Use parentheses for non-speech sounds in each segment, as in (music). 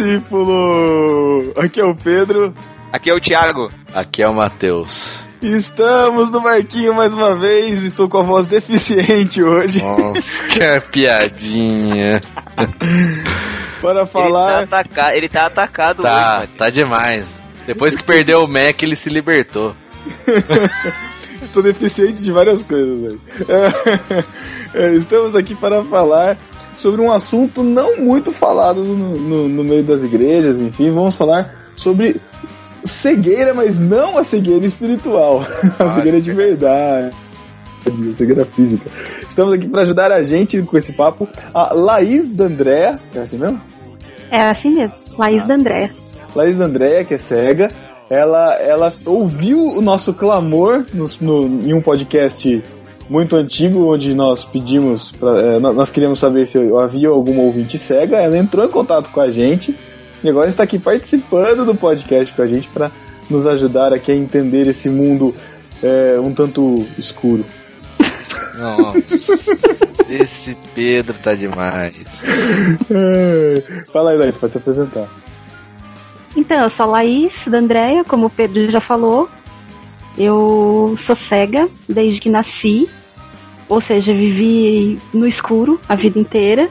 discípulo! Aqui é o Pedro. Aqui é o Thiago. Aqui é o Matheus. Estamos no barquinho mais uma vez. Estou com a voz deficiente hoje. Nossa, que piadinha. (laughs) Para falar. Ele tá, ataca... ele tá atacado tá, hoje, Tá demais. Depois que perdeu o Mac, ele se libertou. (laughs) Estou deficiente de várias coisas, velho. (laughs) É, estamos aqui para falar sobre um assunto não muito falado no, no, no meio das igrejas, enfim, vamos falar sobre cegueira, mas não a cegueira espiritual, (laughs) a cegueira de verdade, a cegueira física. Estamos aqui para ajudar a gente com esse papo, a Laís D'Andrea, é assim mesmo? É assim mesmo, Laís ah. D'Andrea. Laís D'Andrea, que é cega, ela, ela ouviu o nosso clamor no, no, em um podcast muito antigo, onde nós pedimos, pra, é, nós queríamos saber se havia alguma ouvinte cega, ela entrou em contato com a gente e agora está aqui participando do podcast com a gente para nos ajudar aqui a entender esse mundo é, um tanto escuro. Nossa, (laughs) esse Pedro tá demais. É, fala aí, Laís, pode se apresentar. Então, eu sou a Laís da Andréia, como o Pedro já falou. Eu sou cega desde que nasci ou seja, vivi no escuro a vida inteira.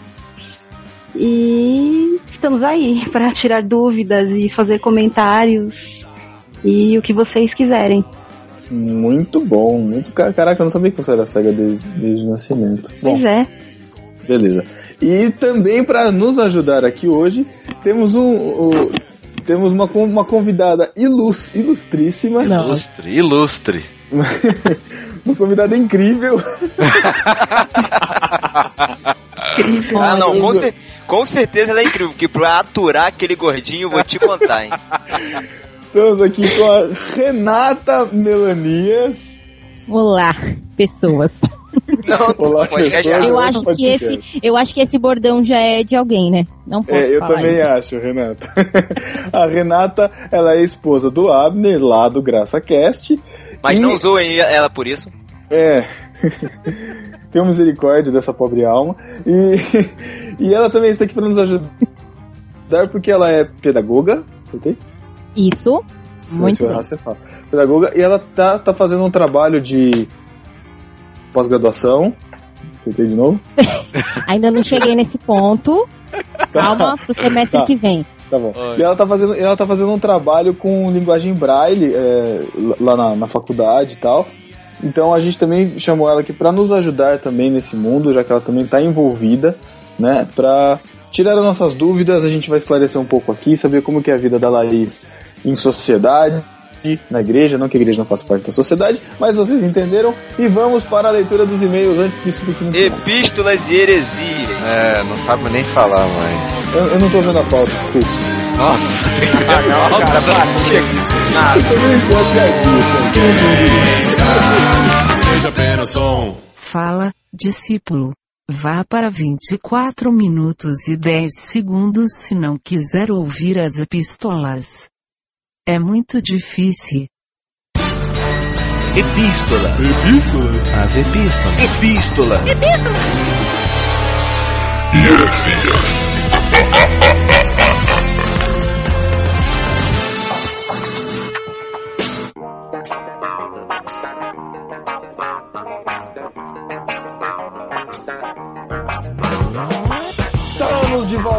E estamos aí (laughs) para tirar dúvidas e fazer comentários e o que vocês quiserem. Muito bom, muito caraca, eu não sabia que você era cega desde, desde o nascimento. Bom, pois é. Beleza. E também para nos ajudar aqui hoje, temos um, um temos uma, uma convidada ilus, ilustríssima. Ilustre, ilustre. (laughs) uma convidada incrível. (laughs) ah, não, com, cer com, certeza ela é incrível, porque pra aturar aquele gordinho, eu vou te contar, hein. Estamos aqui com a Renata Melanias. Olá, pessoas. Não, Olá, pessoas, eu acho que esse, eu acho que esse bordão já é de alguém, né? Não posso é, eu também isso. acho, Renata. (laughs) a Renata, ela é esposa do Abner, lá do Graça Cast. Mas e... não zoem ela por isso. É. (laughs) Tenha misericórdia dessa pobre alma. E, (laughs) e ela também está aqui para nos ajudar porque ela é pedagoga. Okay? Isso. Muito bem. Você fala. Pedagoga. E ela tá, tá fazendo um trabalho de pós-graduação. Acertei de novo? (laughs) Ainda não cheguei nesse ponto. Tá. Calma pro semestre tá. que vem. Tá bom. E ela tá, fazendo, ela tá fazendo um trabalho com linguagem braille é, lá na, na faculdade e tal. Então a gente também chamou ela aqui para nos ajudar também nesse mundo, já que ela também está envolvida, né? Para tirar as nossas dúvidas, a gente vai esclarecer um pouco aqui, saber como que é a vida da Laís em sociedade, na igreja, não que a igreja não faça parte da sociedade, mas vocês entenderam. E vamos para a leitura dos e-mails antes que isso fique muito Epístolas e heresias. É, não sabe nem falar mais. Eu, eu não tô vendo a pauta, desculpa. Nossa, (laughs) a pauta pra Seja apenas som. Fala, discípulo. Vá para 24 minutos e 10 segundos se não quiser ouvir as epístolas. É muito difícil. Epístola. Epístola. As epístolas. Epístola. Epístola. Estamos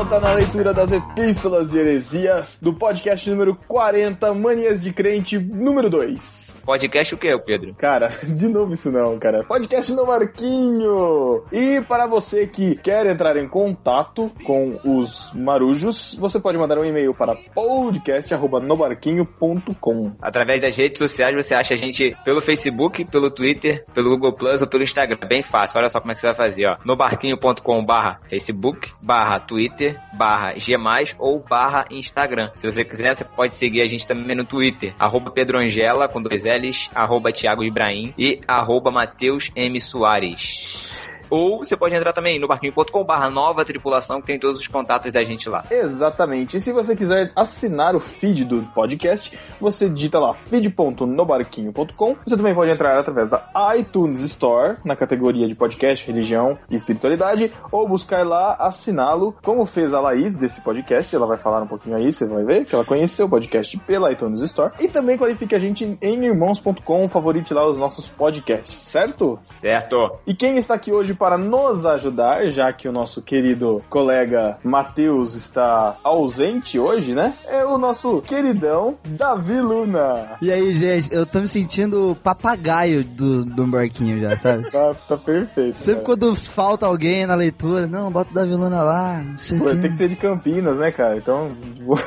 volta na leitura das Epístolas e Heresias do podcast número 40, Manias de Crente, número 2. Podcast o que, Pedro? Cara, (laughs) de novo isso não, cara. Podcast no Marquinho! E para você que quer entrar em contato com os marujos, você pode mandar um e-mail para podcast.nobarquinho.com. Através das redes sociais você acha a gente pelo Facebook, pelo Twitter, pelo Google Plus ou pelo Instagram. Bem fácil, olha só como é que você vai fazer, ó. Nobarquinho.com barra Facebook, barra Twitter, barra G+, ou barra Instagram. Se você quiser, você pode seguir a gente também no Twitter, arroba Pedro Angela, com dois L arroba Thiago Ibrahim e arroba Mateus M. Soares. Ou você pode entrar também no barquinho.com barra nova tripulação, que tem todos os contatos da gente lá. Exatamente. E se você quiser assinar o feed do podcast, você digita lá feed.nobarquinho.com. Você também pode entrar através da iTunes Store, na categoria de podcast, religião e espiritualidade, ou buscar lá assiná-lo, como fez a Laís desse podcast. Ela vai falar um pouquinho aí, você vai ver que ela conheceu o podcast pela iTunes Store. E também qualifique a gente em irmãos.com, favorite lá os nossos podcasts, certo? Certo. E quem está aqui hoje para nos ajudar, já que o nosso querido colega Matheus está ausente hoje, né? É o nosso queridão Davi Luna. E aí, gente, eu tô me sentindo papagaio do, do barquinho já, sabe? Tá, tá perfeito. Sempre cara. quando falta alguém na leitura, não, bota o Davi Luna lá, não sei Pô, tem que ser de Campinas, né, cara? Então.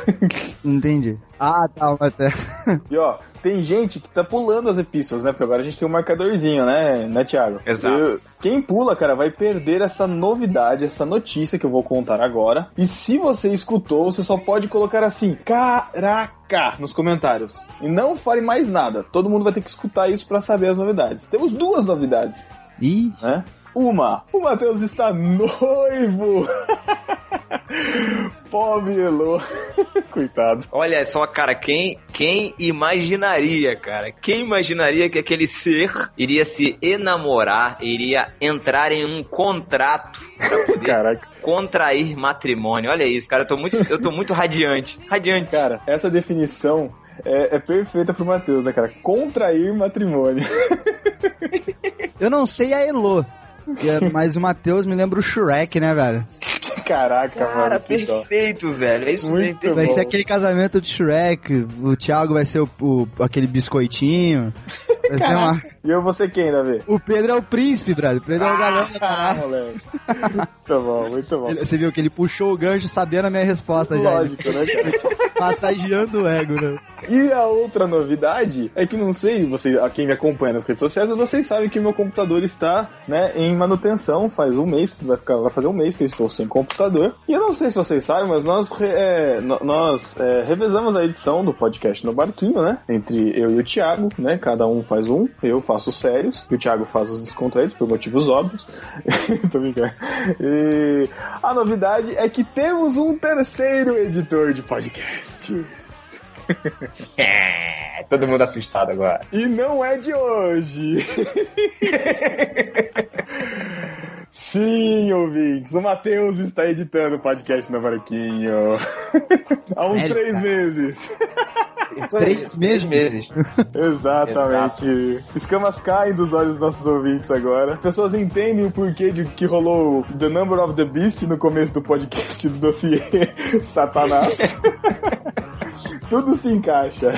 (laughs) Entendi. Ah, tá, até. (laughs) e ó, tem gente que tá pulando as epístolas, né? Porque agora a gente tem um marcadorzinho, né, né, Thiago? Exato. Eu- quem pula, cara, vai perder essa novidade, essa notícia que eu vou contar agora. E se você escutou, você só pode colocar assim, caraca, nos comentários. E não fale mais nada. Todo mundo vai ter que escutar isso pra saber as novidades. Temos duas novidades, Ih, né? Uma, o Matheus está noivo! (laughs) Pobre Elô. (laughs) Coitado. Olha só, cara, quem, quem imaginaria, cara? Quem imaginaria que aquele ser iria se enamorar, iria entrar em um contrato pra poder Caraca. contrair matrimônio? Olha isso, cara, eu tô muito, eu tô muito radiante. Radiante. Cara, essa definição é, é perfeita pro Matheus, né, cara? Contrair matrimônio. (laughs) eu não sei a Elo. É- Mas o Matheus me lembra o Shrek, né, velho? (laughs) Caraca, Cara, mano. dó. perfeito, velho. É isso. Muito perfeito. Vai bom. ser aquele casamento de Shrek, o Thiago vai ser o, o- aquele biscoitinho. Vai ser uma... E eu vou ser quem, Davi? O Pedro é o príncipe, brother. O Pedro é o galã da Ah, parada. moleque. Muito bom, muito bom. Ele- Você viu que ele puxou o gancho sabendo a minha resposta já. Lógico, né, cara? (laughs) Massageando o ego, né? E a outra novidade é que não sei, você, a quem me acompanha nas redes sociais, vocês sabem que meu computador está, né, em manutenção. Faz um mês vai ficar, vai fazer um mês que eu estou sem computador. E eu não sei se vocês sabem, mas nós, é, nós é, revezamos a edição do podcast no barquinho, né? Entre eu e o Thiago, né? Cada um faz um. Eu faço os sérios e o Thiago faz os descontraídos por motivos óbvios. (laughs) Tô brincando. E a novidade é que temos um terceiro editor de podcasts. É, todo mundo assustado agora. E não é de hoje. (laughs) Sim, ouvintes, o Matheus está editando o podcast no Barquinho. (laughs) Há uns Sério, três cara? meses. Três meses? meses. Exatamente. Escamas caem dos olhos dos nossos ouvintes agora. Pessoas entendem o porquê de que rolou The Number of the Beast no começo do podcast do dossiê (laughs) Satanás. (laughs) Tudo se encaixa.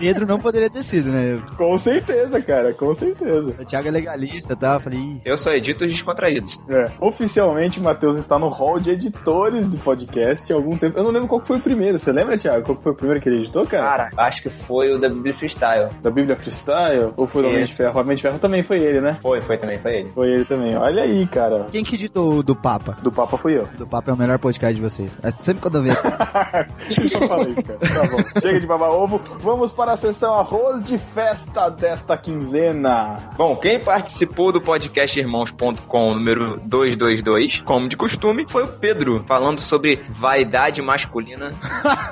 Pedro não poderia ter sido, né? Com certeza, cara, com certeza. O Thiago é legalista, tá? Eu falei, Eu só edito os descontraídos. É. Oficialmente, o Matheus está no hall de editores de podcast há algum tempo. Eu não lembro qual que foi o primeiro. Você lembra, Thiago? Qual que foi o primeiro que ele editou, cara? Cara, acho que foi o da Bíblia Freestyle. Da Bíblia Freestyle? Ou foi do Homem de. Ferro? O Homem de Ferro também foi ele, né? Foi, foi também, foi ele. Foi ele também. Olha aí, cara. quem que editou o do Papa? Do Papa fui eu. Do Papa é o melhor podcast de vocês. É Sempre quando eu vejo. (laughs) Deixa eu falar isso, cara. Tá bom. Chega de babar ovo. Vamos para a sessão arroz de festa desta quinzena. Bom, quem participou do podcast irmãos.com número 222, como de costume, foi o Pedro, falando sobre vaidade masculina.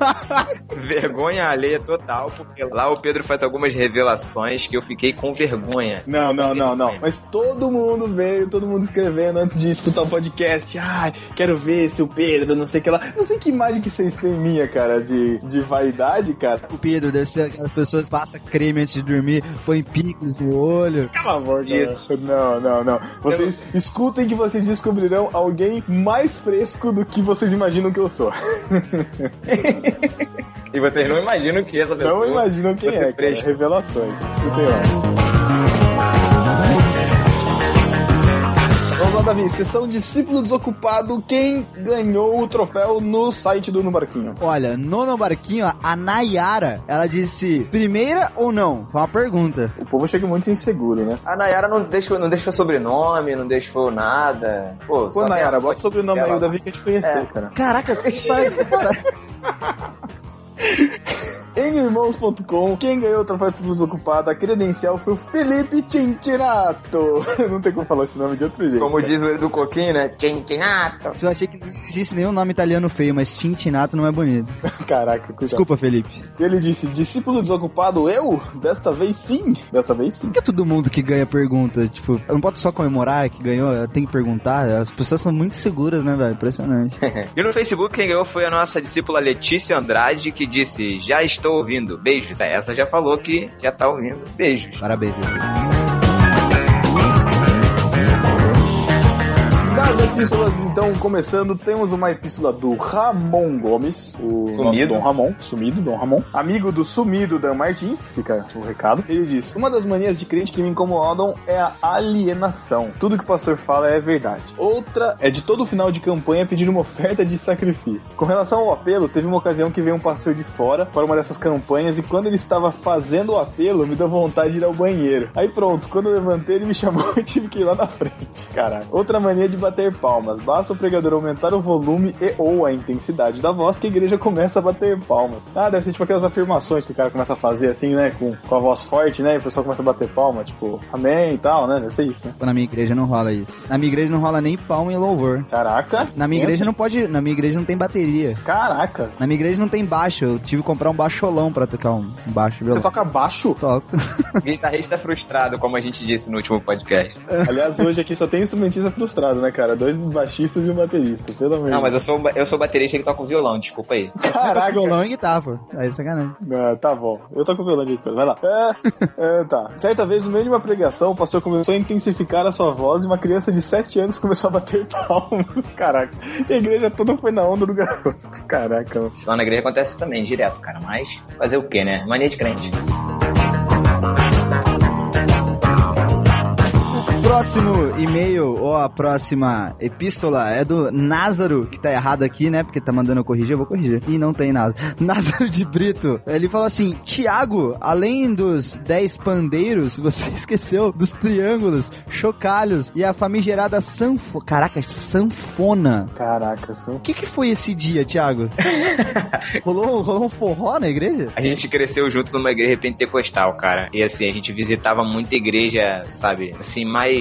(laughs) vergonha alheia total, porque lá o Pedro faz algumas revelações que eu fiquei com vergonha. Não, não, não, não. Mas todo mundo veio, todo mundo escrevendo antes de escutar o podcast. Ai, quero ver se o Pedro, não sei o que lá. Não sei que imagem que vocês têm minha, cara, de, de vaidade, cara. O Pedro deve ser aquelas pessoas que passam creme antes de dormir, põe picos no olho. Pelo amor de Deus. Não, não, não. Vocês escutem que vocês descobrirão alguém mais fresco do que vocês imaginam que eu sou. (laughs) E vocês não imaginam que essa pessoa. Não imaginam quem é, cara. Revelações. Escutem lá. Davi. Sessão discípulo desocupado. Quem ganhou o troféu no site do No Barquinho? Olha, no No Barquinho, a Nayara, ela disse primeira ou não? Foi uma pergunta. O povo chega muito inseguro, né? A Nayara não deixou, não deixou sobrenome, não deixou nada. Pô, Pô, Nayara, bota o sobrenome aí, o Davi quer te conhecer, cara. Caraca, você parece... (laughs) (laughs) Em irmãos.com, quem ganhou o troféu de desocupada, a credencial foi o Felipe Tintinato. (laughs) Não tem como falar esse nome de outro jeito. Como diz o Edu Coquinho, né? Tintinato. Eu achei que não existisse nenhum nome italiano feio, mas Tintinato não é bonito. (laughs) Caraca, cuidado. Desculpa, Felipe. Ele disse: discípulo desocupado, eu? Desta vez sim. Desta vez sim. Por que todo mundo que ganha pergunta? Tipo, eu não posso só comemorar que ganhou, eu tenho que perguntar. As pessoas são muito seguras, né, velho? Impressionante. E no Facebook, quem ganhou foi a nossa discípula Letícia Andrade, que disse: Já estou ouvindo. Beijos. Essa já falou que já tá ouvindo. Beijos. Parabéns. Epístolas, então, começando, temos uma epístola do Ramon Gomes, o nosso Sumido. Dom Ramon, sumido, Dom Ramon, amigo do sumido Dan Martins, fica o recado. Ele diz: Uma das manias de crente que me incomodam é a alienação. Tudo que o pastor fala é verdade. Outra é de todo final de campanha pedir uma oferta de sacrifício. Com relação ao apelo, teve uma ocasião que veio um pastor de fora para uma dessas campanhas e quando ele estava fazendo o apelo, me deu vontade de ir ao banheiro. Aí pronto, quando eu levantei, ele me (laughs) chamou e tive que ir lá na frente. Caraca. Outra mania de bater palmas. Basta o pregador aumentar o volume e ou a intensidade da voz que a igreja começa a bater palmas. Ah, deve ser tipo aquelas afirmações que o cara começa a fazer assim, né? Com, com a voz forte, né? E o pessoal começa a bater palma, tipo, amém e tal, né? Deve ser isso, né? Na minha igreja não rola isso. Na minha igreja não rola nem palma e louvor. Caraca. Na minha igreja não pode. Na minha igreja não tem bateria. Caraca. Na minha igreja não tem baixo. Eu tive que comprar um baixolão pra tocar um baixo Você toca baixo? Toco. (laughs) Guitarrista frustrado, como a gente disse no último podcast. Aliás, hoje aqui só tem instrumentista frustrado, né, cara? Dois baixistas e um baterista, pelo de Não, mas eu sou, eu sou baterista que toca o violão, desculpa aí. Caraca. violão e guitarra, pô. Aí é sacanagem. Ah, tá bom. Eu tô com violão de. Vai lá. É, é, tá. Certa vez, no meio de uma pregação, o pastor começou a intensificar a sua voz e uma criança de 7 anos começou a bater (laughs) palmas. Caraca. E a igreja toda foi na onda do garoto. Caraca, mano. Isso lá na igreja acontece também, direto, cara. Mas fazer o quê, né? Mania de crente. Próximo e-mail, ou a próxima epístola, é do Názaro, que tá errado aqui, né? Porque tá mandando eu corrigir, eu vou corrigir. E não tem nada. (laughs) Názaro de Brito. Ele falou assim: Tiago, além dos 10 pandeiros, você (laughs) esqueceu dos triângulos, chocalhos e a famigerada sanfo... Caraca, sanfona. Caraca, são. O que, que foi esse dia, Tiago? (laughs) rolou, rolou um forró na igreja? A gente cresceu junto numa igreja pentecostal, cara. E assim, a gente visitava muita igreja, sabe? Assim, mais.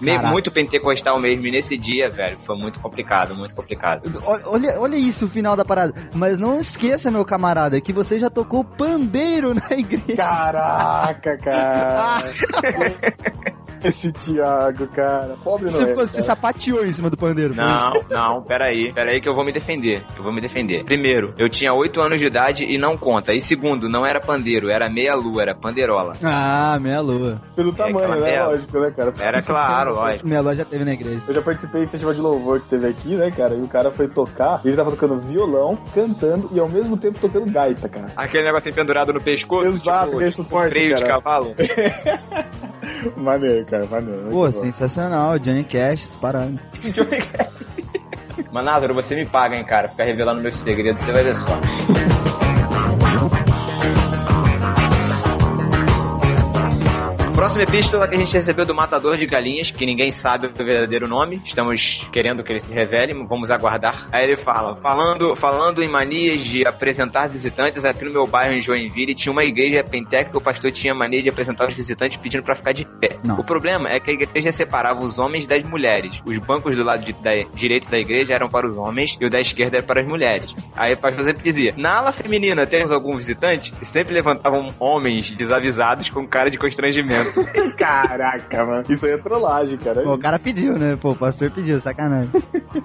Me- Caraca. muito pentecostal mesmo. E nesse dia, velho, foi muito complicado, muito complicado. Olha, olha- olha isso, o final da parada. Mas não esqueça, meu camarada, que você já tocou pandeiro (laughs) na igreja. Caraca, cara. (laughs) (laughs) Esse Thiago, cara. Pobre Você, não é, ficou, você cara. sapateou em cima do pandeiro. Não, não, peraí. Peraí que eu vou me defender. Eu vou me defender. Primeiro, eu tinha 8 anos de idade e não conta. E segundo, não era pandeiro, era meia-lua, era pandeirola. Ah, meia lua. Pelo tamanho, aquela né? Lógico, né, cara? Era (laughs) claro, lógico. Meia lua já teve na igreja. Eu já participei em festival de louvor que teve aqui, né, cara? E o cara foi tocar, e ele tava tocando violão, cantando e ao mesmo tempo tocando gaita, cara. Aquele negocinho pendurado no pescoço, Exato, tipo, aquele tipo suporte, freio de cara. cavalo. (laughs) maneiro, muito Pô, sensacional. Johnny Cash, disparado. Mas Lázaro, você me paga, hein, cara. Ficar revelando meus segredos, você vai ver só. Próxima epístola que a gente recebeu do Matador de Galinhas, que ninguém sabe o verdadeiro nome. Estamos querendo que ele se revele, vamos aguardar. Aí ele fala: falando, falando em manias de apresentar visitantes, aqui no meu bairro em Joinville tinha uma igreja penteca que o pastor tinha mania de apresentar os visitantes pedindo pra ficar de pé. Não. O problema é que a igreja separava os homens das mulheres. Os bancos do lado de- da, direito da igreja eram para os homens e o da esquerda era para as mulheres. Aí o pastor sempre dizia: Na ala feminina temos algum visitante? E sempre levantavam homens desavisados com cara de constrangimento. Caraca, mano. Isso aí é trollagem, cara. Pô, o cara pediu, né? Pô, o pastor pediu, sacanagem.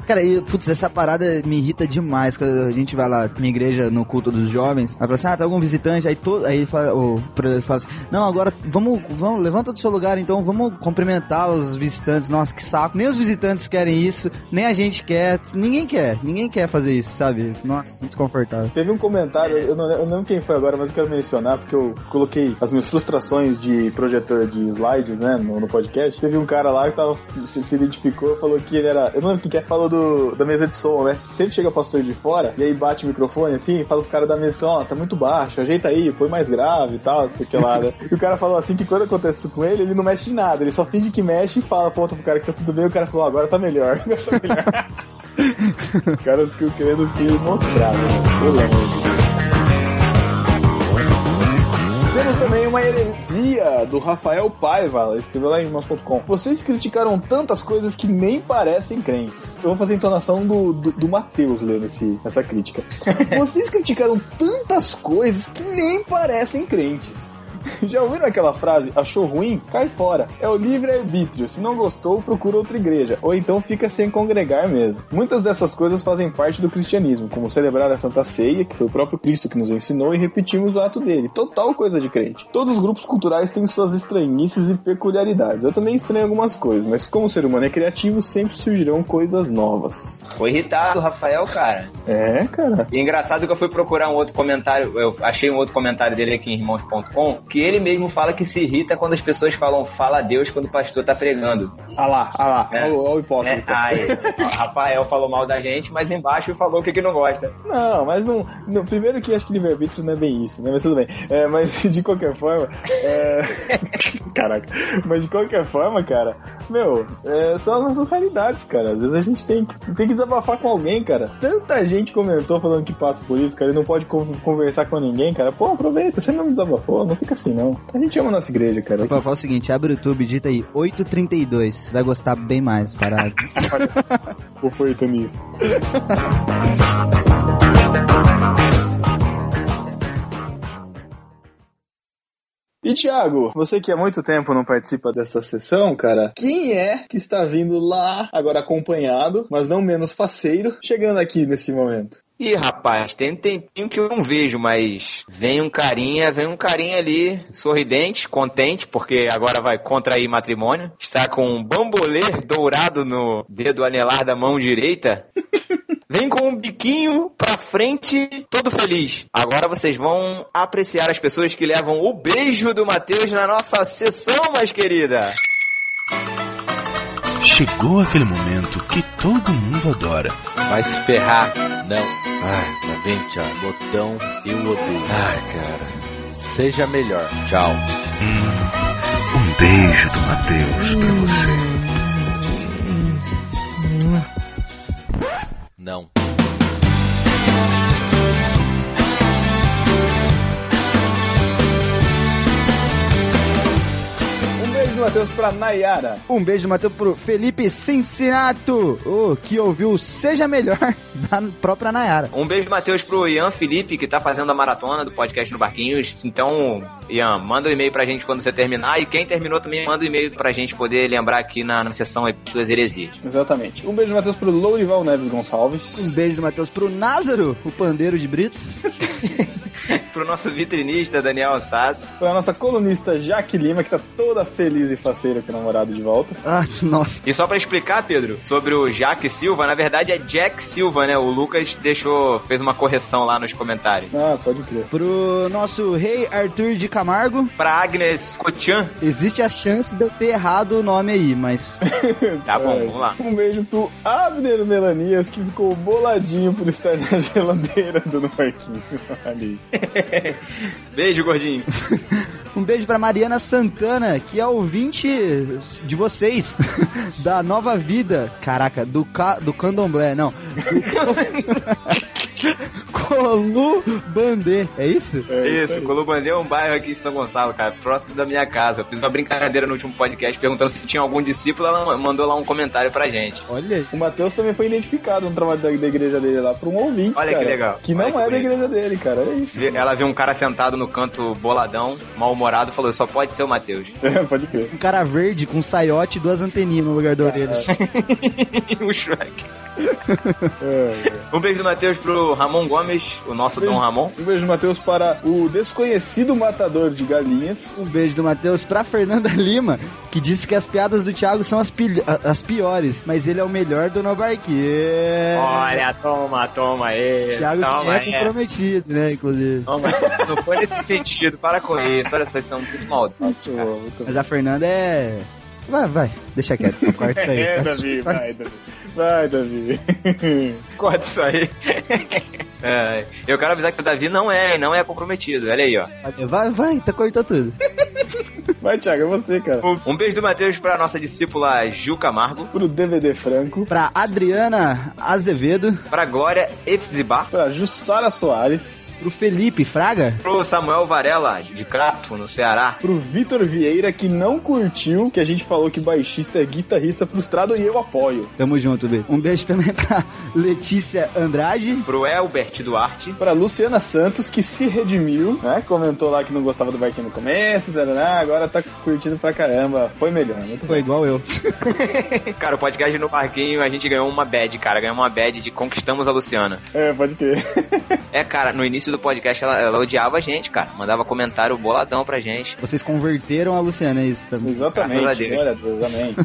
Cara, e, putz, essa parada me irrita demais. Quando a gente vai lá na igreja, no culto dos jovens, aí fala assim, ah, tá algum visitante? Aí, todo, aí fala, o preletor fala assim, não, agora vamos, vamos, levanta do seu lugar, então vamos cumprimentar os visitantes. Nossa, que saco. Nem os visitantes querem isso, nem a gente quer. Ninguém quer, ninguém quer fazer isso, sabe? Nossa, desconfortável. Teve um comentário, eu não, eu não lembro quem foi agora, mas eu quero mencionar, porque eu coloquei as minhas frustrações de projetor de slides, né, no, no podcast. Teve um cara lá que tava, se, se identificou, falou que ele era. Eu não lembro quem que é, falou do, da mesa de som, né? Sempre chega o pastor de fora, e aí bate o microfone assim, fala pro cara da mesa som, ó, tá muito baixo, ajeita aí, põe mais grave e tal, não sei o que lá, né? E o cara falou assim que quando acontece isso com ele, ele não mexe em nada, ele só finge que mexe e fala, aponta pro cara que tá tudo bem, e o cara falou, agora tá melhor. Agora tá melhor. Querendo se mostrar, né? De Deus. Temos também uma heresia do Rafael Paiva, ela escreveu lá em irmãos.com. Vocês criticaram tantas coisas que nem parecem crentes. Eu vou fazer a entonação do, do, do Matheus lendo esse, essa crítica. (laughs) Vocês criticaram tantas coisas que nem parecem crentes. (laughs) Já ouviram aquela frase? Achou ruim? Cai fora. É o livre-arbítrio. Se não gostou, procura outra igreja. Ou então fica sem congregar mesmo. Muitas dessas coisas fazem parte do cristianismo, como celebrar a Santa Ceia, que foi o próprio Cristo que nos ensinou, e repetimos o ato dele. Total coisa de crente. Todos os grupos culturais têm suas estranhices e peculiaridades. Eu também estranho algumas coisas, mas como o ser humano é criativo, sempre surgirão coisas novas. Foi irritado, Rafael, cara. É, cara. E engraçado que eu fui procurar um outro comentário, eu achei um outro comentário dele aqui em irmãos.com, que ele mesmo fala que se irrita quando as pessoas falam fala a Deus quando o pastor tá pregando. Ah lá, ah lá. É. Olha o- hipócrita. Aí, ó, Rafael falou mal da gente, mas embaixo falou o que, que não gosta. Não, mas não, não- Primeiro que acho que livre-arbítrio não é bem isso, né? Mas tudo bem. É, mas (laughs) de qualquer forma. É... (laughs) Caraca. Mas de qualquer forma, cara, meu, é, são as nossas realidades, cara. Às vezes a gente tem, que- tem que desabafar com alguém, cara. Tanta gente comentou falando que passa por isso, cara, e não pode con- conversar com ninguém, cara. Pô, aproveita, você não desabafou, não fica assim, não. A gente ama a nossa igreja, cara. Fala o seguinte, abre o YouTube, digita aí 832. Vai gostar bem mais, parado. (laughs) Conforto nisso. E Thiago, você que há muito tempo não participa dessa sessão, cara, quem é que está vindo lá, agora acompanhado, mas não menos faceiro, chegando aqui nesse momento? Ih, rapaz, tem um tempinho que eu não vejo, mas vem um carinha, vem um carinha ali, sorridente, contente, porque agora vai contrair matrimônio. Está com um bambolê dourado no dedo anelar da mão direita. (laughs) Vem com um biquinho pra frente, todo feliz. Agora vocês vão apreciar as pessoas que levam o beijo do Matheus na nossa sessão, mais querida. Chegou aquele momento que todo mundo adora. Vai se ferrar. Não. Ai, tá bem, tchau. Botão, eu odeio. Ai, cara. Seja melhor. Tchau. Hum, um beijo do Matheus pra você. Não. Matheus, pra Nayara. Um beijo, Matheus, pro Felipe Cincinato, o que ouviu Seja Melhor (laughs) da própria Nayara. Um beijo, Matheus, pro Ian Felipe, que tá fazendo a maratona do podcast no Barquinhos. Então, Ian, manda um e-mail pra gente quando você terminar. E quem terminou também manda um e-mail pra gente poder lembrar aqui na, na sessão Epístolas Heresias. Exatamente. Um beijo, Matheus, pro Lourival Neves Gonçalves. Um beijo Matheus pro Názaro, o pandeiro de Brito. (laughs) pro nosso vitrinista, Daniel Sass. Pra nossa colunista Jaque Lima, que tá toda feliz e faceira com o namorado de volta. Ah, nossa. E só pra explicar, Pedro, sobre o Jack Silva, na verdade é Jack Silva, né? O Lucas deixou, fez uma correção lá nos comentários. Ah, pode crer. Pro nosso rei Arthur de Camargo, Pra Agnes Cotian, existe a chance de eu ter errado o nome aí, mas (laughs) tá bom, É. vamos lá. (laughs) Um beijo pro Abner Melanias, que ficou boladinho por estar na geladeira do no parquinho. (laughs) Ali. Beijo, gordinho. um beijo pra Mariana Santana, que é ouvinte de vocês (laughs) da Nova Vida. Caraca, do, ca, do Candomblé, não. (laughs) Colu Bandê, é isso? É Isso, Colubandê é um bairro aqui em São Gonçalo, cara, próximo da minha casa. Eu fiz uma brincadeira no último podcast perguntando se tinha algum discípulo, ela mandou lá um comentário pra gente. Olha aí. O Matheus também foi identificado no trabalho da, da igreja dele lá por um ouvinte. Olha que cara, legal. Que Olha não que é da igreja dele, cara. É isso. Ela viu um cara sentado no canto boladão, mal-humorado, falou: só pode ser o Matheus. (laughs) É, pode crer. Um cara verde com um saiote e duas anteninhas no lugar da orelha. (laughs) o Shrek. É, é. Um beijo do Matheus pro Ramon Gomes, o nosso Beijo. Dom Ramon. Um beijo, Matheus, para o desconhecido matador de galinhas. Um beijo do Matheus pra Fernanda Lima, que disse que as piadas do Thiago são as, a- as piores, mas ele é o melhor do Nobarquê. Olha, toma, toma aí. Thiago que toma é essa. comprometido, né, inclusive. Toma, não foi nesse sentido, para com isso. Olha só, são muito maldosos. cara. Mas a Fernanda é... Vai, vai, deixa quieto, (laughs) corta isso aí. É, corta Davi, vai. Davi. Vai, (laughs) Davi. Corta isso aí. (laughs) É, eu quero avisar que o Davi não é, não é comprometido. Olha aí, ó. Vai, vai, tá cortou tudo. Vai, Thiago, é você, cara. Um beijo do Matheus pra nossa discípula Gil Camargo. Pro DVD Franco. Pra Adriana Azevedo, Pra Glória Efzibar. Pra Jussara Soares. Pro Felipe Fraga. Pro Samuel Varela, de Crato, no Ceará. Pro Vitor Vieira, que não curtiu, que a gente falou que baixista é guitarrista frustrado e eu apoio. Tamo junto, B. Um beijo também (laughs) pra Letícia Andrade. Pro Elbert Duarte. Pra Luciana Santos, que se redimiu, né? Comentou lá que não gostava do barquinho no começo, tarará, agora tá curtindo pra caramba. Foi melhor, muito Foi igual eu. (laughs) Cara, o podcast no Parquinho, a gente ganhou uma bad, cara. Ganhou uma bad de Conquistamos a Luciana. É, pode crer. É, cara, no início do podcast ela, ela odiava a gente, cara. Mandava comentário boladão pra gente. Vocês converteram a Luciana, é isso também. Exatamente, olha Deus, (laughs) amém.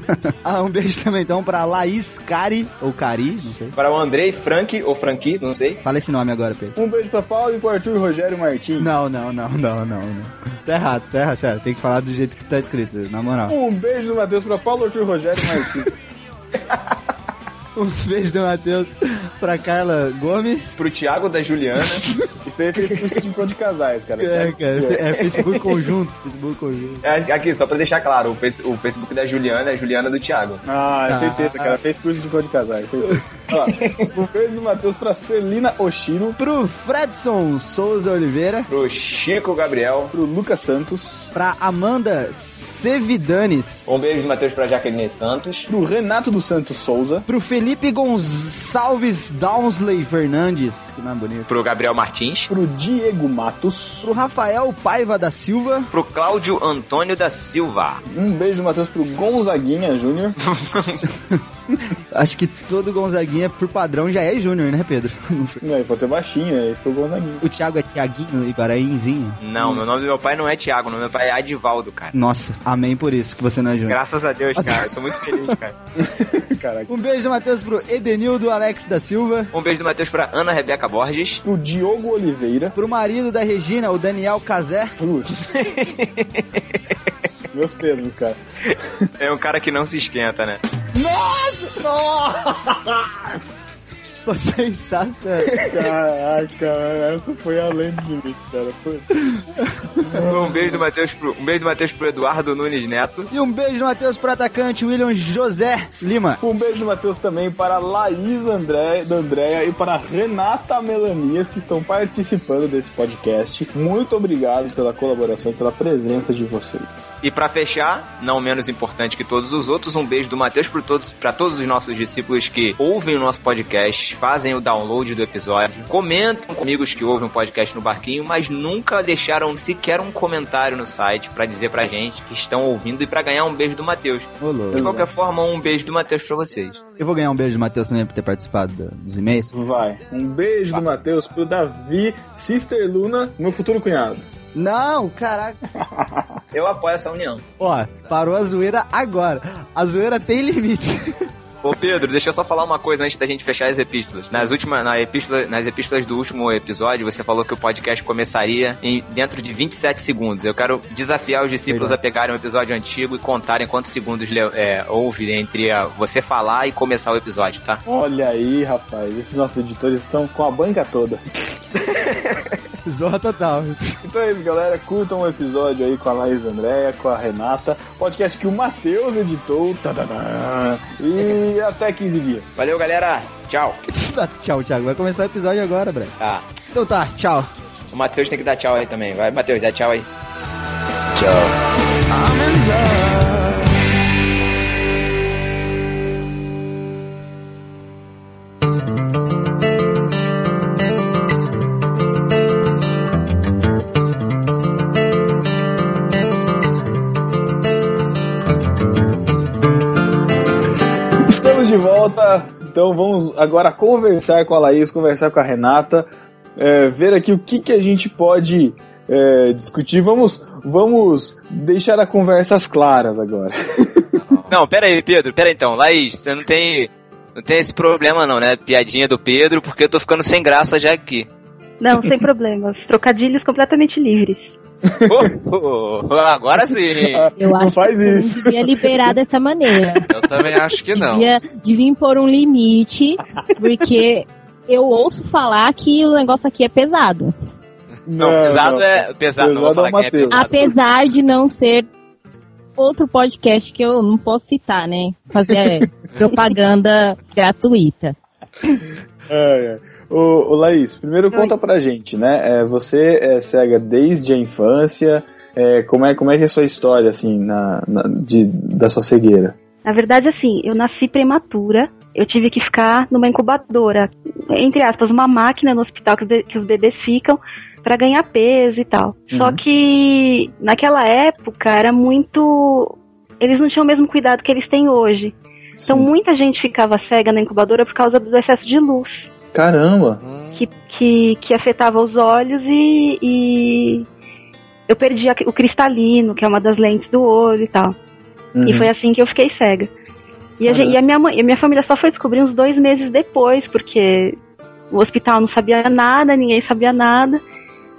ah, um beijo também então pra Laís Cari, ou Cari, não sei. Para o Andrei Frank, ou Franqui, não sei. Fala esse nome agora, Pedro. Um beijo pra Paulo e pro Arthur Rogério Martins. Não, não, não, não, não, não. Tá errado, tá errado, sério. Tem que falar do jeito que tá escrito, na moral. Um beijo do Matheus pra Paulo Arthur Rogério Martins. (laughs) Um beijo do Matheus pra Carla Gomes. Pro Thiago da Juliana. (laughs) Isso aí fez curso de encontro de casais, cara. É, cara, é Facebook conjunto, Facebook conjunto. É, Aqui, só pra deixar claro, o, face- o Facebook da Juliana é a Juliana do Thiago. Ah, é Ah. certeza, cara. Fez curso de encontro de casais. (laughs) Ó, um beijo do Matheus pra Celina Oshiro, Pro Fredson Souza Oliveira, Pro Chico Gabriel. pro Lucas Santos, pra Amanda Sevidanes, Um beijo do Matheus pra Jaqueline Santos. pro Renato dos Santos Souza, pro Felipe Gonçalves Downsley Fernandes, que não é bonito, Pro Gabriel Martins. pro Diego Matos, pro Rafael Paiva da Silva, Pro Cláudio Antônio da Silva. um beijo Matheus pro Gonzaguinha Júnior, (laughs) acho que todo Gonzaguinha por padrão já é Júnior, né, Pedro? Não sei. Não, ele pode ser baixinho, aí ficou Gonzaguinha. O Thiago é Tiaguinho e Guarainzinho. Não, meu nome do meu pai não é Thiago, o nome do meu pai é Adivaldo, cara. Nossa, amém por isso que você não é Júnior. Graças a Deus, cara. Eu (laughs) sou muito feliz, cara. (laughs) Caraca. Um beijo do Matheus pro Edenildo Alex da Silva, Um beijo do Matheus pra Ana Rebeca Borges. Pro Diogo Oliveira, pro marido da Regina, o Daniel Cazé, Putz. (laughs) Meus pesos, cara. É um cara que não se esquenta, né? Nossa! Nossa! (laughs) Ficou sensacional. Caraca, essa foi além de mim, cara. Foi. Um beijo do Matheus pro, um beijo do Matheus pro Eduardo Nunes Neto. E um beijo do Matheus pro atacante William José Lima. Um beijo do Matheus também para Laís André, da Andréia e para Renata Melanias que estão participando desse podcast. Muito obrigado pela colaboração e pela presença de vocês. E pra fechar, não menos importante que todos os outros, um beijo do Matheus para todos, pra todos os nossos discípulos que ouvem o nosso podcast, fazem o download do episódio, comentam com amigos que ouvem o podcast no barquinho, mas nunca deixaram sequer um comentário no site pra dizer pra gente que estão ouvindo e pra ganhar um beijo do Matheus. De qualquer forma, um beijo do Matheus pra vocês. Eu vou ganhar um beijo do Matheus também por ter participado do- dos e-mails. Vai. Um beijo do Matheus pro Davi, Sister Luna, meu futuro cunhado. Não, caraca. Eu apoio essa união. Ó, parou a zoeira agora. A zoeira tem limite. (laughs) Ô Pedro, deixa eu só falar uma coisa antes da gente fechar as epístolas. Nas últimas, na epístola, nas epístolas do último episódio, você falou que o podcast começaria em, dentro de 27 segundos. Eu quero desafiar os discípulos a pegarem um episódio antigo e contarem quantos segundos le- é, houve entre a- você falar e começar o episódio, tá? Olha aí, rapaz, esses nossos editores estão com a banca toda. (laughs) Zorra total. Então é isso, galera. Curtam o episódio aí com a Laís Andréia, com a Renata. Podcast que o Matheus editou. Tadadã. E até 15 dias. Valeu, galera. Tchau. tchau, Thiago. Vai começar o episódio agora, Breno. Tá. Então tá, tchau. O Matheus tem que dar tchau aí também. Vai, Matheus, dá tchau aí. Estamos Então vamos agora conversar com a Laís, conversar com a Renata, é, ver aqui o que, que a gente pode é, discutir. Vamos, vamos deixar a conversas claras agora. (laughs) Não, pera aí, Pedro. Pera aí, então. Laís, você não tem, não tem esse problema não, né? Piadinha do Pedro, porque eu tô ficando sem graça já aqui. Não, sem problemas. Trocadilhos completamente livres. (laughs) Oh, oh, agora sim. Eu Não acho faz que isso. não devia liberar dessa maneira. Eu também acho que não. Devia, devia impor um limite, porque eu ouço falar que o negócio aqui é pesado. Não, pesado é. Pesado, não vou Pesado é falar o quem é Matheus. pesado. Apesar de não ser outro podcast que eu não posso citar, né? Fazer é, (laughs) propaganda gratuita. É, é. Ô, ô, Laís, primeiro conta pra gente, né? É, você é cega desde a infância. É, como, é, como é que é a sua história, assim, na, na- de, da sua cegueira? Na verdade, assim, eu nasci prematura. Eu tive que ficar numa incubadora, entre aspas, uma máquina no hospital que os, be- que os bebês ficam pra ganhar peso e tal. Só Uhum. que naquela época era muito. Eles não tinham o mesmo cuidado que eles têm hoje. Então Sim. muita gente ficava cega na incubadora por causa do excesso de luz Caramba! que, que, que afetava os olhos e, e eu perdi a- o cristalino, que é uma das lentes do olho e tal. E Uhum. foi assim que eu fiquei cega. E a, gente- e a minha mãe, e a minha família só foi descobrir uns dois meses depois, porque o hospital não sabia nada, ninguém sabia nada.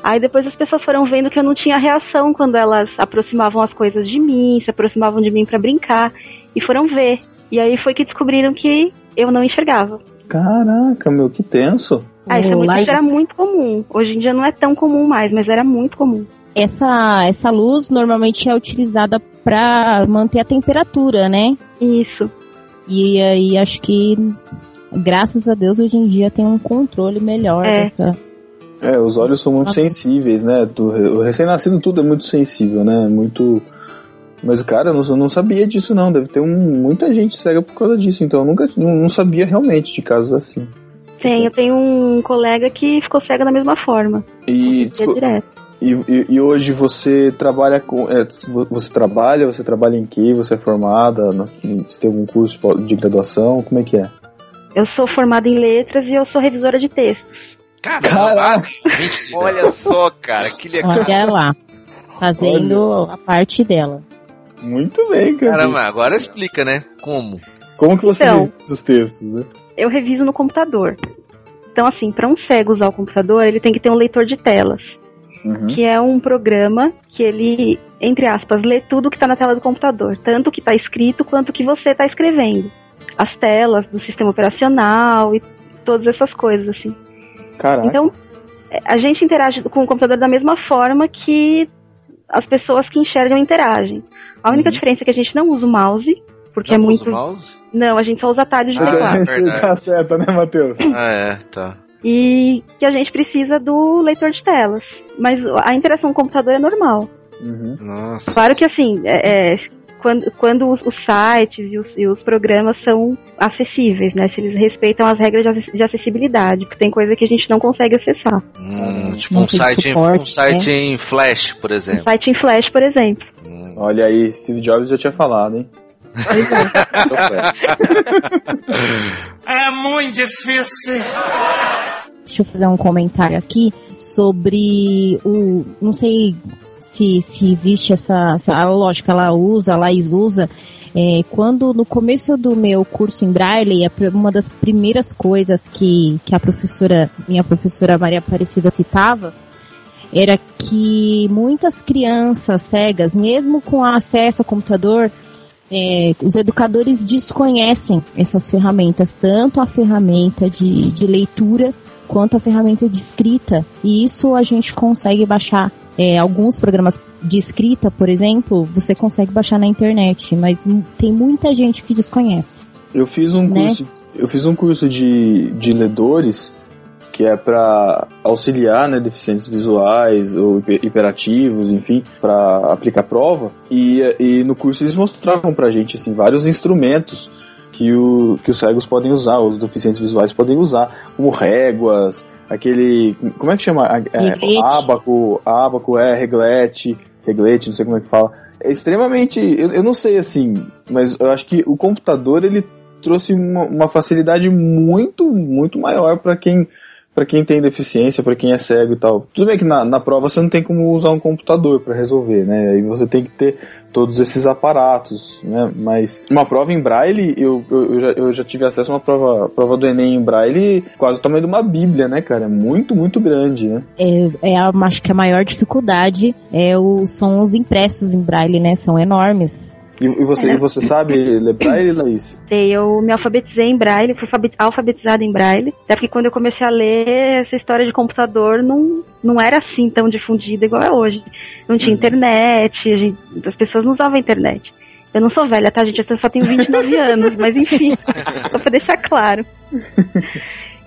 Aí depois as pessoas foram vendo que eu não tinha reação quando elas aproximavam as coisas de mim, se aproximavam de mim pra brincar, e foram ver. E aí foi que descobriram que eu não enxergava. Caraca, meu, que tenso. Ah, isso, é muito- isso era muito comum. Hoje em dia não é tão comum mais, mas era muito comum. Essa, essa luz normalmente é utilizada para manter a temperatura, né? Isso. E aí acho que, graças a Deus, hoje em dia tem um controle melhor É. dessa. É, os olhos são muito Ah. sensíveis, né? Do- O recém-nascido tudo é muito sensível, né? Muito. Mas, cara, eu não, eu não sabia disso, não. Deve ter um- muita gente cega por causa disso. Então, eu nunca não, não sabia realmente de casos assim. Tem, eu tenho um colega que ficou cego da mesma forma. E, Ia desculpa, direto. e, e- e hoje você trabalha com. é, você trabalha? Você trabalha em quê? Você é formada? Você tem algum curso de graduação? Como é que é? Eu sou formada em letras e eu sou revisora de textos. Caraca! Olha só, cara, que legal. Olha lá. Fazendo a parte dela. Muito bem, cara. Caramba, agora explica, né? Como? Como que você Então. lê esses textos, né? Eu reviso no computador. Então, assim, para um cego usar o computador, ele tem que ter um leitor de telas, Uhum. que é um programa que ele, entre aspas, lê tudo que está na tela do computador, tanto o que está escrito quanto o que você está escrevendo. As telas do sistema operacional e todas essas coisas, assim. Caraca. Então, a gente interage com o computador da mesma forma que as pessoas que enxergam interagem. A única Uhum. diferença é que a gente não usa o mouse, porque Não é usa muito. o mouse? Não, a gente só usa atalhos de Ah, teclado. é tá certo, né, Matheus? Ah, é, tá. E que a gente precisa do leitor de telas. Mas a interação com o computador é normal. Uhum. Nossa. Claro que assim, é, é, quando, quando os, os sites e os, e os programas são acessíveis, né? Se eles respeitam as regras de acess- de acessibilidade, porque tem coisa que a gente não consegue acessar. Hum, tipo um site, em- suporte, um site em Flash, por Um exemplo. site em Flash, por exemplo. Hum. Olha aí, Steve Jobs já tinha falado, hein? É muito difícil. Deixa eu fazer um comentário aqui sobre o. Não sei se, se existe essa, essa. Lógica, ela usa, a Laís usa. É, quando no começo do meu curso em Braille, uma das primeiras coisas que, que a professora, minha professora Maria Aparecida citava, era que muitas crianças cegas, mesmo com acesso ao computador, é, os educadores desconhecem essas ferramentas, tanto a ferramenta de, de leitura quanto a ferramenta de escrita. E isso a gente consegue baixar. É, alguns programas de escrita, por exemplo, você consegue baixar na internet, mas tem muita gente que desconhece. Eu fiz um Né? curso, eu fiz um curso de, de ledores que é para auxiliar né, deficientes visuais ou hiper- hiperativos, enfim, para aplicar prova. E, e no curso eles mostravam pra gente assim vários instrumentos que, o, que os cegos podem usar, os deficientes visuais podem usar, como réguas, aquele. Como é que chama? É, ábaco, ábaco, é, reglete, reglete, não sei como é que fala. É extremamente. Eu, eu não sei assim, mas eu acho que o computador ele trouxe uma, uma facilidade muito, muito maior para quem para quem tem deficiência, para quem é cego e tal. Tudo bem que na, na prova você não tem como usar um computador para resolver, né? Aí você tem que ter todos esses aparatos, né? Mas uma prova em braille, eu, eu, eu já, eu já tive acesso a uma prova, prova do Enem em braille quase o tamanho de uma bíblia, né, cara? É muito, muito grande, né? É, é a, acho que a maior dificuldade é o, são os impressos em braille, né? São enormes. E, e você, É. e você sabe ler braille, Laís? Sei, Eu me alfabetizei em braille, fui alfabet- alfabetizada em braille. Até porque quando eu comecei a ler, essa história de computador não, não era assim tão difundida igual é hoje. Não tinha internet, a gente- as pessoas não usavam a internet. Eu não sou velha, tá, gente? Eu só tenho 29 (laughs) anos, mas enfim, só pra deixar claro.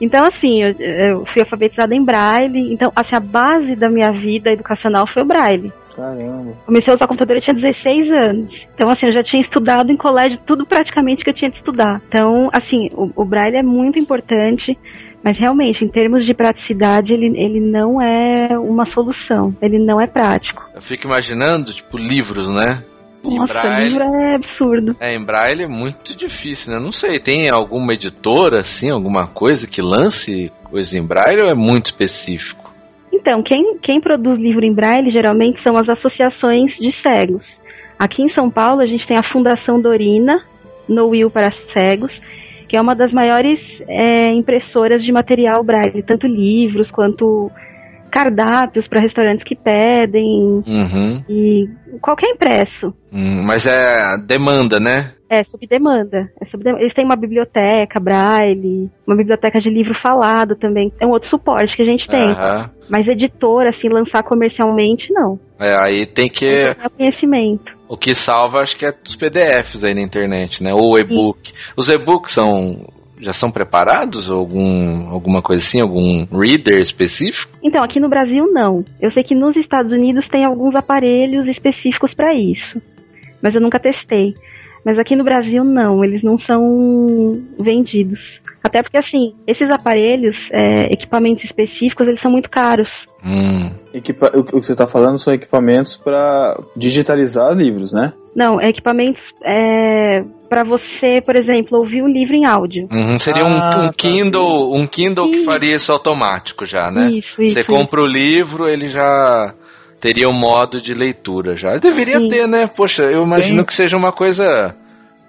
Então, assim, eu, eu fui alfabetizada em braille. Então, assim, a base da minha vida educacional foi o braille. Caramba. Comecei a usar computador eu tinha 16 anos. Então, assim, eu já tinha estudado em colégio tudo praticamente que eu tinha de estudar. Então, assim, o, o braille é muito importante. Mas realmente, em termos de praticidade, ele, ele não é uma solução. Ele não é prático. Eu fico imaginando, tipo, livros, né? Em Nossa, braille. livro é absurdo. É, em braille é muito difícil, né? Não sei, tem alguma editora, assim, alguma coisa que lance coisa em braille ou é muito específico? Então, quem, quem produz livro em braille geralmente são as associações de cegos. Aqui em São Paulo, a gente tem a Fundação Dorina, No Will para Cegos, que é uma das maiores é, impressoras de material braille, tanto livros quanto cardápios para restaurantes que pedem Uhum. e qualquer impresso. Hum, mas é demanda, né? É sob demanda. É sob demanda. Eles têm uma biblioteca braille, uma biblioteca de livro falado também. É um outro suporte que a gente tem. Aham. Mas editora, assim, lançar comercialmente, não. É, aí tem que. É conhecimento. O que salva, acho que é dos PDFs aí na internet, né? Ou e-book. Os e-books são. Já são preparados? Algum, alguma coisa assim? Algum reader específico? Então, aqui no Brasil, não. Eu sei que nos Estados Unidos tem alguns aparelhos específicos para isso. Mas eu nunca testei. Mas aqui no Brasil, não. Eles não são vendidos. Até porque, assim, esses aparelhos, é, equipamentos específicos, eles são muito caros. Hum. Equipa- o, que você está falando são equipamentos para digitalizar livros, né? Não, é equipamentos é, para você, por exemplo, ouvir o livro em áudio. Uhum, seria um- Ah, um, tá. Kindle, um Kindle que Isso. faria isso automático já, né? Isso, isso. Você compra o livro, ele já teria um modo de leitura já. Deveria Sim. ter, né? Poxa, eu imagino Tem. que seja uma coisa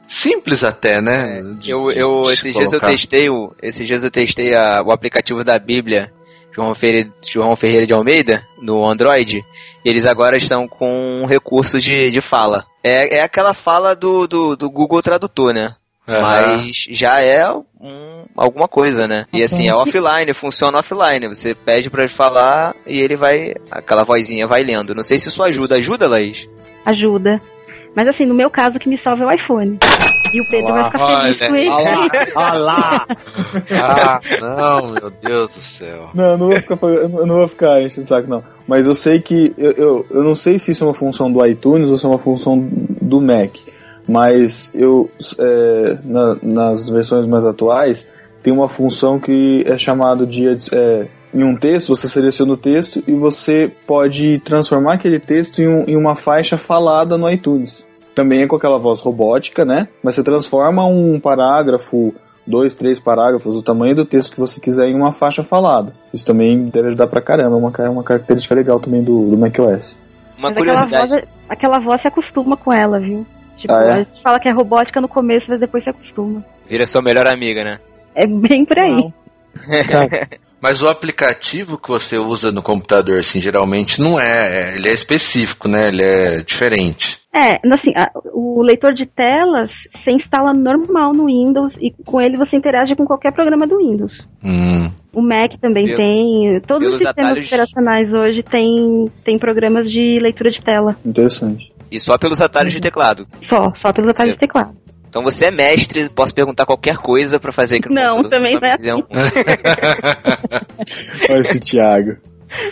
simples até, né? De- Eu, de- eu de esses dias eu testei o, esses dias eu testei a- o aplicativo da Bíblia João Ferreira, João Ferreira de Almeida no Android. E eles agora estão com um recurso de, de fala. É, é aquela fala do, do, do Google Tradutor, né? Aham. Mas já é um, alguma coisa, né? E assim, é offline, funciona offline. Você pede pra ele falar e ele vai. Aquela vozinha vai lendo. Não sei se isso ajuda. Ajuda, Laís? Ajuda. Mas assim, no meu caso, o que me salva é o iPhone. E o Pedro vai ficar feliz olha, com ele. Olha lá! (laughs) Ah, (laughs) não, meu Deus do céu. Não, eu não vou ficar, eu não- eu não vou ficar enchendo o saco, não. Mas eu sei que. Eu, eu, eu não sei se isso é uma função do iTunes ou se é uma função do Mac. Mas eu. é, na- nas versões mais atuais, tem uma função que é chamada de. é, em um texto, você seleciona o texto e você pode transformar aquele texto em, um- em uma faixa falada no iTunes. Também é com aquela voz robótica, né? Mas você transforma um parágrafo dois, três parágrafos, o tamanho do texto que você quiser em uma faixa falada. Isso também deve ajudar pra caramba, é uma, ca- uma característica legal também do, do macOS. Uma Mas aquela curiosidade. voz, aquela voz se acostuma com ela, viu? Tipo, Ah, é? a gente fala que é robótica no começo, mas depois se acostuma. Vira sua melhor amiga, né? É bem por aí. (laughs) Mas o aplicativo que você usa no computador, assim, geralmente não é. é- Ele é específico, né? Ele é diferente. É, assim, a- o leitor de telas você instala normal no Windows e com ele você interage com qualquer programa do Windows. Hum. O Mac também Pelo- tem. Todos os sistemas atalhos- operacionais hoje têm tem programas de leitura de tela. Interessante. E só pelos atalhos de teclado. Só, só pelos atalhos de teclado. Então você é mestre, posso perguntar qualquer coisa pra fazer aqui no Não, também não é um- (laughs) Olha esse Thiago.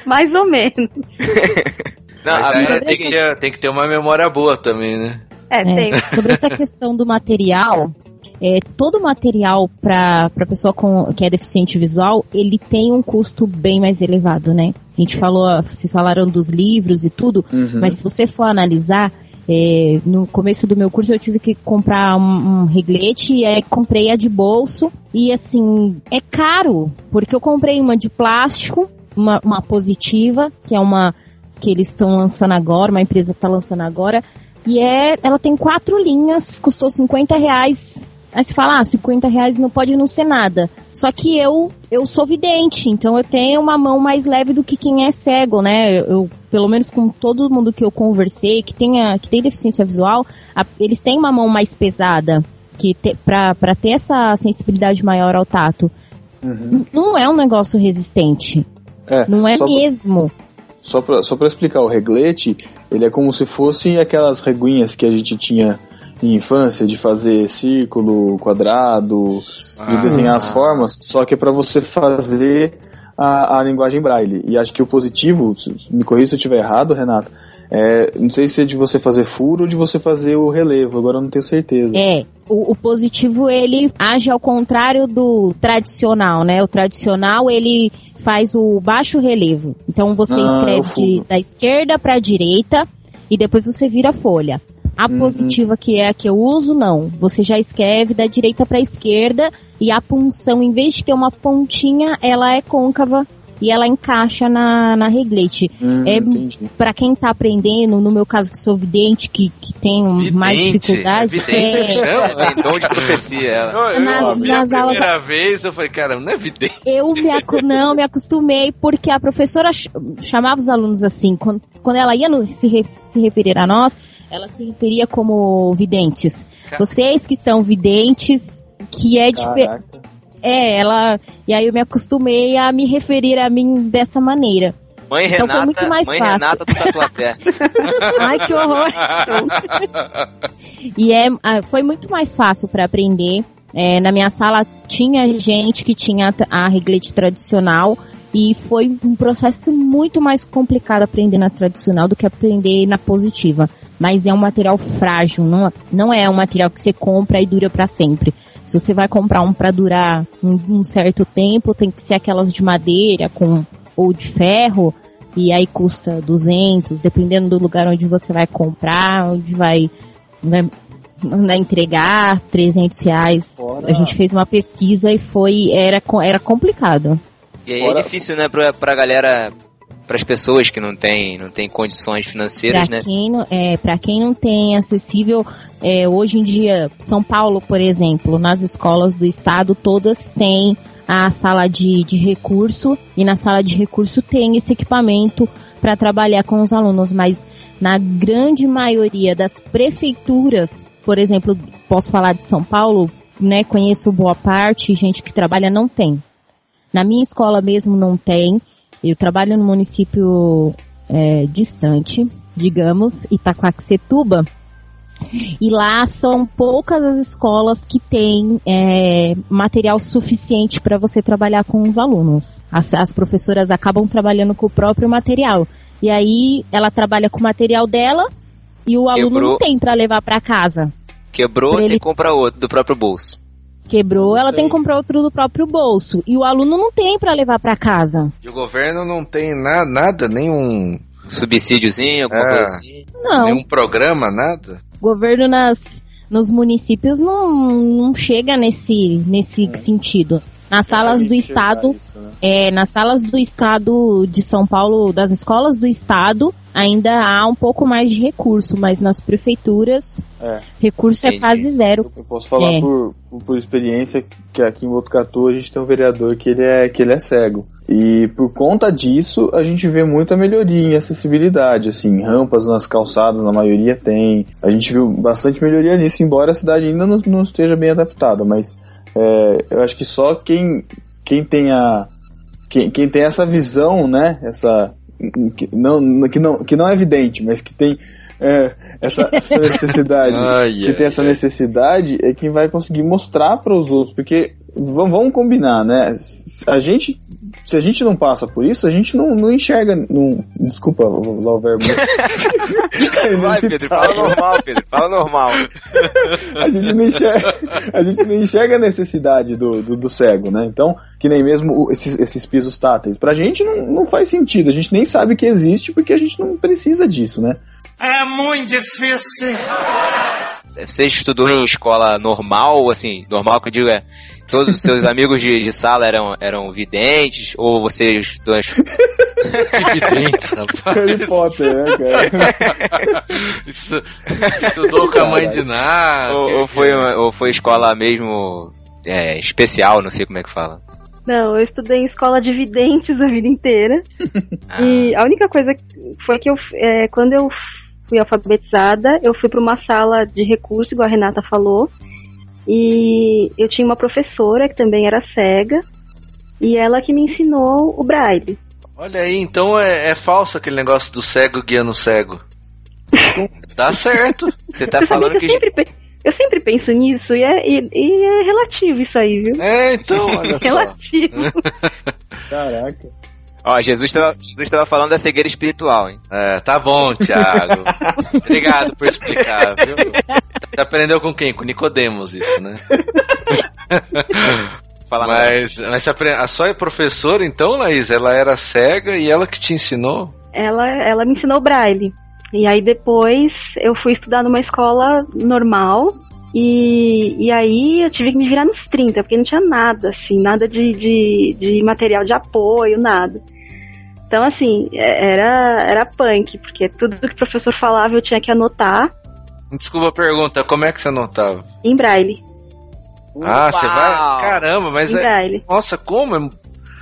Mais ou menos. (laughs) Não, Mas é tem, que ter, tem que ter uma memória boa também, né? É, É, tem. sobre essa questão do material, é, todo material para a pessoa com, que é deficiente visual, ele tem um custo bem mais elevado, né? A gente falou, vocês falaram dos livros e tudo, Uhum. mas se você for analisar, é, no começo do meu curso eu tive que comprar um, um reglete e aí comprei a de bolso e assim, é caro, porque eu comprei uma de plástico, uma, uma positiva, que é uma que eles estão lançando agora, uma empresa está lançando agora, e é, ela tem quatro linhas, custou 50 reais. Aí você fala, ah, 50 reais não pode não ser nada. Só que eu, eu sou vidente, então eu tenho uma mão mais leve do que quem é cego, né? Eu, pelo menos com todo mundo que eu conversei, que, tenha, que tem deficiência visual, a- eles têm uma mão mais pesada, que te, pra, pra ter essa sensibilidade maior ao tato. Uhum. Não é um negócio resistente. É, Não é só, mesmo. só, pra, só pra explicar, o reglete, ele é como se fossem aquelas reguinhas que a gente tinha em infância, de fazer círculo, quadrado, de desenhar as formas, só que é para você fazer a, a linguagem braille. E acho que o positivo, se- me corrija se eu estiver errado, Renato, é, não sei se é de você fazer furo ou de você fazer o relevo, agora eu não tenho certeza. É, o, o positivo ele age ao contrário do tradicional, né? O tradicional ele faz o baixo relevo. Então você Ah, escreve de- da esquerda para a direita e depois você vira a folha. A Uhum. positiva que é a que eu uso, não. Você já escreve da direita para a esquerda e a punção, em vez de ter uma pontinha, ela é côncava e ela encaixa na, na reglete. Hum, é. Pra quem tá aprendendo, no meu caso que sou vidente, que, que tem mais Vidente, dificuldade, vidente é, chama? (laughs) Tem dom de profecia, ela. Eu, eu Nas- vi nas aulas- primeira vez, eu falei, cara, não é vidente. eu me, acu- não, me acostumei porque a professora ch- chamava os alunos assim, quando, quando ela ia no- se, re- se referir a nós, ela se referia como videntes. Vocês que são videntes, que é diferente. É, ela. E aí eu me acostumei a me referir a mim dessa maneira. Mãe Então foi Renata, muito mais mãe fácil. Renata do Tatuapé. (laughs) Ai, que horror! E é, ah, foi muito mais fácil para aprender. É, na minha sala tinha gente que tinha a reglete tradicional e foi um processo muito mais complicado aprender na tradicional do que aprender na positiva. Mas é um material frágil, não, não é um material que você compra e dura para sempre. Se você vai comprar um para durar um, um certo tempo, tem que ser aquelas de madeira com ou de ferro e aí custa 200, dependendo do lugar onde você vai comprar, onde vai, vai, vai entregar 300 reais. Fora- A gente fez uma pesquisa e foi era era complicado. E aí Fora- é difícil, né, pra, pra galera, pras pessoas que não têm não tem condições financeiras, Para né? quem não é para quem não tem acessível é, hoje em dia São Paulo, por exemplo, nas escolas do estado todas têm a sala de, de recurso e na sala de recurso tem esse equipamento para trabalhar com os alunos, mas na grande maioria das prefeituras, por exemplo, posso falar de São Paulo, né? Conheço boa parte, gente que trabalha não tem. Na minha escola mesmo não tem. Eu trabalho no município é, distante, digamos, Itaquaquecetuba. E lá são poucas as escolas que têm é, material suficiente para você trabalhar com os alunos. As, as professoras acabam trabalhando com o próprio material. E aí ela trabalha com o material dela e o aluno Quebrou. não tem para levar para casa. Quebrou, Pra tem ele- que comprar outro do próprio bolso. Quebrou, ela tem tem. que comprar outro do próprio bolso. E o aluno não tem para levar para casa. E o governo não tem na, nada, nenhum, Subsídiozinho, alguma É. coisa assim. Não. nenhum programa, nada. O governo nas, nos municípios não, não chega nesse, nesse sentido. Nas salas do estado, chegar isso, né? é, nas salas do estado de São Paulo, das escolas do estado, ainda há um pouco mais de recurso, mas nas prefeituras, É. recurso é Entendi. quase zero. Eu posso falar É. por, por, por experiência que aqui em Botucatu a gente tem um vereador que ele é, que ele é cego. E por conta disso, a gente vê muita melhoria em acessibilidade, assim, rampas nas calçadas, na maioria tem. A gente viu bastante melhoria nisso, embora a cidade ainda não, não esteja bem adaptada, mas é, eu acho que só quem, quem tem a. Quem, quem tem essa visão, né? Essa. Que não, que, não, que não é evidente, mas que tem é, essa, essa (laughs) necessidade Ai, que ai, tem essa ai. necessidade é quem vai conseguir mostrar para os outros, porque vamos, vamos combinar, né? A gente, se a gente não passa por isso, a gente não, não enxerga, não, desculpa, vou usar o verbo. É (laughs) Vai, Pedro, fala normal, Pedro, fala normal. a gente não enxerga, a gente não enxerga a necessidade do, do, do cego, né? Então, que nem mesmo esses, esses pisos táteis. Pra gente não, não faz sentido, a gente nem sabe que existe porque a gente não precisa disso, né? É muito difícil. Você estudou em escola normal, assim, normal que eu digo é. Todos os seus (laughs) amigos de, de sala eram, eram videntes? Ou você estudou em Que vidente, (laughs) rapaz. Harry Potter, né, cara? (laughs) Isso- Estudou com a mãe de nada. ou, ou foi, ou foi escola mesmo é, especial, não sei como é que fala. Não, eu estudei em escola de videntes a vida inteira. Ah, E a única coisa foi que eu, é, quando eu fui alfabetizada, eu fui para uma sala de recurso, igual a Renata falou. E eu tinha uma professora que também era cega. E ela que me ensinou o braille. Olha aí, então é, é falso aquele negócio do cego guiando o cego. (laughs) Tá certo. Você tá Você falando que sempre, pe- Eu sempre penso nisso e é, e, e é relativo isso aí, viu? É, então, olha (laughs) só. relativo. (laughs) Caraca. Ó, Jesus tava, Jesus tava falando da cegueira espiritual, hein? É, tá bom, Thiago. (laughs) Obrigado por explicar, viu? Você aprendeu com quem? Com Nicodemos isso, né? (laughs) Fala Mas, mas a sua professora, então, Laís, ela era cega e ela que te ensinou? ela, ela me ensinou braille. E aí depois eu fui estudar numa escola normal. E, e aí eu tive que me virar nos 30, porque não tinha nada, assim, nada de, de, de material de apoio, nada. Então, assim, é- era, era punk, porque tudo que o professor falava eu tinha que anotar Desculpa a pergunta, como é que você anotava? em braille. Ah, você vai. Uau! Caramba, mas em é. braille. Nossa, como? É-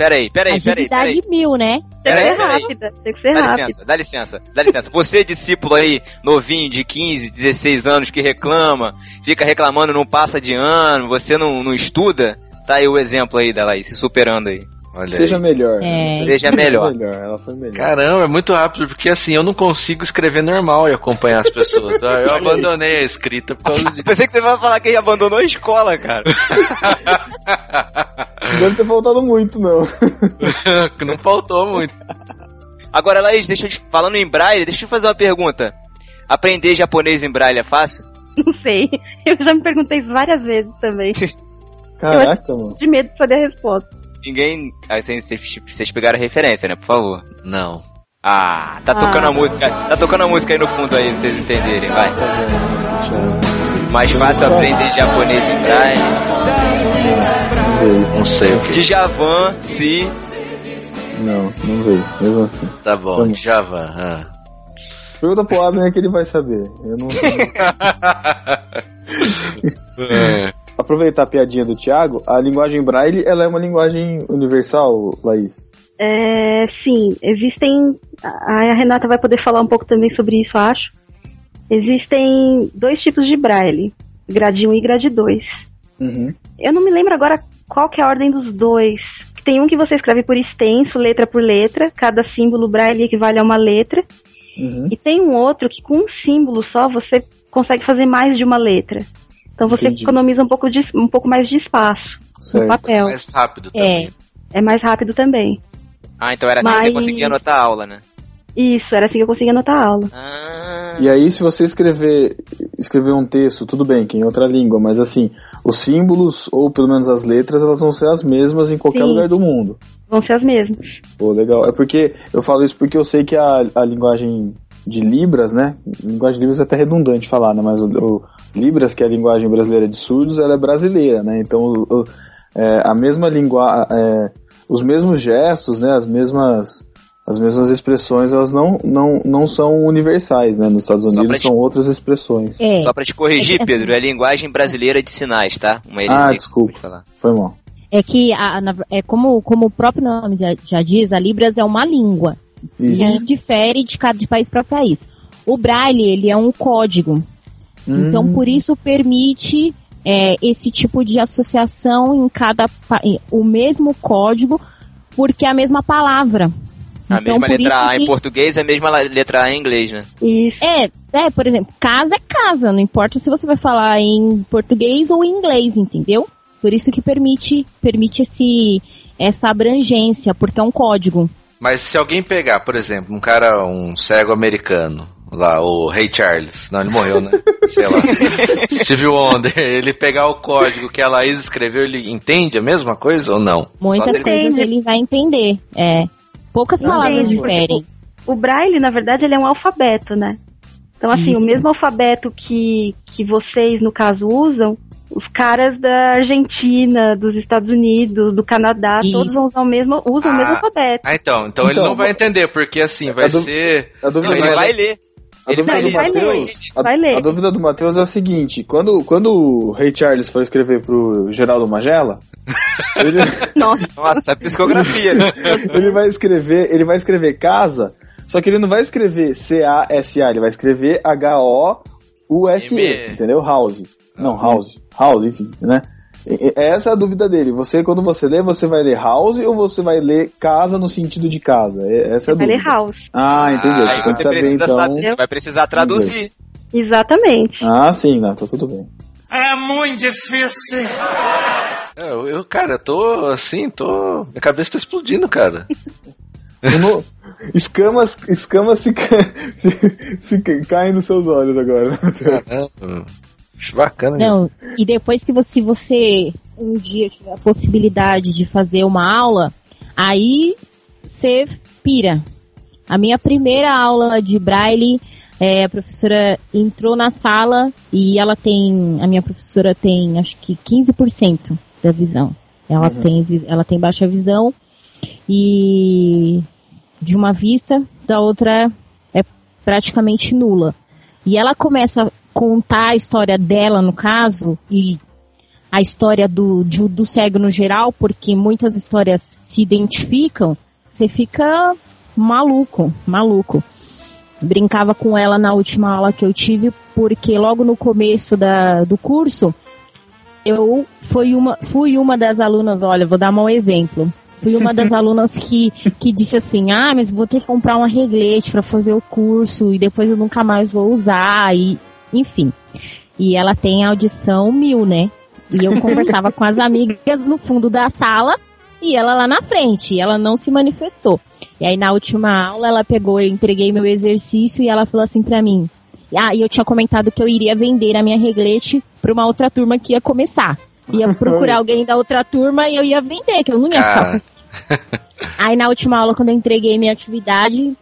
Peraí, peraí, peraí. Agilidade mil, né? Tem que ser rápida, tem que ser Dá licença, dá licença, dá licença. Você, discípulo aí, novinho, de 15, 16 anos, que reclama, fica reclamando, não passa de ano, você não, não estuda, tá aí o exemplo aí da Laís, se superando aí. Olha Seja aí. melhor. É. Seja melhor. melhor. Ela foi melhor. Caramba, é muito rápido, porque assim, eu não consigo escrever normal e acompanhar as pessoas. tá? Eu (laughs) abandonei a escrita por causa disso. Pensei que você vai falar que ele abandonou a escola, cara. (laughs) Não deve ter faltado muito, não. Que (laughs) não faltou muito. Agora, Laís, deixa eu te, falando em braille, deixa eu te fazer uma pergunta. Aprender japonês em braille é fácil? Não sei. Eu já me perguntei várias vezes também. Caraca, mano. De medo de saber a resposta. Ninguém. Aí vocês, vocês pegaram a referência, né? Por favor. Não. Ah, tá tocando a música. Tá tocando a música aí no fundo aí, pra vocês entenderem, vai. Mais fácil aprender japonês em braille. Não sei o que. Djavan, se. Não, não veio. Mesmo assim. Tá bom, Vamos. Djavan. ah. Pergunta pro Abner que ele vai saber. Eu não. (laughs) (laughs) É. Aproveitar a piadinha do Thiago, a linguagem Braille ela é uma linguagem universal, Laís. É, sim, existem. A Renata vai poder falar um pouco também sobre isso, acho. Existem dois tipos de braille, grade 1 e grade 2. Uhum. Eu não me lembro agora qual que é a ordem dos dois. Tem um que você escreve por extenso, letra por letra, cada símbolo braille equivale a uma letra. Uhum. E tem um outro que com um símbolo só você consegue fazer mais de uma letra. Então você Entendi. economiza um pouco, de, um pouco mais de espaço no Certo. papel. Mais rápido É. também. É mais rápido também. Ah, então era assim que você Mas- conseguia anotar a aula, né? Isso, era assim que eu conseguia anotar a aula. Ah. E aí, se você escrever, escrever um texto, tudo bem, que é em outra língua, mas assim, os símbolos, ou pelo menos as letras, elas vão ser as mesmas em qualquer Sim. lugar do mundo. Vão ser as mesmas. Pô, legal. É porque eu falo isso porque eu sei que a, a linguagem de Libras, né? Linguagem de Libras é até redundante falar, né? Mas o, o Libras, que é a linguagem brasileira de surdos, ela é brasileira, né? Então, o- o- é, a mesma língua, é, os mesmos gestos, né? As mesmas as mesmas expressões, elas não, não, não são universais, né? Nos Estados Unidos te- são outras expressões. É. Só pra te corrigir, É que, assim- Pedro, é linguagem brasileira de sinais, tá? Uma Ah, desculpa. Foi mal. É que, a, na- é como, como o próprio nome já, já diz, a Libras é uma língua. Isso. E difere de cada de país para país. O Braille, ele é um código. Então, Hum. por isso permite é, esse tipo de associação em cada o mesmo código, porque é a mesma palavra. A então, mesma letra A em que- português é a mesma letra A em inglês, né? Isso. É, é, por exemplo, casa é casa, não importa se você vai falar em português ou em inglês, entendeu? Por isso que permite, permite esse, essa abrangência, porque é um código. Mas se alguém pegar, por exemplo, um cara, um cego americano, lá, o Ray Charles, não, ele morreu, né? (laughs) Sei lá. Steve Wonder, ele pegar o código que a Laís escreveu, ele entende a mesma coisa ou não? Muitas coisas ele vai entender. É. Poucas Não palavras entende, diferem. O braille, na verdade, ele é um alfabeto, né? Então, assim, Isso. o mesmo alfabeto que, que vocês, no caso, usam, os caras da Argentina, dos Estados Unidos, do Canadá, Isso. todos vão usar o mesmo, usam o mesmo Ah. alfabeto. Ah, então, então, ele Então, não vai entender, porque assim, vai a ser. A dúvida, Não, do ele vai ler. a Ele dúvida do Matheus, a, vai ler. a dúvida do Matheus é o seguinte, quando, quando o Ray Charles for escrever pro Geraldo Magela, (laughs) ele, Nossa, Nossa, psicografia. né? (laughs) ele vai escrever, ele vai escrever casa, só que ele não vai escrever C-A-S-A, ele vai escrever H-O-U-S-E, entendeu? House. Não, House. House, enfim, né? Essa é a dúvida dele. Você, quando você lê, você vai ler house ou você vai ler casa no sentido de casa? E- Essa é a vai dúvida. ler house. Ah, entendeu. Aí você tem que você saber, precisa então. saber, você vai precisar traduzir. Exatamente. Ah, sim, não, tá tudo bem. É muito difícil. É, Eu, eu, cara, eu tô assim, tô. Minha cabeça tá explodindo, cara. No- Escamas, escamas se, ca- (laughs) se, se ca- caem nos seus olhos agora. Caramba. Bacana. Não, e depois que você, se você um dia tiver a possibilidade de fazer uma aula, aí você pira. A minha primeira aula de braille, é, a professora entrou na sala e ela tem, a minha professora tem acho que 15% da visão. Ela, tem, vi- ela tem baixa visão e de uma vista, da outra é praticamente nula. E ela começa contar a história dela, no caso, e a história do, de- do cego no geral, porque muitas histórias se identificam, você fica maluco, maluco. Brincava com ela na última aula que eu tive, porque logo no começo da, do curso, eu fui uma, fui uma das alunas, olha, vou dar um exemplo. Fui uma das (laughs) alunas que, que disse assim, ah, mas vou ter que comprar uma reglete para fazer o curso e depois eu nunca mais vou usar e, enfim. E ela tem audição mil, né? E eu (laughs) conversava com as amigas no fundo da sala e ela lá na frente, e ela não se manifestou. E aí na última aula ela pegou, eu entreguei meu exercício e ela falou assim pra mim: "Ah, e eu tinha comentado que eu iria vender a minha reglete pra uma outra turma que ia começar. Ia (laughs) procurar alguém da outra turma e eu ia vender, que eu não ia ficar (laughs) Aí na última aula, quando eu entreguei minha atividade,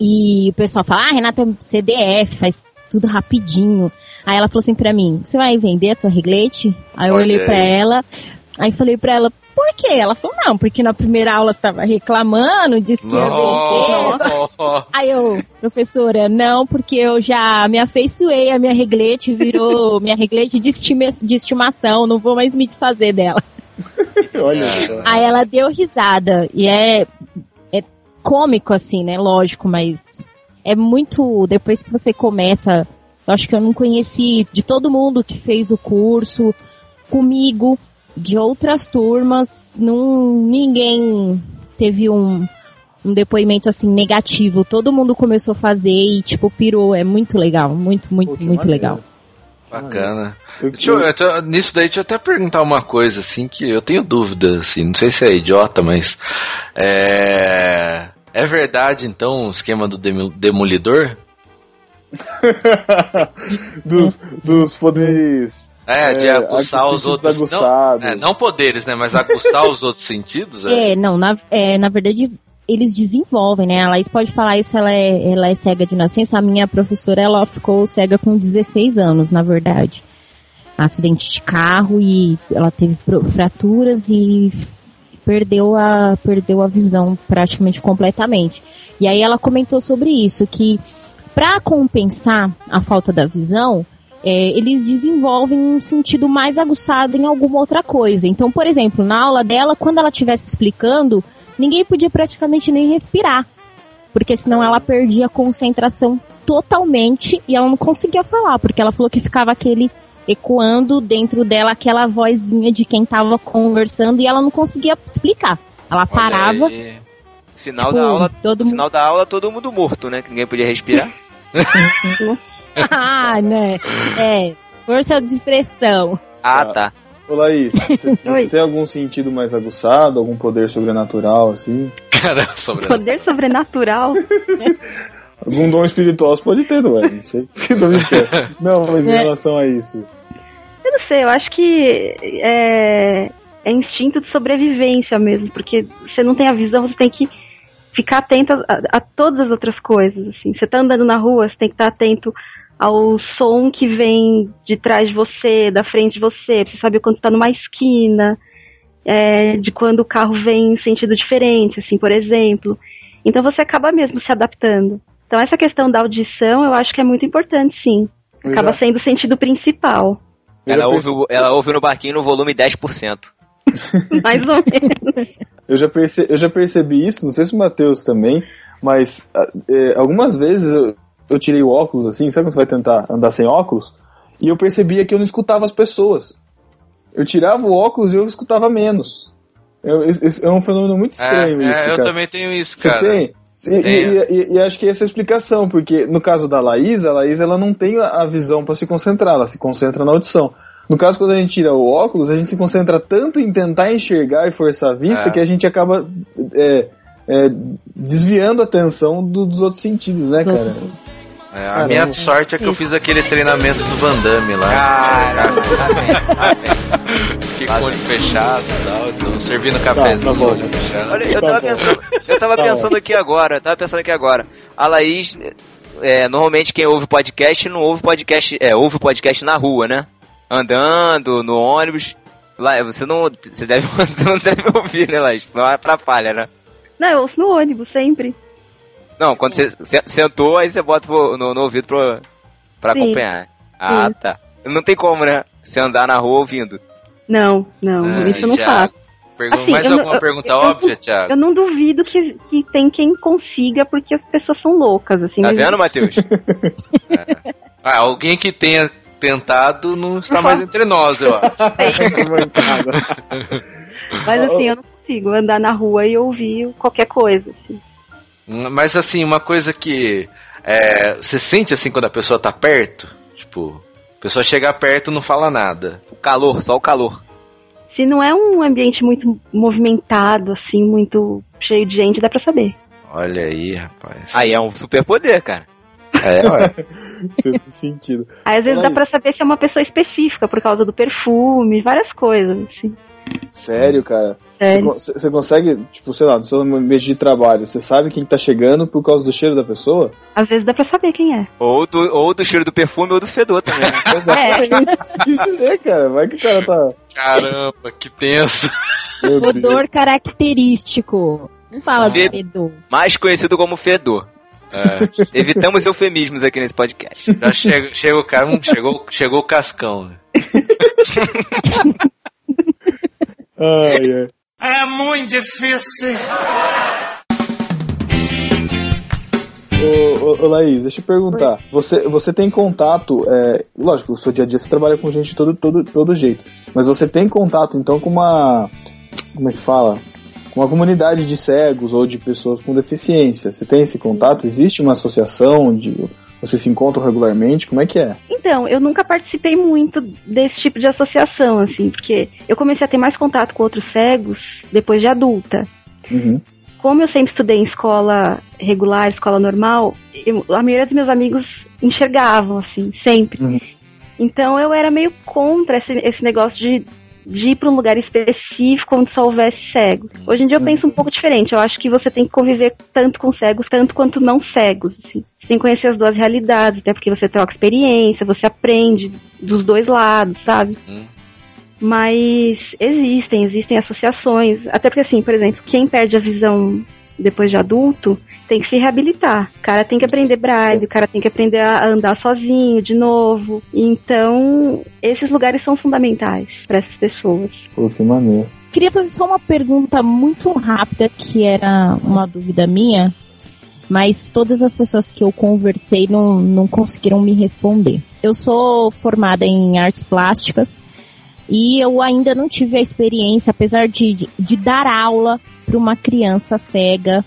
e o pessoal fala, ah, Renata é CDF, faz tudo rapidinho. Aí ela falou assim pra mim, você vai vender a sua reglete? Aí eu Olha olhei pra ela, aí falei pra ela, por quê? Ela falou, não, porque na primeira aula você tava reclamando, disse que ia vender. Aí eu, professora, não, porque eu já me afeiçoei, a minha reglete virou (laughs) minha reglete de, estima- de estimação, não vou mais me desfazer dela. (laughs) Olha, Aí ela deu risada. E é, é cômico, assim, né? Lógico, mas é muito. Depois que você começa. Eu acho que eu não conheci de todo mundo que fez o curso comigo, de outras turmas. Não, ninguém teve um, um depoimento assim negativo. Todo mundo começou a fazer e, tipo, pirou. É muito legal. Muito, muito, Pô, muito maneiro. legal. Bacana. eu- Deixa eu, eu nisso daí, deixa eu até perguntar uma coisa, assim, que eu tenho dúvida, assim, não sei se é idiota, mas. É. É verdade, então, o esquema do demo- demolidor? (laughs) dos, dos poderes. É, de É, aguçar os outros. Não, é, não poderes, né? Mas aguçar os outros sentidos? É. É, não, na, é, na verdade, eles desenvolvem, né? A Laís pode falar isso, ela é, ela é cega de nascença. A minha professora, ela ficou cega com 16 anos, na verdade. Acidente de carro e ela teve fraturas e perdeu a, perdeu a visão praticamente completamente. E aí ela comentou sobre isso, que para compensar a falta da visão, é, eles desenvolvem um sentido mais aguçado em alguma outra coisa. Então, por exemplo, na aula dela, quando ela estivesse explicando, ninguém podia praticamente nem respirar. Porque senão ela perdia a concentração totalmente e ela não conseguia falar, porque ela falou que ficava aquele ecoando dentro dela aquela vozinha de quem tava conversando e ela não conseguia explicar. Ela Olha parava, aí. Final tipo, da aula, todo no mundo final da aula, todo mundo morto, né? Que ninguém podia respirar. (laughs) ah, né? É, força de expressão. Ah, Tá. tá. Ô Laís, (laughs) você, você tem algum sentido mais aguçado, algum poder sobrenatural, assim? Caramba, sobre... Poder sobrenatural. (laughs) Espiritual você pode ter, não é? Não sei. (laughs) Não, mas em É. relação a isso. Eu não sei, eu acho que é, é instinto de sobrevivência mesmo, porque você não tem a visão, você tem que ficar atento a, a- a todas as outras coisas. Assim. Você tá andando na rua, você tem que estar atento ao som que vem de trás de você, da frente de você, pra você saber quando tá numa esquina, é, de quando o carro vem em sentido diferente, assim, por exemplo. Então você acaba mesmo se adaptando. Então essa questão da audição eu acho que é muito importante, sim. Eu Acaba já- sendo o sentido principal. eu Ela já ouve, ela ouve no barquinho no volume 10%. (laughs) (laughs) Mais ou menos. Eu já, perce- eu já percebi isso, não sei se o Matheus também, mas é, algumas vezes eu, eu tirei o óculos, assim, sabe quando você vai tentar andar sem óculos? E eu percebia que eu não escutava as pessoas. Eu tirava o óculos e eu escutava menos. Eu- esse é um fenômeno muito estranho É, isso, é, eu cara. também tenho isso, Você cara. tem? E, e- e- e acho que essa é a explicação, porque no caso da Laís, a Laís ela não tem a visão para se concentrar, ela se concentra na audição. No caso, quando a gente tira o óculos, a gente se concentra tanto em tentar enxergar e forçar a vista É. que a gente acaba é, é, desviando a atenção do- dos outros sentidos, né, cara? É, a Caramba. minha sorte é que eu fiz aquele treinamento do Van Damme lá. Fiquei com o olho fechado e tal, então servindo cafezinho tá com bom. o olho fechado. Olha, eu Tá tava pensando, eu tava Tá pensando aqui agora, eu tava pensando aqui agora. A Laís, é, normalmente quem ouve podcast não ouve podcast, é, ouve podcast na rua, né? Andando, no ônibus. Lá, você não, você deve, (laughs) você não deve ouvir, né, Laís? Senão atrapalha, né? Não, eu ouço no ônibus, sempre. Não, quando você se- sentou, aí você bota no, no ouvido pra, pra Sim. acompanhar. Ah, Sim. tá. Não tem como, né? Você andar na rua ouvindo. Não, não, Ah, isso eu não Thiago. faço. Pergun- Assim, mais eu não- alguma eu- pergunta eu- óbvia, Thiago? Eu não duvido que, que tem quem consiga, porque as pessoas são loucas, assim. Tá mas- vendo, Matheus? (laughs) Ah, alguém que tenha tentado não está mais entre nós, eu acho. (laughs) Mas assim, eu não consigo andar na rua e ouvir qualquer coisa. assim. Mas assim, uma coisa que é, você sente assim quando a pessoa tá perto, tipo, a pessoa chega perto e não fala nada. O calor, só o calor. Se não é um ambiente muito movimentado, assim, muito cheio de gente, dá pra saber. Olha aí, rapaz. Aí é um superpoder, cara. É, (laughs) ué. Sexto sentido. Aí às vezes Olha dá pra saber se é uma pessoa específica, por causa do perfume, várias coisas, assim. Sério, cara. Você Sério. con- Você consegue, tipo, sei lá, no seu ambiente de trabalho, você sabe quem tá chegando por causa do cheiro da pessoa? Às vezes dá pra saber quem é. Ou do, ou do cheiro do perfume ou do fedor também. né? (laughs) Exatamente isso dizer, cara. Vai que o cara tá. Caramba, que tenso. Odor característico. Não fala do Fe- fedor. Mais conhecido como fedor. É, Evitamos eufemismos aqui nesse podcast. já chega, chega o cara, hum, chegou, chegou o cascão. (laughs) Ai, ai. É muito difícil. Ô, ô, ô, Laís, deixa eu te perguntar. Você, você tem contato, é, lógico, no seu dia a dia você trabalha com gente de todo, todo, todo jeito, mas você tem contato então com uma. Como é que fala? Com uma comunidade de cegos ou de pessoas com deficiência. Você tem esse contato? Existe uma associação onde vocês se encontram regularmente? Como é que é? Então, eu nunca participei muito desse tipo de associação, assim, porque eu comecei a ter mais contato com outros cegos depois de adulta. Uhum. Como eu sempre estudei em escola regular, escola normal, eu- a maioria dos meus amigos enxergavam, assim, sempre. Uhum. Então eu era meio contra esse, esse negócio de, de ir para um lugar específico onde só houvesse cegos. Hoje em dia eu penso um pouco diferente. Eu acho que você tem que conviver tanto com cegos, tanto quanto não cegos. Assim. Você tem que conhecer as duas realidades, até porque você troca experiência, você aprende dos dois lados, sabe? Hum. Mas existem, existem associações. Até porque, assim, por exemplo, quem perde a visão depois de adulto tem que se reabilitar. O cara tem que aprender braille, o cara tem que aprender a andar sozinho de novo. Então, esses lugares são fundamentais para essas pessoas. Pô, que maneiro. Queria fazer só uma pergunta muito rápida, que era uma dúvida minha, mas todas as pessoas que eu conversei não, não conseguiram me responder. Eu sou formada em artes plásticas e eu ainda não tive a experiência, apesar de, de, de dar aula para uma criança cega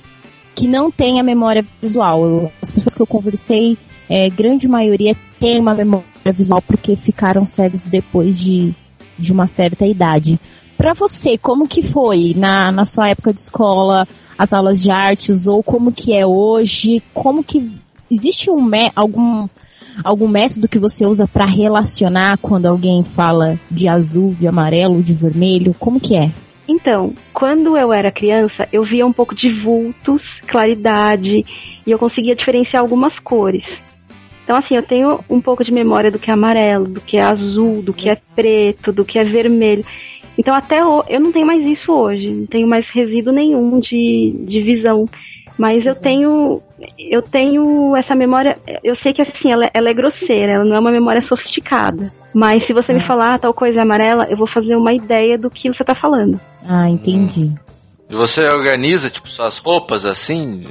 que não tem a memória visual. As pessoas que eu conversei, é, grande maioria tem uma memória visual porque ficaram cegos depois de, de uma certa idade. Pra você, como que foi na, na sua época de escola, as aulas de artes, ou como que é hoje? Como que existe um algum algum método que você usa pra relacionar quando alguém fala de azul, de amarelo, de vermelho? Como que é? Então, quando eu era criança, eu via um pouco de vultos, claridade, e eu conseguia diferenciar algumas cores. Então, assim, eu tenho um pouco de memória do que é amarelo, do que é azul, do que é preto, do que é vermelho. Então, até eu não tenho mais isso hoje, não tenho mais resíduo nenhum de, de visão. Mas eu tenho, eu tenho essa memória, eu sei que assim, ela, ela é grosseira, ela não é uma memória sofisticada. Mas se você me falar ah, tal coisa é amarela, eu vou fazer uma ideia do que você tá falando. Ah, entendi. E você organiza, tipo, suas roupas assim,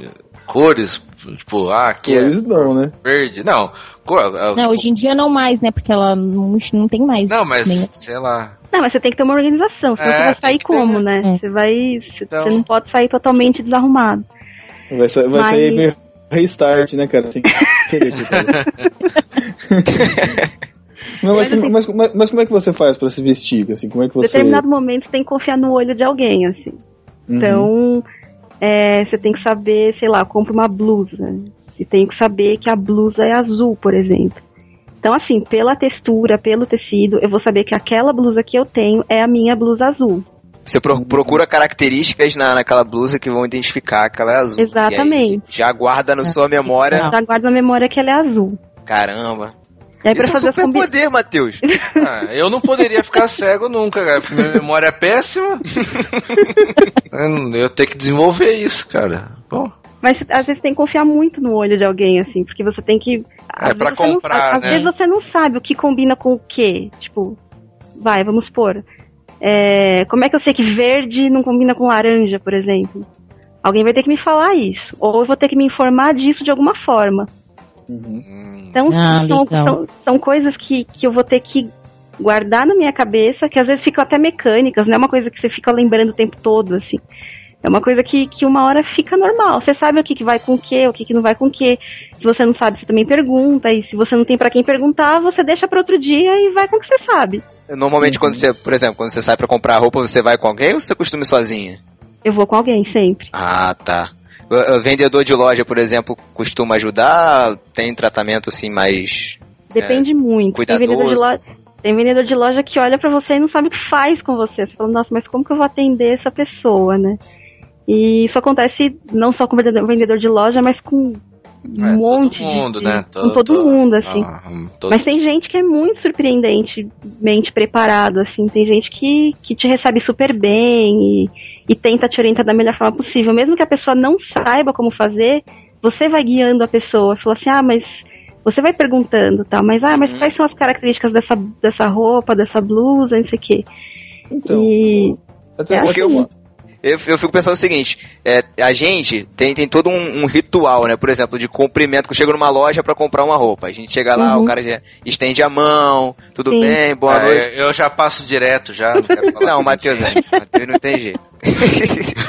cores, tipo, ah, aqui é Cores não, né? verde. Não, cor, ah, Não, hoje em dia não mais, né? Porque ela não, não tem mais. não, mas nem- sei lá. Não, mas você tem que ter uma organização, senão É, você vai sair que ter, como, né? É. Você vai. Você Então- você não pode sair totalmente desarrumado. Vai, vai Mas- sair meio restart, né, cara? Querer. (laughs) Não, mas, como- mas, mas, mas como é que você faz pra se vestir? Assim, como é que Em você. determinado momento você tem que confiar no olho de alguém, assim. Uhum. Então, é, você tem que saber, sei lá, compra uma blusa. E tem que saber que a blusa é azul, por exemplo. Então, assim, pela textura, pelo tecido, eu vou saber que aquela blusa que eu tenho é a minha blusa azul. Você pro- procura características na, naquela blusa que vão identificar que ela é azul. Exatamente. Já guarda na sua memória. Já guardo na memória que ela é azul. Caramba. Aí, pra Isso é um fazer as combi- superpoder, Matheus. (laughs) Ah, eu não poderia ficar cego nunca, cara. Minha memória é péssima. (laughs) Eu, tenho que desenvolver isso, cara. Bom, Mas às vezes tem que confiar muito no olho de alguém, assim, porque você tem que. às É, pra vezes você não comprar, sabe- Às né? vezes você não sabe o que combina com o quê. Tipo, vai, vamos supor. É, como é que eu sei que verde não combina com laranja, por exemplo? Alguém vai ter que me falar isso. Ou eu vou ter que me informar disso de alguma forma. Uhum. Então, Ah, são, são, são coisas que, que eu vou ter que guardar na minha cabeça, que às vezes ficam até mecânicas, não é uma coisa que você fica lembrando o tempo todo, assim. É uma coisa que, que uma hora fica normal. Você sabe o que, que vai com o que, o que, que não vai com o que. Se você não sabe, você também pergunta. E se você não tem pra quem perguntar, você deixa para outro dia e vai com o que você sabe. Normalmente, quando você, por exemplo, quando você sai pra comprar roupa, você vai com alguém ou você costuma sozinha? Eu vou com alguém sempre. Ah, tá. O- o vendedor de loja, por exemplo, costuma ajudar? Tem tratamento assim mais. Depende muito. Tem vendedor, de cuidadoso. loja, tem vendedor de loja que olha pra você e não sabe o que faz com você. Você fala, nossa, mas como que eu vou atender essa pessoa, né? E isso acontece não só com vendedor de loja, mas com um é, monte todo mundo, de, né? com todo mundo, assim. Ah, todo- Mas tem gente que é muito surpreendentemente preparado, assim. Tem gente que, que te recebe super bem e, e tenta te orientar da melhor forma possível. Mesmo que a pessoa não saiba como fazer, você vai guiando a pessoa. Fala assim, ah, mas você vai perguntando, tal, mas ah, mas quais são as características dessa, dessa roupa, dessa blusa, não sei o quê. Então, E até é porque assim. Eu, eu fico pensando o seguinte, é, a gente tem, tem todo um, um ritual, né? Por exemplo, de cumprimento, que eu chego numa loja pra comprar uma roupa. A gente chega lá, Uhum. o cara já estende a mão, tudo Sim. bem, boa Ah, noite. eu, já passo direto já, não (laughs) Matheus, é, Matheus não tem jeito. (laughs)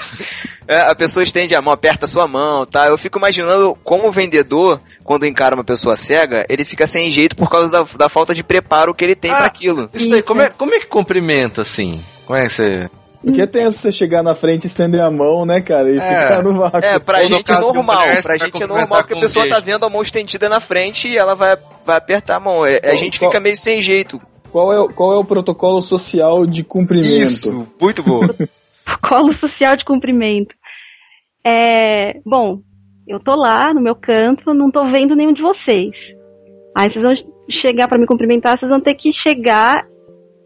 É, a pessoa estende a mão, aperta a sua mão, tá? Eu fico imaginando como o vendedor, quando encara uma pessoa cega, ele fica sem jeito por causa da, da falta de preparo que ele tem Ah, pra aquilo. Isso daí, como é, como é que cumprimenta assim? Como é que você. Porque é tenso você chegar na frente, estender a mão, né, cara, e É. ficar no vácuo. É, pra Ou no gente é normal. mulher, Pra gente é normal porque a um pessoa tá vendo a mão estendida na frente e ela vai, vai apertar a mão. É, A gente qual- fica meio sem jeito. Qual, é, o- qual é o protocolo social de cumprimento? muito bom. (laughs) colo social de cumprimento. É, bom, eu tô lá no meu canto, não tô vendo nenhum de vocês. Aí vocês vão chegar pra me cumprimentar, vocês vão ter que chegar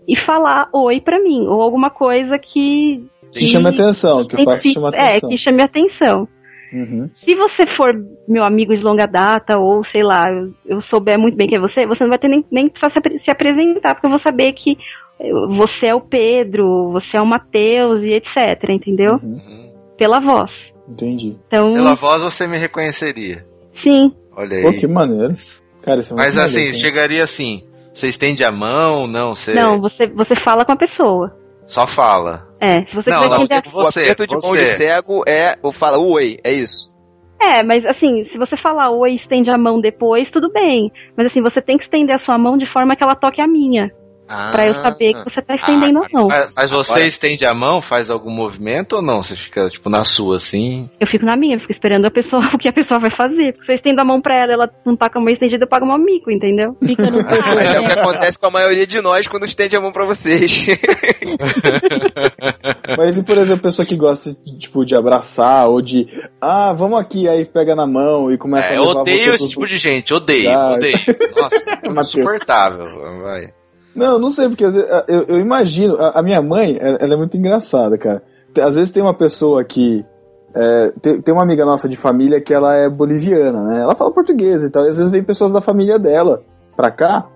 e falar oi pra mim, ou alguma coisa que Que chame atenção, que faça chamar é, atenção. que chame atenção. Uhum. Se você for meu amigo de longa data, ou sei lá, eu, eu souber muito bem quem é você, você não vai ter nem, nem precisar se, se apresentar, porque eu vou saber que eh, você é o Pedro, você é o Matheus e etc, entendeu? Uhum. Pela voz. Entendi. Então, Pela voz você me reconheceria. sim, Olha aí. Pô, que maneiro. Cara, isso é muito Mas assim, hein? chegaria assim. Você estende a mão, não, você não, você, você fala com a pessoa. só fala. É, se você Não, quiser não, entender- tipo você, o aperto de mão você. de cego é o fala oi, é isso. É, mas assim, se você falar oi e estende a mão depois, tudo bem. Mas assim, você tem que estender a sua mão de forma que ela toque a minha. Pra eu saber que você tá estendendo a mão. Mas, mas você Agora- estende a mão, faz algum movimento ou não? Você fica, tipo, na sua, assim? Eu fico na minha, eu fico esperando a pessoa, (laughs) o que a pessoa vai fazer. Porque se eu estendo a mão pra ela, ela não tá com a mão estendida, eu pago um mico, entendeu? Fica no (laughs) Mas é o que acontece com a maioria de nós quando estende a mão pra vocês. (laughs) Mas e, por exemplo, a pessoa que gosta, tipo, de abraçar, ou de, ah, vamos aqui, aí pega na mão e começa É, a eu levar odeio você esse pro- tipo de gente, odeio, Ah, odeio. Nossa, é insuportável. Vai. Não, não sei, porque vezes, eu, eu imagino, a, a minha mãe, ela ela é muito engraçada, cara. Às vezes tem uma pessoa que. é, tem, tem uma amiga nossa de família que ela é boliviana, né? Ela fala português e tal, e às vezes vem pessoas da família dela pra cá,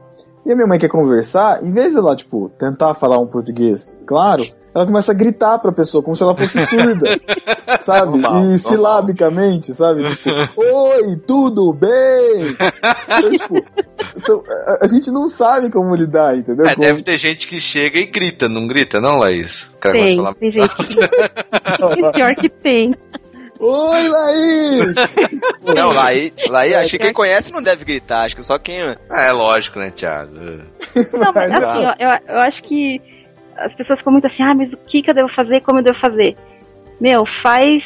e a minha mãe quer conversar, em vez de tipo, tentar falar um português claro, ela começa a gritar pra pessoa, como se ela fosse surda, (laughs) sabe? Normal, e silabicamente, sabe? Tipo, (laughs) oi, tudo bem? Então, tipo, são- a, a gente não sabe como lidar, entendeu? É, Com- deve ter gente que chega e grita, não grita, não, Laís? O cara Tem, de tem gente que... (laughs) Pior que tem. Oi, Laís! Não, Laí, Laí, acho que quem conhece não deve gritar, acho que só quem. É lógico, né, Thiago? Não, mas assim, ó, eu, eu acho que as pessoas ficam muito assim, ah, mas o que, que eu devo fazer, como eu devo fazer? Meu, faz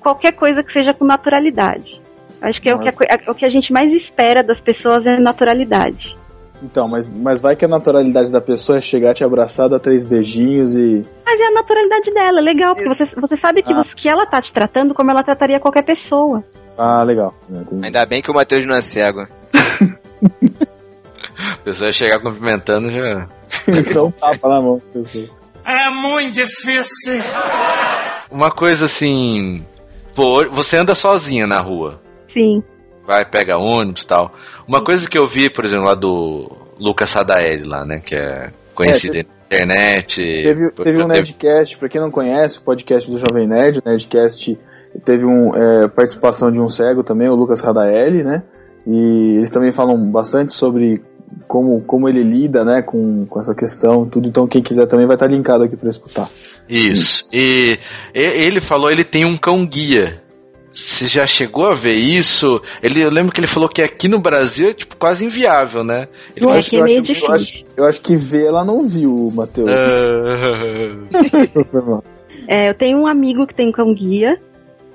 qualquer coisa que seja com naturalidade. Acho que é o que, a, é o que a gente mais espera das pessoas é naturalidade. Então, mas, mas vai que a naturalidade da pessoa é chegar te abraçar, dar três beijinhos e. Mas é a naturalidade dela, é legal, porque Isso. você, você sabe que, Ah. você- que ela tá te tratando como ela trataria qualquer pessoa. Ah, legal. Ainda bem que o Matheus não é cego. (laughs) A pessoa ia chegar cumprimentando já. (laughs) então tapa na mão, pessoa. É muito difícil. Uma coisa assim. Pô, você anda sozinha na rua. Sim. Vai, pega ônibus e tal. Uma coisa que eu vi, por exemplo, lá do Lucas Sadaeli lá, né? Que é conhecido na internet. Teve, teve um Nerdcast, pra quem não conhece, o podcast do Jovem Nerd, o Nerdcast teve um, é, participação de um cego também, o Lucas Radaeli, né? E eles também falam bastante sobre como, como ele lida, né, com, com essa questão, tudo. Então quem quiser também vai estar linkado aqui pra escutar. Isso. E e- ele falou, ele tem um cão guia. Você já chegou a ver isso? Ele, eu lembro que ele falou que aqui no Brasil é tipo quase inviável, né? Ele Eu É acho, que eu, acho, eu, acho, eu acho que ver ela não viu, Matheus. (laughs) Mal. É, eu tenho um amigo que tem cão guia.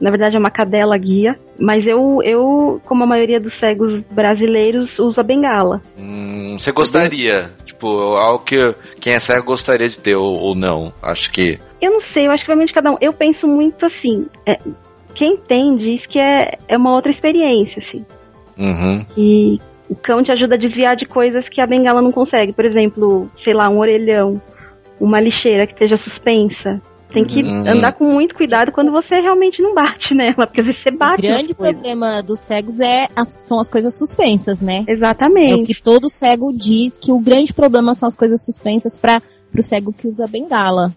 Na verdade é uma cadela guia. Mas eu, eu como a maioria dos cegos brasileiros, uso a bengala. hum, você gostaria? Tipo, algo que quem é cego gostaria de ter ou, ou não? Acho que. Eu não sei, eu acho que realmente cada um. Eu penso muito assim. é, quem tem diz que é, é uma outra experiência, assim. Uhum. que o cão te ajuda a desviar de coisas que a bengala não consegue. Por exemplo, sei lá, um orelhão, uma lixeira que esteja suspensa. Tem que Uhum. andar com muito cuidado quando você realmente não bate (laughs) nela, porque às vezes você O bate. nas grande problema dos cegos é as- são as coisas suspensas, né? É o Exatamente. que todo cego diz que o grande problema são as coisas suspensas para o cego que usa bengala.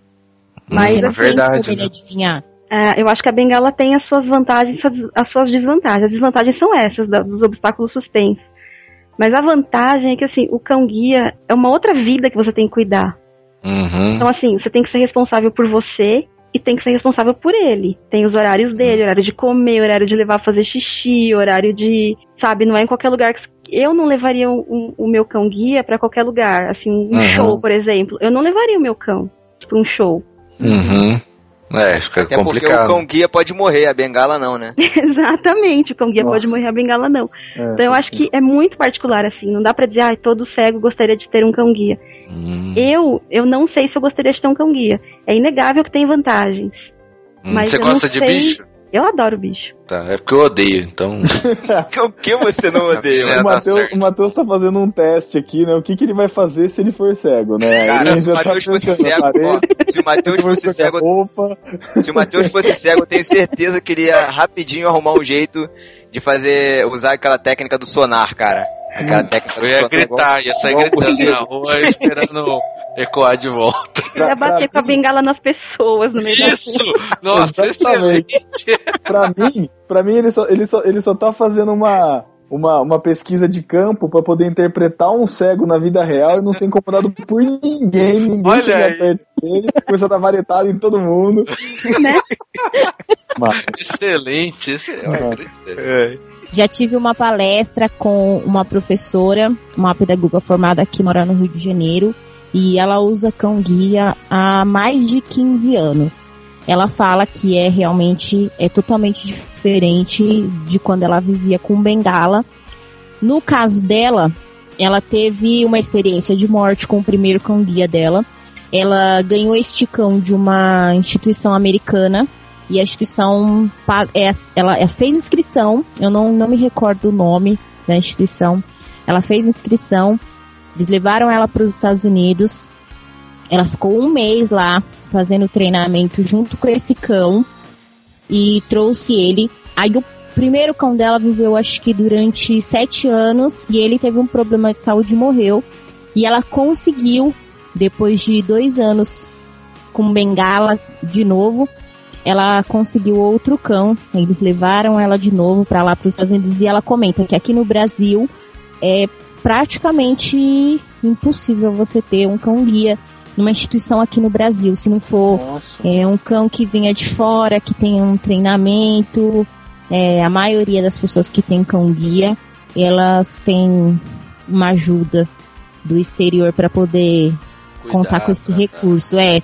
Mas, não é verdade. como né? adivinhar. É, eu acho que a bengala tem as suas vantagens e suas- as suas desvantagens. As desvantagens são essas, da- dos obstáculos suspensos. Mas a vantagem é que, assim, o cão-guia é uma outra vida que você tem que cuidar. Uhum. Então, assim, você tem que ser responsável por você e tem que ser responsável por ele. Tem os horários dele, horário de comer, horário de levar a fazer xixi, horário de. Sabe, não é em qualquer lugar que. Eu não levaria o, o meu cão guia pra qualquer lugar. Assim, um Uhum. show, por exemplo. Eu não levaria o meu cão pra um show. Uhum. É, fica Até porque o complicado. cão guia pode morrer, a bengala não, né? (laughs) Exatamente, o cão guia Nossa. pode morrer, a bengala não. É, Então eu acho que é muito particular, assim. Não dá pra dizer, ah, todo cego gostaria de ter um cão guia. Hum, Eu, eu não sei se eu gostaria de ter um cão guia. É inegável que tem vantagens. hum. mas Você gosta de sei- bicho? Eu adoro bicho. Tá, é porque eu odeio, então. (laughs) o que você não odeia? O tá Matheus, o Matheus tá fazendo um teste aqui, né? O que, que ele vai fazer se ele for cego, né? Cara, ele se o já tá Matheus fosse cego, ó, se o Matheus fosse cego, roupa. se o Matheus fosse cego, eu tenho certeza que ele ia rapidinho arrumar um jeito de fazer, usar aquela técnica do sonar, cara. Aquela técnica do Eu ia gritar, ia sair igual gritando na rua esperando (laughs) ecoar de volta. Ele ia bater com a bengala nas pessoas no meio da Isso! Nossa, Exatamente. excelente! (laughs) Pra mim, pra mim ele, só, ele, só, ele só tá fazendo uma, uma, uma pesquisa de campo pra poder interpretar um cego na vida real e não ser incomodado por ninguém, ninguém Olha chegar aí. perto dele, começar a dar varetado em todo mundo. né? Mas, Excelente, excelente. Ah. É. Já tive uma palestra com uma professora, uma pedagoga formada aqui, mora no Rio de Janeiro, e ela usa cão guia há mais de 15 anos. Ela fala que é realmente é totalmente diferente de quando ela vivia com bengala. No caso dela, ela teve uma experiência de morte com o primeiro cão guia dela. Ela ganhou este cão de uma instituição americana e a instituição é, ela fez inscrição, eu não, não me recordo o nome da instituição. Ela fez inscrição, eles levaram ela para os Estados Unidos. Ela ficou um mês lá fazendo treinamento junto com esse cão e trouxe ele. Aí o primeiro cão dela viveu acho que durante sete anos e ele teve um problema de saúde e morreu. E ela conseguiu, depois de dois anos com bengala de novo, ela conseguiu outro cão. Eles levaram ela de novo para lá para os Estados Unidos e ela comenta que aqui no Brasil é praticamente impossível você ter um cão guia numa instituição aqui no Brasil. Se não for Nossa. é, um cão que venha de fora, que tenha um treinamento, é, a maioria das pessoas que tem cão guia, elas têm uma ajuda do exterior para poder contar com esse tá, tá. recurso. É,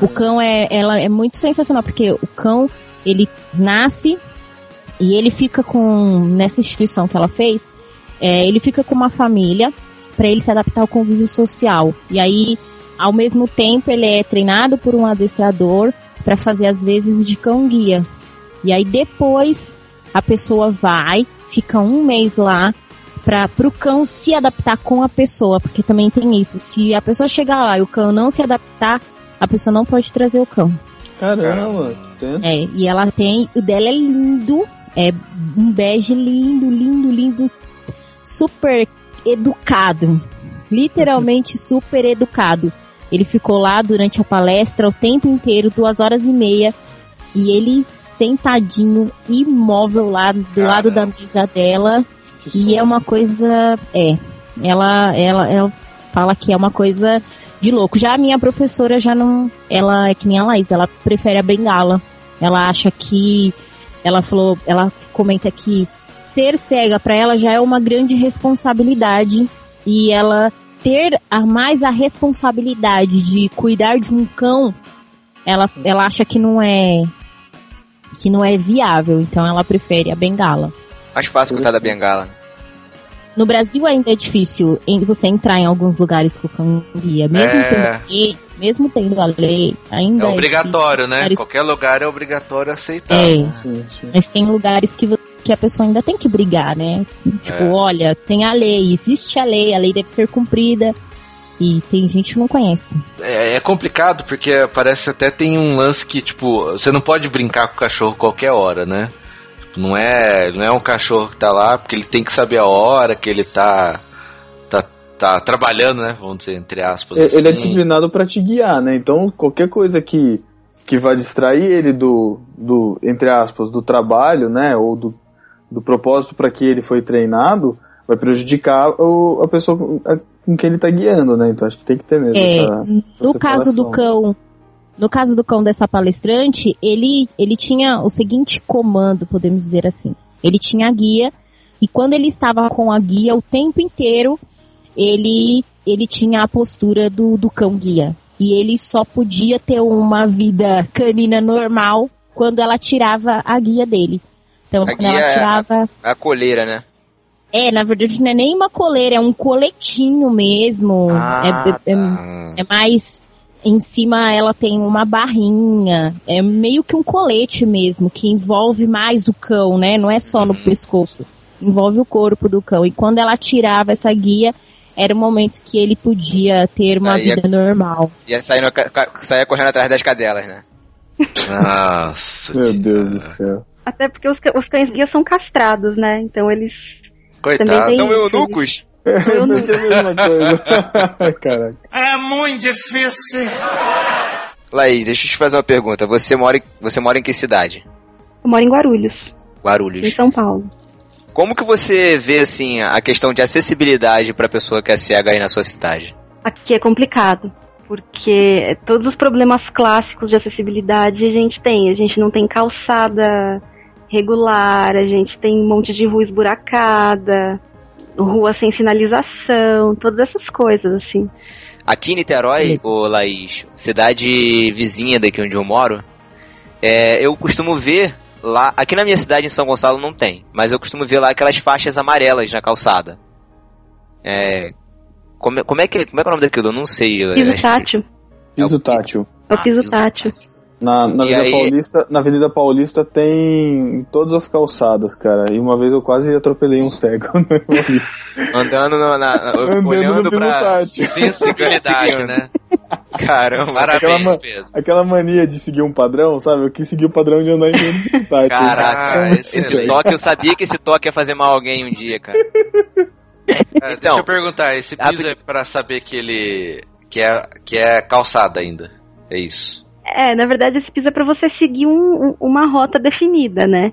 o cão é, ela é muito sensacional porque o cão ele nasce e ele fica com nessa instituição que ela fez, é, ele fica com uma família para ele se adaptar ao convívio social. E aí, ao mesmo tempo, ele é treinado por um adestrador para fazer as vezes de cão guia. E aí depois a pessoa vai, fica um mês lá para o cão se adaptar com a pessoa, porque também tem isso. Se a pessoa chegar lá e o cão não se adaptar, a pessoa não pode trazer o cão. Caramba, tem- É, e ela tem. O dela é lindo. É um bege lindo, lindo, lindo. Super educado. Literalmente (laughs) super educado. Ele ficou lá durante a palestra o tempo inteiro, duas horas e meia. E ele sentadinho, imóvel lá do Caramba. lado da mesa dela. que E é uma coisa. É. Ela, ela, ela fala que é uma coisa de louco. Já a minha professora já não. Ela é que nem a Laís, ela prefere a bengala. Ela acha que. Ela falou. Ela comenta que ser cega para ela já é uma grande responsabilidade. E ela ter a, mais a responsabilidade de cuidar de um cão, ela, ela acha que não é. Que não é viável. Então ela prefere a bengala. Mais fácil cuidar da bengala. No Brasil ainda é difícil em você entrar em alguns lugares com cão guia. Mesmo, É. tendo lei, mesmo tendo a lei, ainda É é obrigatório, difícil. né? Lugares- Qualquer lugar é obrigatório aceitar. É, Sim, sim. mas tem lugares que, que a pessoa ainda tem que brigar, né? Tipo, É. olha, tem a lei, existe a lei, a lei deve ser cumprida. E tem gente que não conhece. É, é complicado porque parece até tem um lance que, tipo, você não pode brincar com o cachorro qualquer hora, né? Não é, não é um cachorro que tá lá porque ele tem que saber a hora que ele tá tá, tá trabalhando, né? Vamos dizer, entre aspas. É, Ele é assim. disciplinado pra te guiar, né? Então qualquer coisa que, que vai distrair ele do, do, entre aspas, do trabalho, né? Ou do, do propósito para que ele foi treinado, vai prejudicar o, a pessoa com- quem ele tá guiando, né? Então acho que tem que ter mesmo É, essa, no essa caso do separação. cão, no caso do cão dessa palestrante, ele, ele tinha o seguinte comando, podemos dizer assim. Ele tinha a guia, e quando ele estava com a guia o tempo inteiro, ele, ele tinha a postura do, do cão guia. E ele só podia ter uma vida canina normal quando ela tirava a guia dele. Então, A quando ela é- tirava. A coleira, né? É, na verdade não é nem uma coleira, é um coletinho mesmo. Ah, é, é- é- Hum. é mais. Em cima ela tem uma barrinha. É meio que um colete mesmo, que envolve mais o cão, né? Não é só no pescoço. Envolve o corpo do cão. E quando ela tirava essa guia, era o momento que ele podia ter uma Saía- vida normal. Ia sair saía correndo atrás das cadelas, né? Nossa. Meu Deus do céu. Até porque os, os cães guia são castrados, né? Então eles. Coitado. Também tem- São eunucos. Eu pensei a mesma coisa. (laughs) Caraca. É muito difícil. Laís, deixa eu te fazer uma pergunta. Você mora, em- você mora em que cidade? Eu moro em Guarulhos, em Guarulhos. São Paulo. Como que você vê, assim, a questão de acessibilidade pra pessoa que é cega aí na sua cidade? Aqui é complicado, porque todos os problemas clássicos de acessibilidade a gente tem. A gente não tem calçada regular, a gente tem um monte de rua esburacada, rua sem sinalização, todas essas coisas, assim. Aqui em Niterói, ô Laís, cidade vizinha daqui onde eu moro, é, eu costumo ver lá. Aqui na minha cidade, em São Gonçalo, não tem, mas eu costumo ver lá aquelas faixas amarelas na calçada. É. Como, é- como é que como é que é o nome daquilo? Eu não sei. Piso tátil. Piso É tátil. É o Ah, piso piso tátil. Na, na, Avenida aí- Paulista, na Avenida Paulista tem em todas as calçadas, cara. E uma vez eu quase atropelei um cego. (laughs) Andando na, na- Andando olhando pra. Sensibilidade, né? (laughs) Caramba. Aquela Parabéns, ma- Pedro. Aquela mania de seguir um padrão, sabe? Eu quis seguir o padrão de andar em tátil. Caraca, Ah, esse excelente. toque, eu sabia que esse toque ia fazer mal a alguém um dia, cara. É, Então. deixa eu perguntar, esse piso Rapid- é pra saber que ele. que é, que é calçada ainda. É isso. É, na verdade, esse piso é pra você seguir um- um- uma rota definida, né?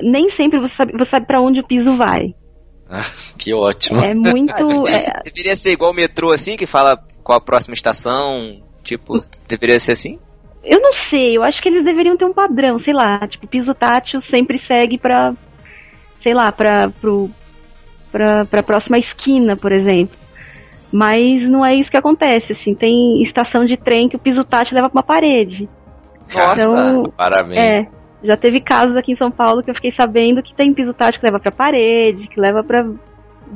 Nem sempre você sabe, você sabe para onde o piso vai. (laughs) Que ótimo. É muito. Ah, (laughs) deveria, é, deveria ser igual o metrô, assim, que fala qual a próxima estação? Tipo, deveria ser assim? Eu não sei, eu acho que eles deveriam ter um padrão, sei lá, tipo, piso tátil sempre segue pra, sei lá, pra, pro, pra, pra próxima esquina, por exemplo. Mas não é isso que acontece, assim, tem estação de trem que o piso tátil leva pra uma parede. Nossa, Então, Parabéns. É, já teve casos aqui em São Paulo que eu fiquei sabendo que tem piso tátil que leva pra parede, que leva pra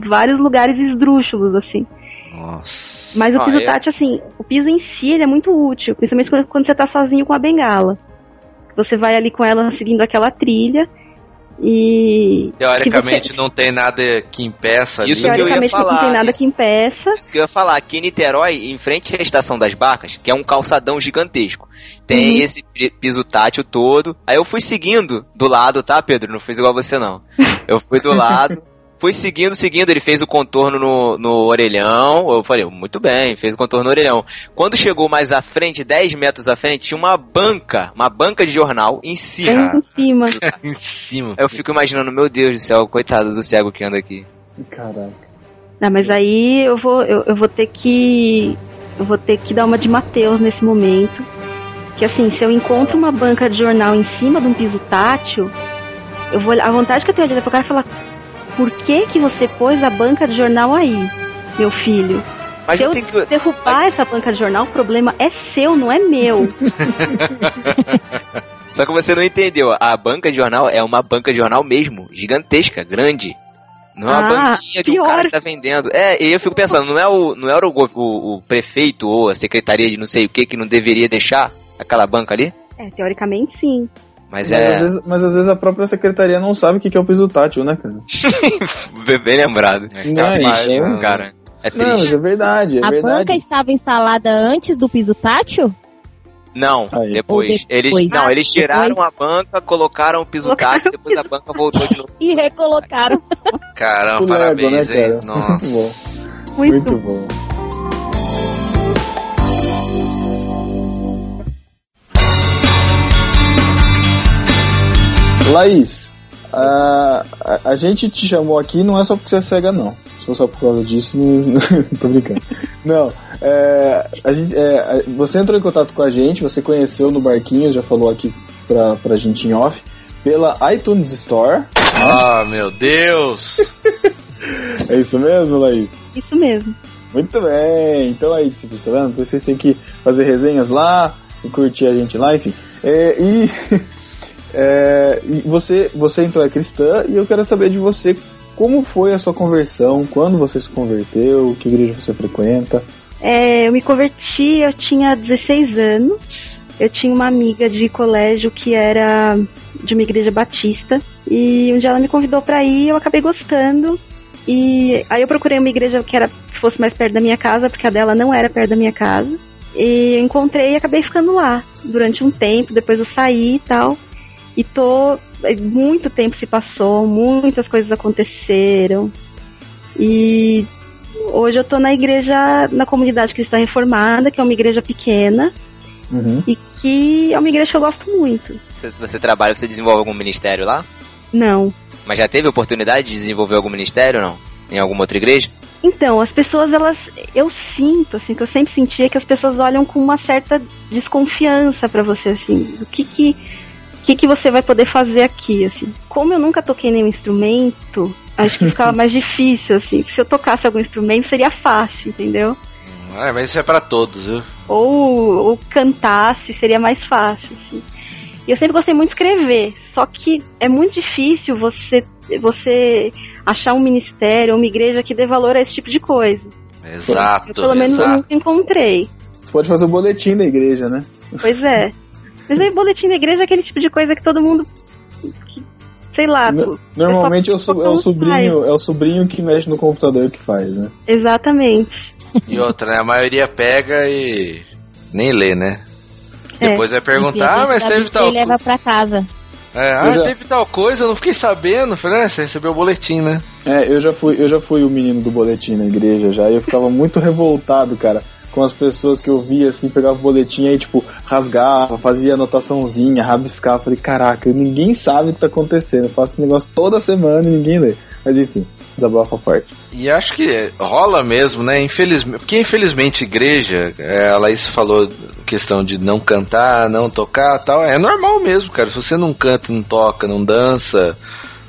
vários lugares esdrúxulos, assim. Nossa. Mas o Ah, piso é? tátil, assim, o piso em si, ele é muito útil, principalmente quando, quando você tá sozinho com a bengala. Você vai ali com ela seguindo aquela trilha e... Teoricamente não tem nada que impeça Isso ali. que eu ia Teoricamente não falar, tem nada isso. que impeça. Isso que eu ia falar, aqui em Niterói, em frente à estação das barcas, que é um calçadão gigantesco, tem Uhum. esse pi- piso tátil todo. Aí eu fui seguindo do lado, tá, Pedro? Não fiz igual você, não. (laughs) Eu fui do lado, fui seguindo, seguindo. Ele fez o contorno no, no orelhão. Eu falei, muito bem, fez o contorno no orelhão. Quando chegou mais à frente, 10 metros à frente, tinha uma banca, uma banca de jornal em cima. em cima. (laughs) em cima. Eu fico imaginando, meu Deus do céu, coitado do cego que anda aqui. Caraca. Não, mas aí eu vou, eu, eu vou ter que. Eu vou ter que dar uma de Mateus nesse momento. Que assim, se eu encontro uma banca de jornal em cima de um piso tátil, eu vou. A vontade que eu tenho de olhar pro cara e falar, por que que você pôs a banca de jornal aí, meu filho? Mas se eu tem que. derrubar essa banca de jornal, o problema é seu, não é meu. (laughs) (laughs) Só que você não entendeu. A banca de jornal é uma banca de jornal mesmo, gigantesca, grande. Não é uma Ah, banquinha de um pior. cara que tá vendendo. É, e eu fico pensando, não é o, não era o, o, o prefeito ou a secretaria de não sei o que que não deveria deixar aquela banca ali? É, teoricamente sim. Mas Mas, é às vezes, mas às vezes a própria secretaria não sabe o que que é o piso tátil, né, cara? (laughs) bem lembrado. É Não, é cara. É Não, mas triste. é verdade, é a verdade. banca estava instalada antes do piso tátil? Não, Aí. depois. Eles, depois. não, eles tiraram Depois. a banca, colocaram o piso Colocaram tátil, depois a banca voltou de novo. (laughs) E recolocaram. (laughs) Caramba, O Lego, parabéns, né, hein? cara? Nossa. Muito bom. Muito, Muito bom. Laís, a, a, a gente te chamou aqui não é só porque você é cega, não. Se for só por causa disso, (laughs) não, tô brincando. Não, é, a gente, é, você entrou em contato com a gente, você conheceu no Barquinho, já falou aqui pra, pra gente em off, pela iTunes Store. Ah, meu Deus! É isso mesmo, Laís? Isso mesmo. Muito bem, então aí, se tá vendo? Vocês têm que fazer resenhas lá, e curtir a gente lá, enfim. É, e (laughs) é, você, você então é cristã e eu quero saber de você como foi a sua conversão, quando você se converteu, que igreja você frequenta. É, eu me converti, eu tinha 16 anos. Eu tinha uma amiga de colégio que era de uma igreja batista. E um dia ela me convidou pra ir, eu acabei gostando. E aí eu procurei uma igreja que era que fosse mais perto da minha casa, porque a dela não era perto da minha casa. E encontrei e acabei ficando lá durante um tempo, depois eu saí e tal. E tô. Muito tempo se passou, muitas coisas aconteceram. E hoje eu tô na igreja, na comunidade cristã reformada, que é uma igreja pequena Uhum. e que é uma igreja que eu gosto muito. Você, você trabalha, você desenvolve algum ministério lá? Não. Mas já teve oportunidade de desenvolver algum ministério ou não? Em alguma outra igreja? Então, as pessoas, elas. Eu sinto, assim, que eu sempre sentia que as pessoas olham com uma certa desconfiança pra você, assim. O que que. O que, que você vai poder fazer aqui, assim? Como eu nunca toquei nenhum instrumento, acho que ficava (laughs) mais difícil, assim. Se eu tocasse algum instrumento, seria fácil, entendeu? Ah, mas isso é pra todos, viu? ou, ou cantasse, seria mais fácil. Assim. E eu sempre gostei muito de escrever, só que é muito difícil você, você achar um ministério ou uma igreja que dê valor a esse tipo de coisa. Exato, Eu, pelo menos eu exato. nunca encontrei. Você pode fazer o boletim da igreja, né? Pois é. (laughs) Mas aí, boletim da igreja é aquele tipo de coisa que todo mundo. que, sei lá. No- Normalmente é o, é o sobrinho, é o sobrinho que mexe no computador que faz, né? Exatamente. E outra, né? A maioria pega e nem lê, né? É. Depois vai perguntar, ah, mas teve tal e leva pra casa. É, ah, já- teve tal coisa, eu não fiquei sabendo. Falei, ah, você recebeu o boletim, né? É, eu já fui, eu já fui o menino do boletim na igreja já, e eu ficava muito revoltado, cara, com as pessoas que eu via assim, pegava o boletim aí, tipo, rasgava, fazia anotaçãozinha, rabiscava, falei, caraca, ninguém sabe o que tá acontecendo, eu faço esse negócio toda semana e ninguém lê. Mas enfim. desabafo à parte. E acho que rola mesmo, né? Infelizmente, porque infelizmente igreja, é, a Laís falou questão de não cantar, não tocar, tal, é normal mesmo, cara. Se você não canta, não toca, não dança,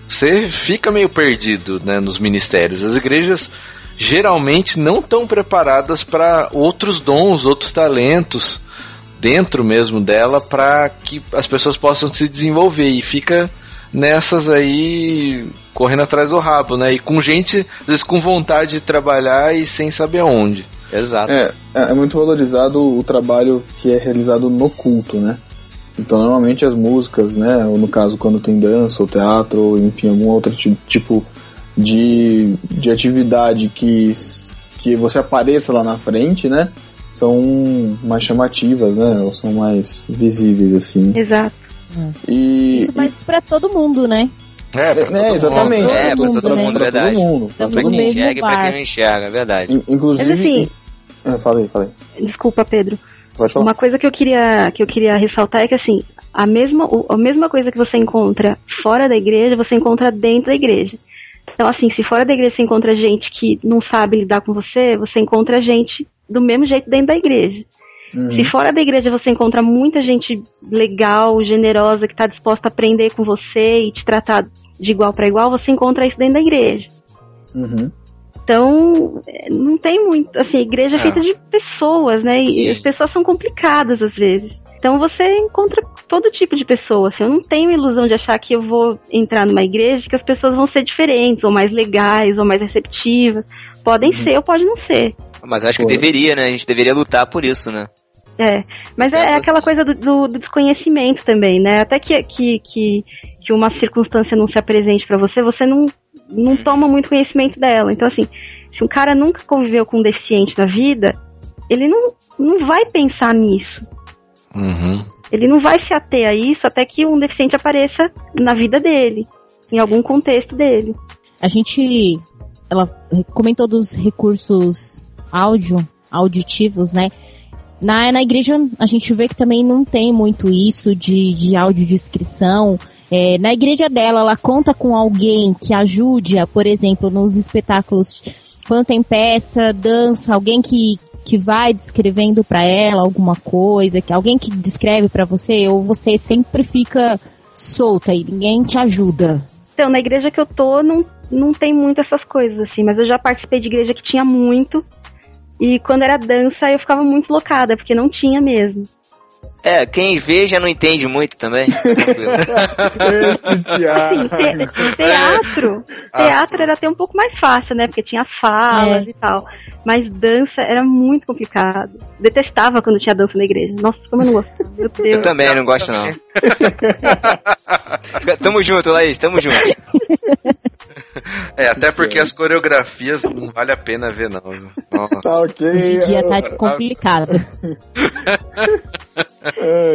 você fica meio perdido, né, nos ministérios. As igrejas geralmente não estão preparadas para outros dons, outros talentos dentro mesmo dela para que as pessoas possam se desenvolver e fica nessas aí correndo atrás do rabo, né? E com gente, às vezes com vontade de trabalhar e sem saber aonde. Exato. É, é muito valorizado o trabalho que é realizado no culto, né? Então, normalmente as músicas, né? Ou no caso, quando tem dança ou teatro, ou enfim, algum outro ti- tipo de, de atividade que, que você apareça lá na frente, né? São mais chamativas, né? Ou são mais visíveis, assim. Exato. E, Isso faz pra todo mundo, né? É, pra todo é, mundo. exatamente. É, pra todo mundo, né? mundo, Pra verdade. todo mundo. Pra todo mundo. mesmo Enxerga e pra quem não enxerga, é verdade. In- Inclusive. Mas assim- É, falei, falei. Desculpa, Pedro. Pode falar. Uma coisa que eu queria que eu queria ressaltar é que assim, a mesma a mesma coisa que você encontra fora da igreja, você encontra dentro da igreja. Então assim, se fora da igreja você encontra gente que não sabe lidar com você, você encontra gente do mesmo jeito dentro da igreja. Uhum. Se fora da igreja você encontra muita gente legal, generosa, que está disposta a aprender com você e te tratar de igual para igual, você encontra isso dentro da igreja. Uhum. Então, é, não tem muito. Assim, a igreja é Ah. feita de pessoas, né? E Sim. as pessoas são complicadas às vezes. Então você encontra todo tipo de pessoa. Assim, eu não tenho ilusão de achar que eu vou entrar numa igreja que as pessoas vão ser diferentes, ou mais legais, ou mais receptivas. Podem Uhum. ser ou podem não ser. Mas eu acho que Pô. deveria, né? A gente deveria lutar por isso, né? É, mas é, é aquela coisa do, do- do desconhecimento também, né? Até que, que, que, que uma circunstância não se apresente pra você, você não, não toma muito conhecimento dela. Então, assim, se um cara nunca conviveu com um deficiente na vida, ele não, não vai pensar nisso. Uhum. Ele não vai se ater a isso até que um deficiente apareça na vida dele, em algum contexto dele. A gente, ela comentou dos recursos áudio, auditivos, né? Na, na igreja a gente vê que também não tem muito isso de, de audiodescrição. É, na igreja dela, ela conta com alguém que ajude, por exemplo, nos espetáculos, quando tem peça, dança, alguém que, que vai descrevendo para ela alguma coisa, que alguém que descreve para você, ou você sempre fica solta e ninguém te ajuda. Então, na igreja que eu tô, não, não tem muito essas coisas, assim, mas eu já participei de igreja que tinha muito. E quando era dança, eu ficava muito locada, porque não tinha mesmo. É, quem vê já não entende muito também. (laughs) Esse Assim, Thiago. te- teatro, teatro era até um pouco mais fácil, né? Porque tinha falas É. e tal. Mas dança era muito complicado. Detestava quando tinha dança na igreja. Nossa, como eu não gostava. Meu Eu Deus. também não gosto, não. (laughs) tamo junto, Laís, tamo junto. (laughs) É, até porque as coreografias não vale a pena ver, não. viu? Nossa. Tá ok. Hoje em dia tá complicado.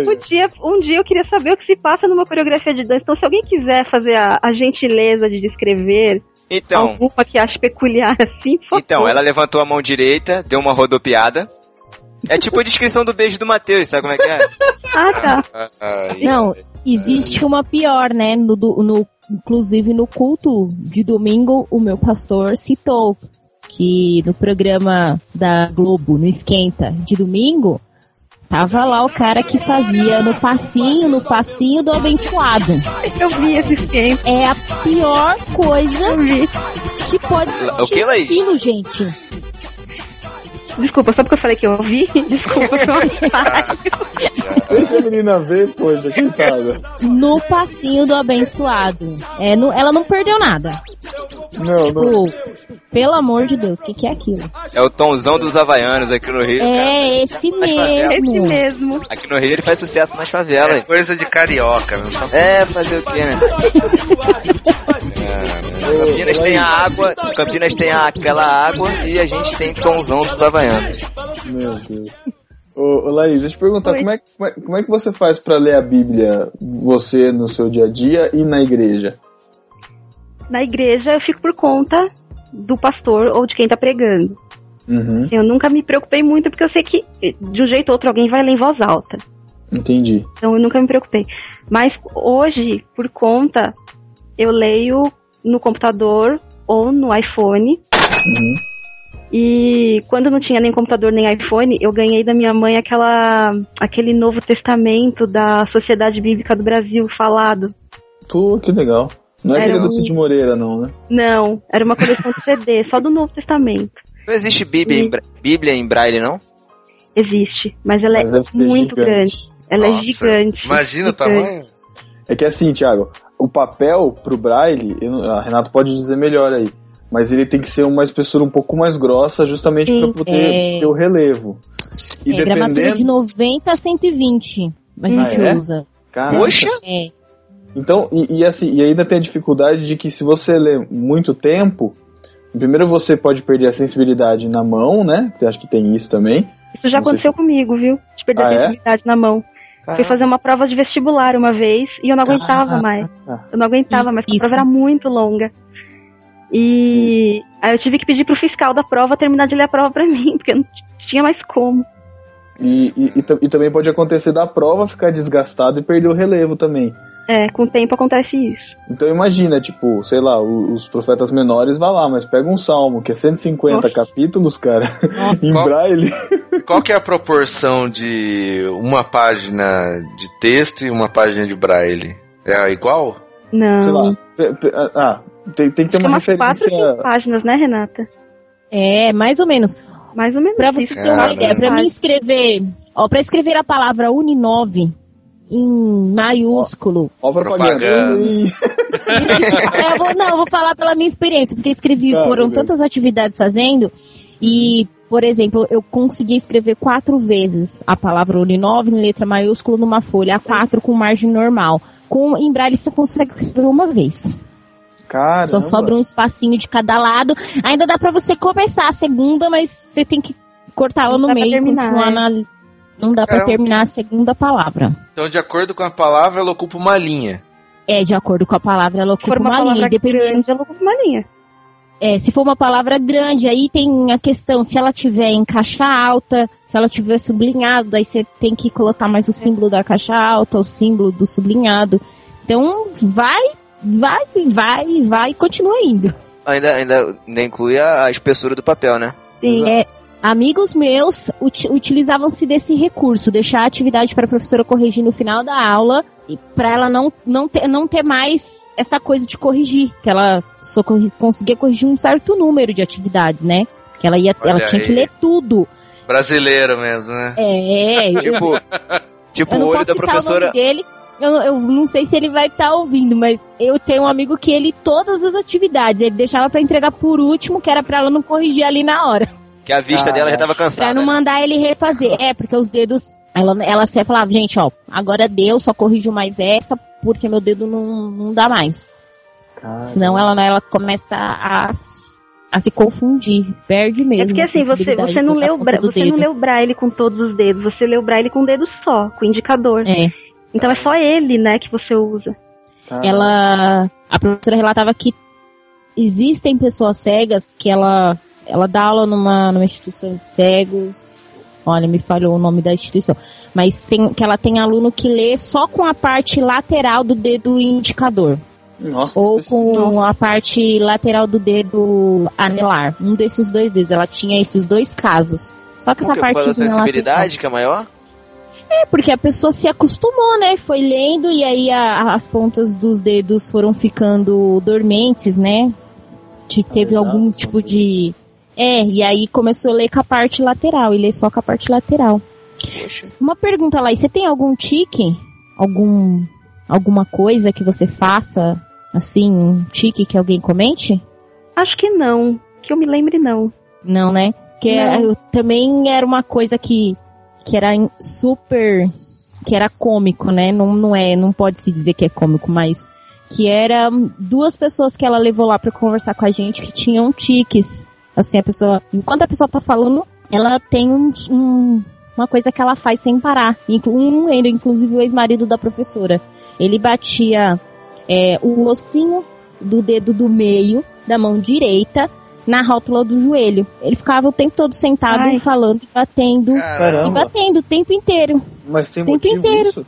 Um dia, um dia eu queria saber o que se passa numa coreografia de dança. Então, se alguém quiser fazer a, a gentileza de descrever Então, alguma que ache peculiar (laughs) assim, por então, ela levantou a mão direita, deu uma rodopiada. É tipo a descrição do beijo do Matheus, sabe como é que é? (laughs) Ah, tá. Não, existe uma pior, né? No, no- inclusive no culto de domingo, o meu pastor citou que no programa da Globo, no Esquenta, de domingo, tava lá o cara que fazia no passinho, no passinho do abençoado. Eu vi esse esquema. É a pior coisa que pode O existir que, Laís? aquilo, gente. Desculpa, só porque eu falei que eu vi. (laughs) Desculpa, ensaio. Deixa a menina ver, poxa, coitada. No passinho do abençoado. É, não- ela não perdeu nada. Não, não. Pelo amor de Deus, o que, que é aquilo? É o tomzão dos havaianos aqui no Rio. cara. É esse Mas favela. Esse mesmo. mesmo. Aqui no Rio ele faz sucesso nas É favelas. coisa de carioca, meu. É, fazer o quê, né? Campinas tem a água, Campinas tem a- aquela água e a gente tem tomzão dos havaianos. Meu Deus. Ô, ô Laís, deixa eu te perguntar, Oi. como é, como, é, como é que você faz pra ler a Bíblia, você no seu dia a dia e na igreja? Na igreja eu fico por conta do pastor ou de quem tá pregando. Uhum, Eu nunca me preocupei muito porque eu sei que de um jeito ou outro alguém vai ler em voz alta. entendi. Então eu nunca me preocupei. Mas hoje, por conta, eu leio no computador ou no iPhone. Uhum. E quando não tinha nem computador nem iPhone, eu ganhei da minha mãe aquela aquele Novo Testamento da Sociedade Bíblica do Brasil falado. Pô, que legal. Não é Era aquele do um- Cid Moreira, não, né? Não, era uma coleção de CD, só do Novo Testamento. Não existe Bíblia, em, bra- Bíblia em braille, não? Existe, mas ela Mas deve é muito gigante. grande. Ela é Nossa, gigante. Imagina o gigante. tamanho. É que assim, Thiago, o papel pro Braille, a Renato pode dizer melhor aí, mas ele tem que ser uma espessura um pouco mais grossa, justamente para poder É. ter o relevo. E é gramatura de dependendo. 90 a 120. A Ah, gente é? usa. Caraca. Poxa! É. Então, e, e assim, e ainda tem a dificuldade de que se você lê muito tempo, primeiro você pode perder a sensibilidade na mão, né? Eu acho que tem isso também. Isso já Não aconteceu se- comigo, viu? De perder Ah, a é? sensibilidade na mão. Fui fazer uma prova de vestibular uma vez e eu não aguentava mais. Caraca. Eu não aguentava mais, porque a Isso. prova era muito longa. E aí eu tive que pedir pro fiscal da prova terminar de ler a prova pra (laughs) mim, porque eu não tinha mais como. E, e, e e também pode acontecer da prova ficar desgastado e perder o relevo também. É, com o tempo acontece isso. Então imagina, tipo, sei lá, os profetas menores, vai lá, mas pega um salmo, que é 150 Nossa. capítulos, cara, Nossa. (laughs) em Qual- braille. Qual que é a proporção de uma página de texto e uma página de braille? É igual? Não. Sei lá. pe- Ah, tem, tem que ter uma umas quatro, referência. cinco páginas, né, Renata? É, mais ou menos. Mais ou menos. Pra você ter uma ideia, pra mim escrever, ó, pra escrever a palavra Uninove em maiúsculo, Ó, a propaganda. (laughs) É, eu vou, não, eu vou falar pela minha experiência, porque escrevi, foram beleza. tantas atividades fazendo, e, por exemplo, eu consegui escrever quatro vezes a palavra Uninove em letra maiúscula numa folha A4 com margem normal. Com, em braille você consegue escrever uma vez. Caramba. Só sobra um espacinho de cada lado. Ainda dá pra você começar a segunda, mas você tem que cortá-la no meio e continuar é. na. Não dá pra Caramba. terminar a segunda palavra. Então, de acordo com a palavra, ela ocupa uma linha. É, de acordo com a palavra, ela ocupa uma uma linha. Dependendo, grande, ela ocupa uma linha. é, se for uma palavra grande, aí tem a questão, se ela tiver em caixa alta, se ela tiver sublinhado, aí você tem que colocar mais o símbolo da caixa alta, o símbolo do sublinhado. Então, vai, vai, vai, vai e continua indo. Ainda, ainda, ainda inclui a, a espessura do papel, né? Sim. É, amigos meus uti- utilizavam-se desse recurso, deixar a atividade para a professora corrigir no final da aula, e para ela não, não, ter, não ter mais essa coisa de corrigir, que ela só corri- conseguia corrigir um certo número de atividades, né? Que ela ia, Olha ela tinha que ler tudo. Brasileiro mesmo, né? É, (laughs) eu, Tipo, tipo eu o olho da professora. dele. Eu, eu não sei se ele vai estar ouvindo, mas eu tenho um amigo que ele todas as atividades, ele deixava para entregar por último, que era para ela não corrigir ali na hora. Que a vista dela já tava Pra cansada. não mandar ele refazer. É, porque os dedos. Ela, ela sempre falava, gente, ó, agora deu, só corrijo mais essa, porque meu dedo não, não dá mais. Caramba. Senão ela, ela começa a, a se confundir, perde mesmo. É porque assim, você, você, não ponta bra... você não dedo. o braille com todos os dedos, você o braille com um dedo só, com o indicador. É, Então é só ele, né, que você usa. Caramba. ela. A professora relatava que existem pessoas cegas que ela, ela dá aula numa, numa instituição de cegos. Olha, me falhou o nome da instituição. Mas tem, que ela tem aluno que lê só com a parte lateral do dedo indicador. Nossa, Ou com a parte lateral do dedo anelar. Um desses dois dedos. Ela tinha esses dois casos. Só que Por essa lateral. sensibilidade que é maior? É, porque a pessoa se acostumou, né? Foi lendo e aí a- as pontas dos dedos foram ficando dormentes, né? Que teve algum tipo de. É, e aí começou a ler com a parte lateral e ler só com a parte lateral. Poxa. Uma pergunta lá, e você tem algum tique? Algum. Alguma coisa que você faça? Assim, um tique que alguém comente? Acho que não. Que eu me lembre, não. Não, né? Que Não. eu, também era uma coisa que, que era super. que era cômico, né? Não, não é, não pode se dizer que é cômico, mas que era duas pessoas que ela levou lá pra conversar com a gente que tinham tiques. Assim, a pessoa, enquanto a pessoa tá falando, ela tem um, um- uma coisa que ela faz sem parar. Um, ele, inclusive o ex-marido da professora, ele batia é, o ossinho do dedo do meio da mão direita na rótula do joelho. Ele ficava o tempo todo sentado Ai. falando e batendo. E Caramba. batendo o tempo inteiro. Mas tem tempo inteiro. isso?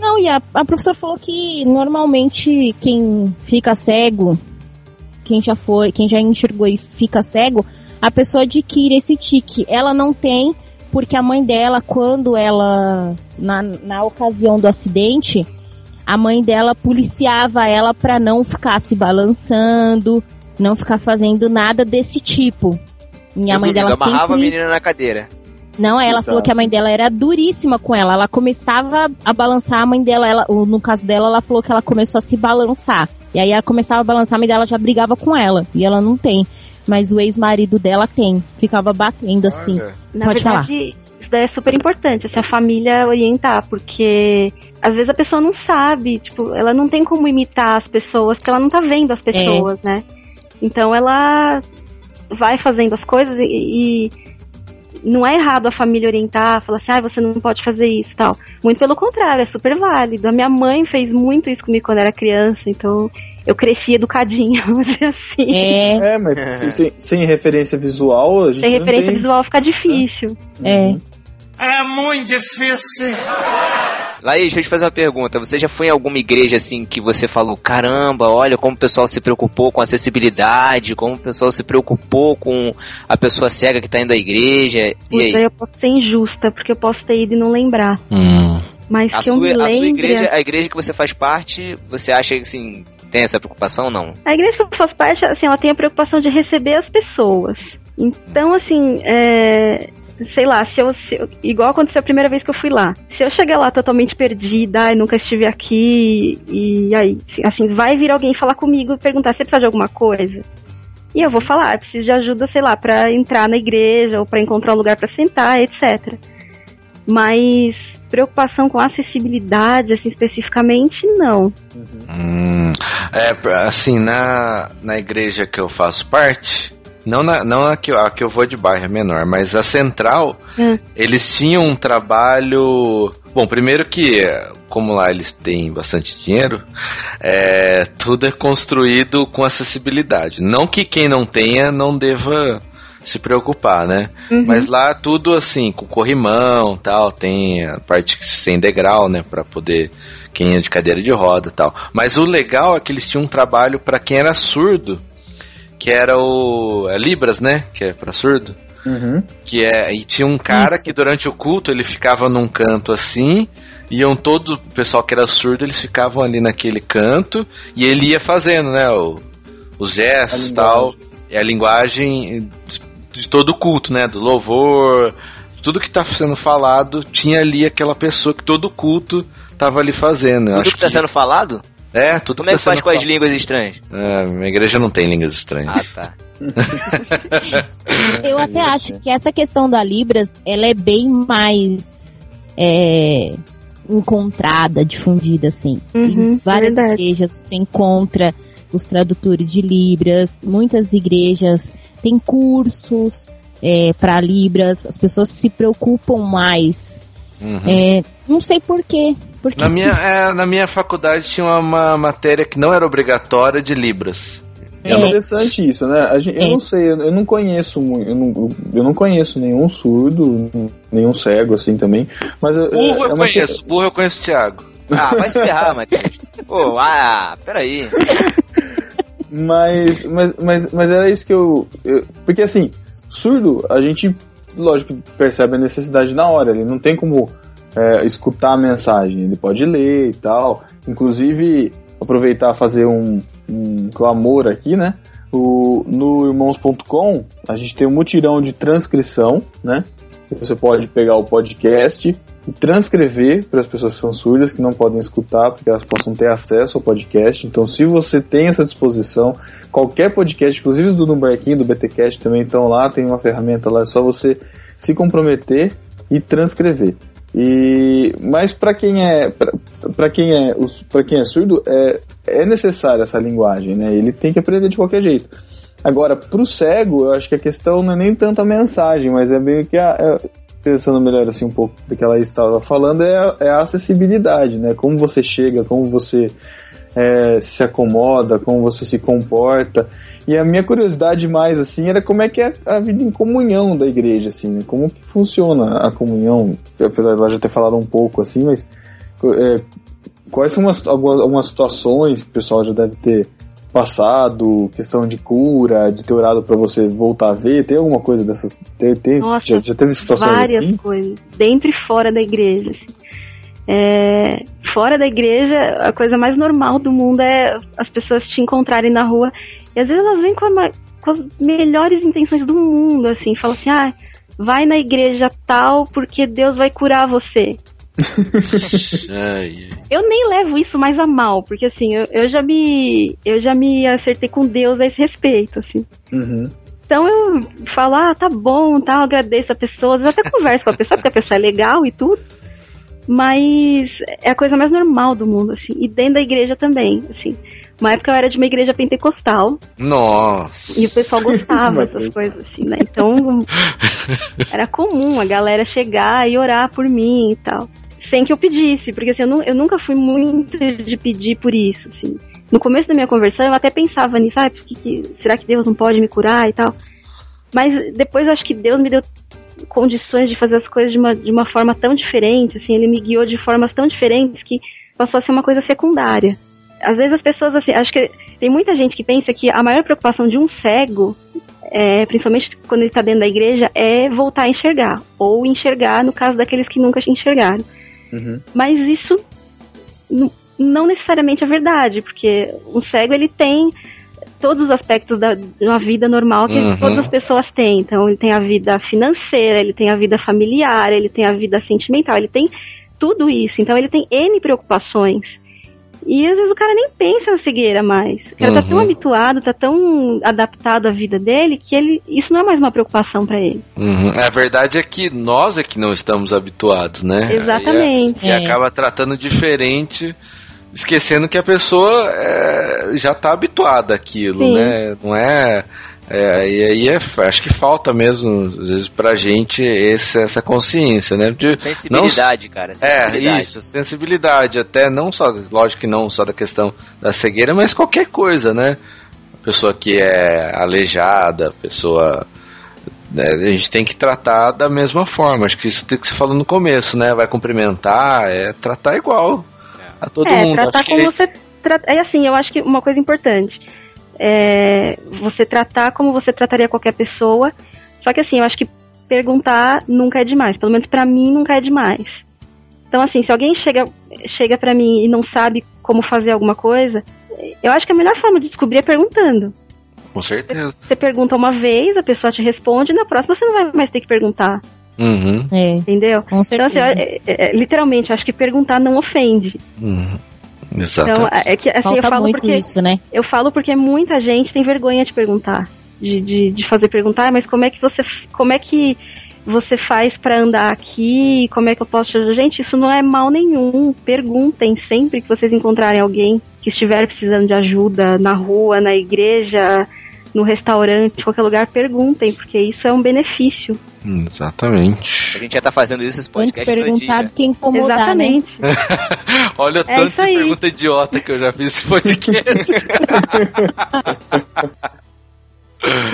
Não, e a, a professora falou que normalmente quem fica cego quem já foi, quem já enxergou e fica cego, a pessoa adquire esse tique. Ela não tem, porque a mãe dela, quando ela, na, na ocasião do acidente, a mãe dela policiava ela para não ficar se balançando, não ficar fazendo nada desse tipo. E a mãe dela amarrava a sempre... menina na cadeira. Não, ela Exato. falou que a mãe dela era duríssima com ela. Ela começava a balançar a mãe dela. Ela, no caso dela, ela falou que ela começou a se balançar. E aí ela começava a balançar, a mãe dela já brigava com ela. E ela não tem. Mas o ex-marido dela tem. Ficava batendo assim. Olha. Na Pode verdade, isso daí é super importante, assim, a família orientar, porque às vezes a pessoa não sabe, tipo, ela não tem como imitar as pessoas, porque ela não tá vendo as pessoas, né? Então ela vai fazendo as coisas e, e não é errado a família orientar, falar assim, ah, você não pode fazer isso e tal. Muito pelo contrário, é super válido. A minha mãe fez muito isso comigo quando era criança, então eu cresci educadinha, (laughs) vamos dizer assim. É, É, mas se- sem, sem referência visual, a gente Sem não referência tem... visual fica difícil. é. É muito difícil. Laís, deixa eu te fazer uma pergunta. Você já foi em alguma igreja assim que você falou, caramba, olha como o pessoal se preocupou com acessibilidade, como o pessoal se preocupou com a pessoa cega que tá indo à igreja. E aí? eu posso ser injusta, porque eu posso ter ido e não lembrar. Hum. Mas A que eu sua, me a sua lembre... igreja, a igreja que você faz parte, você acha que assim, tem essa preocupação ou não? A igreja que eu faço parte, assim, ela tem a preocupação de receber as pessoas. Então, assim, é... Sei lá, se eu, se eu- Igual aconteceu a primeira vez que eu fui lá. Se eu chegar lá totalmente perdida, ai, nunca estive aqui, e aí, assim, vai vir alguém falar comigo e perguntar se precisa de alguma coisa. E eu vou falar, preciso de ajuda, sei lá, pra entrar na igreja ou pra encontrar um lugar pra sentar, etc. Mas preocupação com acessibilidade, assim, especificamente, não. Hum, é, assim, na, na igreja que eu faço parte, não, na, não a, que, eu- a que eu vou de bairro é menor, mas a central, Hum. eles tinham um trabalho. Bom, primeiro que, como lá eles têm bastante dinheiro, é, tudo é construído com acessibilidade. Não que quem não tenha não deva se preocupar, né? Uhum. Mas lá tudo assim, com corrimão tal, tem a parte que tem degrau, né, Pra poder quem é de cadeira de roda e tal. Mas o legal é que eles tinham um trabalho pra quem era surdo, que era o é Libras, né, que é pra surdo. Uhum. Que é, e tinha um cara Isso. que durante o culto ele ficava num canto assim, iam todo o pessoal que era surdo, eles ficavam ali naquele canto e ele ia fazendo, né, o- os gestos A e tal, e a linguagem de todo o culto, né, do louvor, tudo que tá sendo falado, tinha ali aquela pessoa que todo culto tava ali fazendo. Eu Tudo acho que tá sendo falado? É, tudo Como é que faz com as línguas estranhas? É, minha igreja não tem línguas estranhas. Ah, tá. (laughs) Eu até acho que essa questão da Libras, ela é bem mais é, encontrada, difundida, assim. Uhum, em várias verdade. igrejas você encontra os tradutores de Libras, muitas igrejas têm cursos é, para Libras, as pessoas se preocupam mais. Uhum. É, não sei porquê. Porque Na se- minha, é, na minha faculdade tinha uma, uma matéria que não era obrigatória de Libras. É interessante isso, né? A gente, eu É. não sei, eu não conheço muito, eu não, eu não conheço nenhum surdo, nenhum cego assim também. Mas Burro é eu uma conheço, burro eu conheço o Thiago. Ah, vai ferrar, Matheus. (laughs) Pô, ah, peraí. Mas, mas, mas, mas era isso que eu, eu- Porque assim, surdo, a gente, lógico, percebe a necessidade na hora. Ele não tem como é, escutar a mensagem. Ele pode ler e tal. Inclusive, aproveitar fazer um, um clamor aqui, né? O, no irmãos.com, a gente tem um mutirão de transcrição, né? Você pode pegar o podcast e transcrever para as pessoas que são surdas, que não podem escutar, para que elas possam ter acesso ao podcast. Então, se você tem essa disposição, qualquer podcast, inclusive os do Numbarquinho, do BTcast também estão lá, tem uma ferramenta lá, é só você se comprometer e transcrever. E mas para quem é para quem é para quem é surdo é, é necessária essa linguagem, né? Ele tem que aprender de qualquer jeito. Agora, pro cego, eu acho que a questão não é nem tanto a mensagem, mas é meio que a, é- pensando melhor assim um pouco do que ela estava falando é a, é a acessibilidade, né? Como você chega, como você é, se acomoda, como você se comporta. E a minha curiosidade mais assim era como é que é a vida em comunhão da igreja, assim, né? Como que funciona a comunhão? Apesar de ela já ter falado um pouco assim, mas é, quais são as, algumas, algumas situações que o pessoal já deve ter passado, questão de cura, de ter orado pra você voltar a ver? Tem alguma coisa dessas? Tem, tem- Nossa, já, já teve situações várias assim? coisas, dentro e fora da igreja. assim. É, fora da igreja, a coisa mais normal do mundo é as pessoas te encontrarem na rua e às vezes elas vêm com, a com as melhores intenções do mundo, assim, falam assim, ah, vai na igreja tal porque Deus vai curar você. (laughs) Eu nem levo isso mais a mal, porque assim, eu, eu já me eu já me acertei com Deus a esse respeito, assim. Uhum. Então eu falo, ah, tá bom, tá, eu agradeço a pessoa, eu até converso com a pessoa, porque a pessoa é legal e tudo. Mas é a coisa mais normal do mundo, assim. E dentro da igreja também, assim. Uma época eu era de uma igreja pentecostal Nossa. e o pessoal (laughs) gostava Mateus. dessas coisas, assim, né? Então era comum a galera chegar e orar por mim e tal. Sem que eu pedisse, porque assim, eu, nu- eu nunca fui muito de pedir por isso, assim. No começo da minha conversão eu até pensava nisso, ah, por que que- será que Deus não pode me curar e tal? Mas depois eu acho que Deus me deu condições de fazer as coisas de uma, de uma forma tão diferente, assim, ele me guiou de formas tão diferentes que passou a ser uma coisa secundária. Às vezes as pessoas, assim, acho que tem muita gente que pensa que a maior preocupação de um cego, é, principalmente quando ele está dentro da igreja, é voltar a enxergar. Ou enxergar, no caso daqueles que nunca enxergaram. Uhum. Mas isso não necessariamente é verdade, porque o cego ele tem todos os aspectos da de uma vida normal que Uhum. todas as pessoas têm. Então ele tem a vida financeira, ele tem a vida familiar, ele tem a vida sentimental, ele tem tudo isso. Então ele tem N preocupações. E às vezes o cara nem pensa na cegueira mais. O cara tá tão Uhum. habituado, tá tão adaptado à vida dele que ele isso não é mais uma preocupação pra ele. Uhum. A verdade é que nós é que não estamos habituados, né? Exatamente. E, É. acaba tratando diferente, esquecendo que a pessoa é, já está habituada àquilo, Sim. né? Não é. É, e aí é, acho que falta mesmo, às vezes, pra gente esse, essa consciência, né? De, Sensibilidade, cara. é, sensibilidade. isso, sensibilidade, até não só, lógico que não só da questão da cegueira, mas qualquer coisa, né? Pessoa que é aleijada, a pessoa. né, a gente tem que tratar da mesma forma. Acho que isso tem que se falou no começo, né? Vai cumprimentar, é tratar igual a todo é, mundo. tratar Acho que como você trata. É assim, eu acho que uma coisa importante é você tratar como você trataria qualquer pessoa. Só que assim, eu acho que perguntar nunca é demais. Pelo menos pra mim nunca é demais. Então assim, se alguém chega chega para mim e não sabe como fazer alguma coisa, eu acho que a melhor forma de descobrir é perguntando. com certeza. Você pergunta uma vez, a pessoa te responde, e na próxima você não vai mais ter que perguntar, Uhum, É, entendeu? com Então, assim, certeza. é- é- é- literalmente, eu acho que perguntar não ofende. uhum. Então, Exato. é que assim, eu Falta falo muito porque isso, né? eu falo porque muita gente tem vergonha de perguntar, de, de, de fazer perguntar, "Ah, mas como é que você como é que você faz pra andar aqui? Como é que eu posso te ajudar? Gente, isso não é mal nenhum. Perguntem sempre que vocês encontrarem alguém que estiver precisando de ajuda na rua, na igreja, no restaurante, em qualquer lugar, perguntem, porque isso é um benefício. A Exatamente. gente já tá fazendo isso esse Antes podcast todo perguntar dia. do que incomodar, né? (laughs) Olha o É tanto de pergunta idiota que eu já fiz esse podcast. (laughs)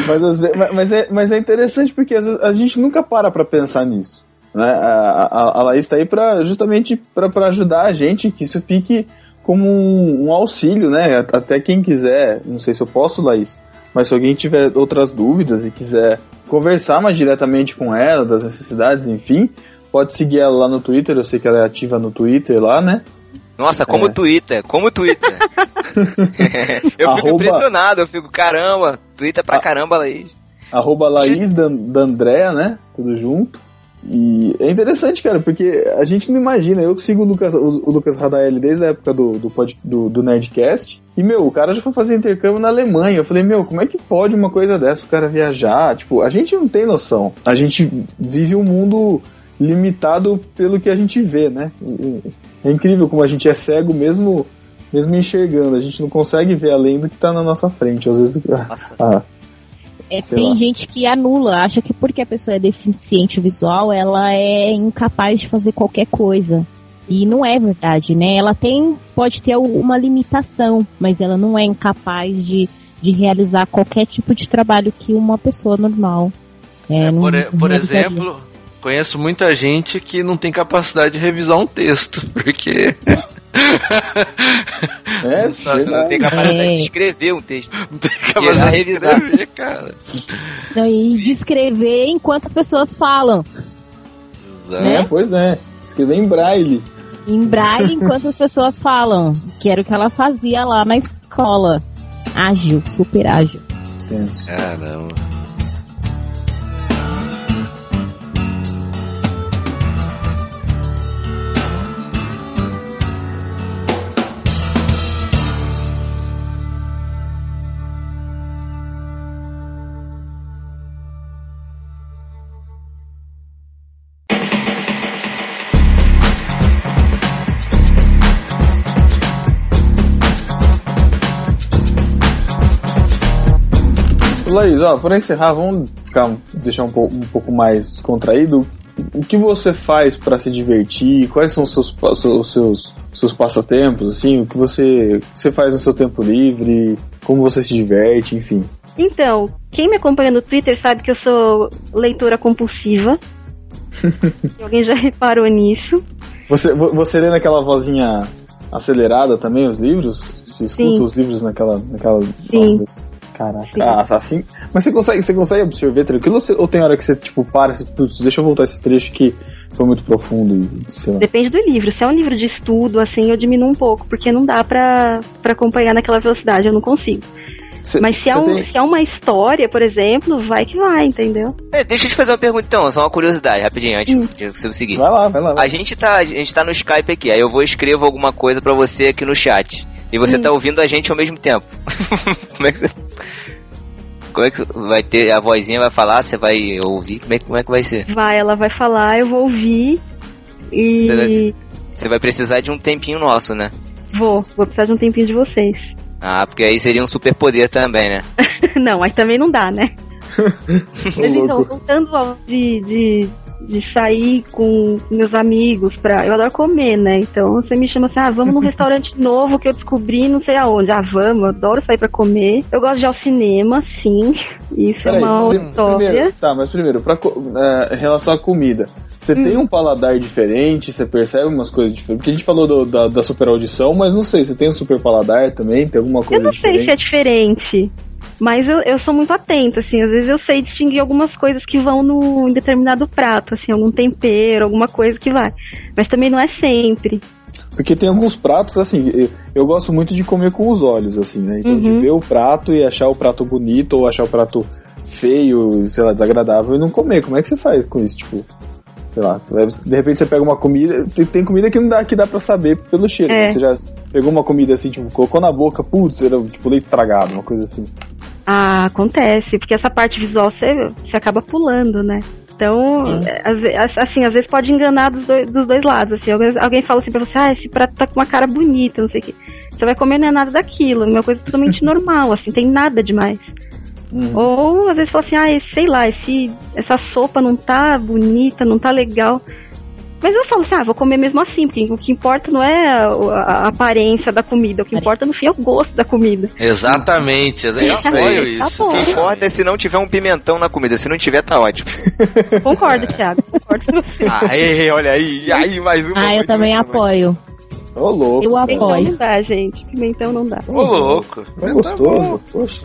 Mas, mas- é, mas é interessante porque às vezes a gente nunca para pra pensar nisso. Né? A, a, a Laís tá aí pra, justamente pra pra ajudar a gente que isso fique como um, um auxílio, né? Até quem quiser, não sei se eu posso, Laís, mas se alguém tiver outras dúvidas e quiser conversar mais diretamente com ela, das necessidades, enfim, pode seguir ela lá no Twitter, eu sei que ela é ativa no Twitter lá, né? Nossa, como É. Twitter, como Twitter. (laughs) eu fico Arroba- impressionado, eu fico, caramba, Twitter pra caramba, Laís. arroba Laís da, da Andrea, né? Tudo junto. E é interessante, cara, porque a gente não imagina. Eu que sigo o Lucas, o Lucas Radaeli desde a época do, do, pod- do, do Nerdcast. E, meu, o cara já foi fazer intercâmbio na Alemanha. Eu falei, meu, como é que pode uma coisa dessa, o cara viajar? Tipo, a gente não tem noção. A gente vive um mundo limitado pelo que a gente vê, né? É incrível como a gente é cego mesmo, mesmo enxergando. A gente não consegue ver além do que tá na nossa frente. Às vezes. (laughs) Nossa. Ah, É, tem lá. gente que anula, acha que porque a pessoa é deficiente visual, ela é incapaz de fazer qualquer coisa. E não é verdade, né? Ela tem, pode ter uma limitação, mas ela não é incapaz de, de realizar qualquer tipo de trabalho que uma pessoa normal. É, É, não- por, não por exemplo, conheço muita gente que não tem capacidade de revisar um texto, (laughs) porque É, Só não tem capacidade É. de escrever um texto. Não tem Capacidade de escrever, cara. Não, e de escrever enquanto as pessoas falam. É, pois é. Escrever em braille. Em braille enquanto as pessoas falam. Que era o que ela fazia lá na escola. Ágil, super ágil. Caramba. Laís, ó, para encerrar, vamos ficar, deixar um pouco, um pouco mais contraído. O que você faz para se divertir? Quais são os seus, os seus, seus passatempos? Assim, o que você, você faz no seu tempo livre? Como você se diverte? Enfim. Então, quem me acompanha no Twitter sabe que eu sou leitora compulsiva. (laughs) Alguém já reparou nisso. Você, vo- você lê naquela vozinha acelerada também os livros? Você escuta Sim. os livros naquela. naquela Sim. Nossa, Caraca. Ah, assim. Mas você consegue, você consegue absorver tranquilo ou, você- ou tem hora que você, tipo, para e putz, deixa eu voltar esse trecho que foi muito profundo e sei lá. Depende do livro. Se é um livro de estudo, assim, eu diminuo um pouco, porque não dá pra, pra acompanhar naquela velocidade, eu não consigo. Cê- Mas se é, um, tem- se é uma história, por exemplo, vai que vai, entendeu? É, deixa eu te fazer uma pergunta então, só uma curiosidade, rapidinho, antes Hum. de você seguir. Vai lá, vai lá. vai. A gente tá, a gente tá no Skype aqui, aí eu vou escrever alguma coisa pra você aqui no chat. E você Hum. tá ouvindo a gente ao mesmo tempo. (laughs) como é que você. Como é que vai ter. A vozinha vai falar, você vai ouvir? Como é, que- como é que vai ser? Vai, ela vai falar, eu vou ouvir e Você vai, você vai precisar de um tempinho nosso, né? vou, vou precisar de um tempinho de vocês. Ah, porque aí seria um superpoder também, né? (laughs) não, mas também não dá, né? (laughs) Mas então, louco. voltando ao de, de, de sair com meus amigos pra. Eu adoro comer, né? Então você me chama assim, ah, vamos num (laughs) restaurante novo que eu descobri não sei aonde. Ah, vamos, eu adoro sair pra comer. Eu gosto de ir ao cinema, sim. Isso Peraí, é uma primeiro, tá, mas primeiro, pra, é, em relação à comida, você Hum. tem um paladar diferente, você percebe umas coisas diferentes? Porque a gente falou do- da, da super audição, mas não sei, você tem um super paladar também? Tem alguma Eu coisa não sei se diferente? é diferente. Mas eu, eu sou muito atenta, assim, às vezes eu sei distinguir algumas coisas que vão no, em determinado prato, assim, algum tempero, alguma coisa que vai. Mas também não é sempre. Porque tem alguns pratos, assim, eu, eu gosto muito de comer com os olhos, assim, né? Então, de Uhum. ver o prato e achar o prato bonito ou achar o prato feio, sei lá, desagradável e não comer. Como é que você faz com isso? Tipo, sei lá, de repente você pega uma comida, tem, tem comida que não dá, que dá pra saber pelo cheiro. É. né? Você já pegou uma comida assim, tipo, colocou na boca, putz, era tipo leite estragado, uma coisa assim. Ah, acontece, porque essa parte visual você, você acaba pulando, né? Então, é, assim, às vezes pode enganar dos dois, dos dois lados. Assim, alguém, alguém fala assim pra você, ah, esse prato tá com uma cara bonita, não sei o quê. Você vai comer não é nada daquilo, é uma coisa totalmente (laughs) normal, assim, tem nada demais. Uhum. Ou às vezes fala assim, ah, esse- sei lá, esse, essa sopa não tá bonita, não tá legal. Mas eu falo assim, ah, vou comer mesmo assim, porque o que importa não é a, a aparência da comida, o que importa no fim é o gosto da comida. Exatamente, eu apoio Tá isso. bom. O que importa é se não tiver um pimentão na comida. Se não tiver, tá ótimo. (laughs) Concordo, Thiago, concordo com você. Aê, olha aí. E aí, mais uma. Ah, eu também apoio. Ô, louco. Eu Pimentão apoio. não dá, gente. Pimentão não dá. Ô, louco. É gostoso, poxa.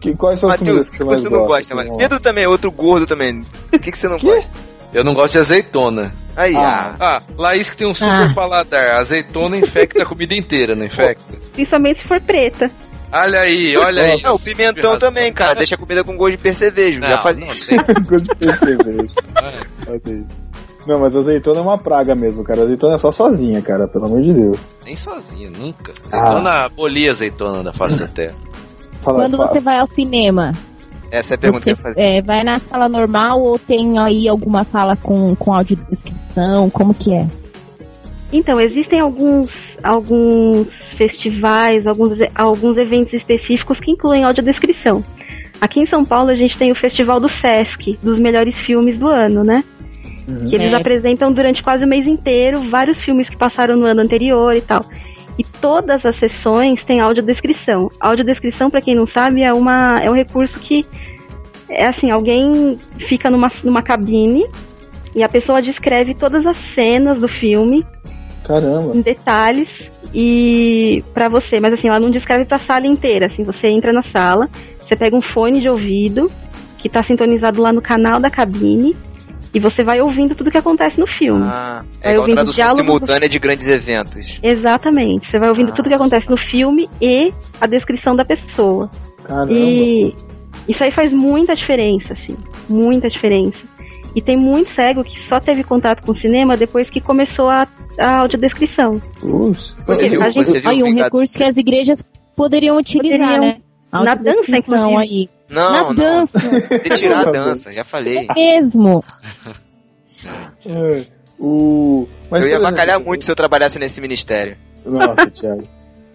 Que, quais são as comidas Matheus, que você mais você não gosta, gosta? Pedro também é outro gordo também. O que, que você não gosta? Eu não gosto de azeitona. Aí, Ah. ah. Ah, Laís que tem um super Ah. paladar. Azeitona infecta a comida inteira, não infecta? Principalmente se for preta. Olha aí, olha aí. Não, o pimentão também, cara. Deixa a comida com gosto de percevejo. Já Não, falei. não sei. (laughs) Gosto de perceber. Olha isso. Não, mas azeitona é uma praga mesmo, cara. Azeitona é só sozinha, cara, pelo amor de Deus. Nem sozinho, nunca. Ah. Azeitona abolia azeitona da face da terra. Fala, Quando fala. você vai ao cinema, Essa é a pergunta que você eu ia fazer. é, vai na sala normal ou tem aí alguma sala com, com audiodescrição? Como que é? Então, existem alguns, alguns festivais, alguns, alguns eventos específicos que incluem audiodescrição. Aqui em São Paulo a gente tem o Festival do Sesc, dos melhores filmes do ano, né? Uhum. Que eles Certo. apresentam durante quase o mês inteiro vários filmes que passaram no ano anterior e tal. E todas as sessões têm audiodescrição. Audiodescrição, para quem não sabe, é, uma, é um recurso que é assim, alguém fica numa, numa cabine e a pessoa descreve todas as cenas do filme Caramba. em detalhes e para você, mas assim, ela não descreve pra sala inteira, assim, você entra na sala, você pega um fone de ouvido que tá sintonizado lá no canal da cabine e você vai ouvindo tudo que acontece no filme. Ah, é Vai igual ouvindo tradução diálogos do- simultânea de grandes eventos. Exatamente, você vai ouvindo tudo que acontece no filme e a descrição da pessoa. Caramba. E isso aí faz muita diferença, assim, muita diferença. E tem muito cego que só teve contato com o cinema depois que começou a, a audiodescrição. Ups. Você viu, a gente- você viu Aí um recurso que as igrejas poderiam utilizar, Poderiam. né? Na dança, inclusive. aí. Não, Na não. dança que tirar a dança, já falei. mesmo. É, o... Mas, eu ia bacalhar exemplo, muito se eu trabalhasse nesse ministério. Nossa, (laughs) Thiago.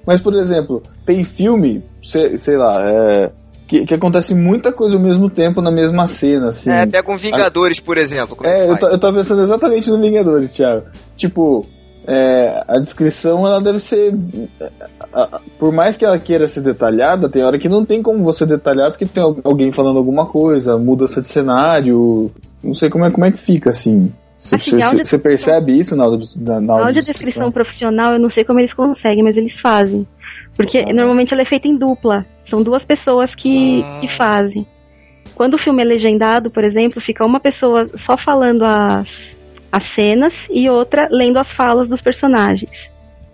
Mas, por exemplo, tem filme, sei, sei lá, é, que, que acontece muita coisa ao mesmo tempo na mesma cena, assim. É, pega um Vingadores, por exemplo. É, É, eu, eu tava pensando exatamente no Vingadores, Thiago. Tipo, é, a descrição ela deve ser. a- a- Por mais que ela queira ser detalhada, tem hora que não tem como você detalhar porque tem al- alguém falando alguma coisa, mudança de cenário. Não sei como é, como é que fica assim. Você, Assim, percebe isso na, na, audiodescrição profissional, eu não sei como eles conseguem, mas eles fazem. Porque Ah. normalmente ela é feita em dupla. São duas pessoas que, Ah. que fazem. Quando o filme é legendado, por exemplo, fica uma pessoa só falando as, as cenas e outra lendo as falas dos personagens.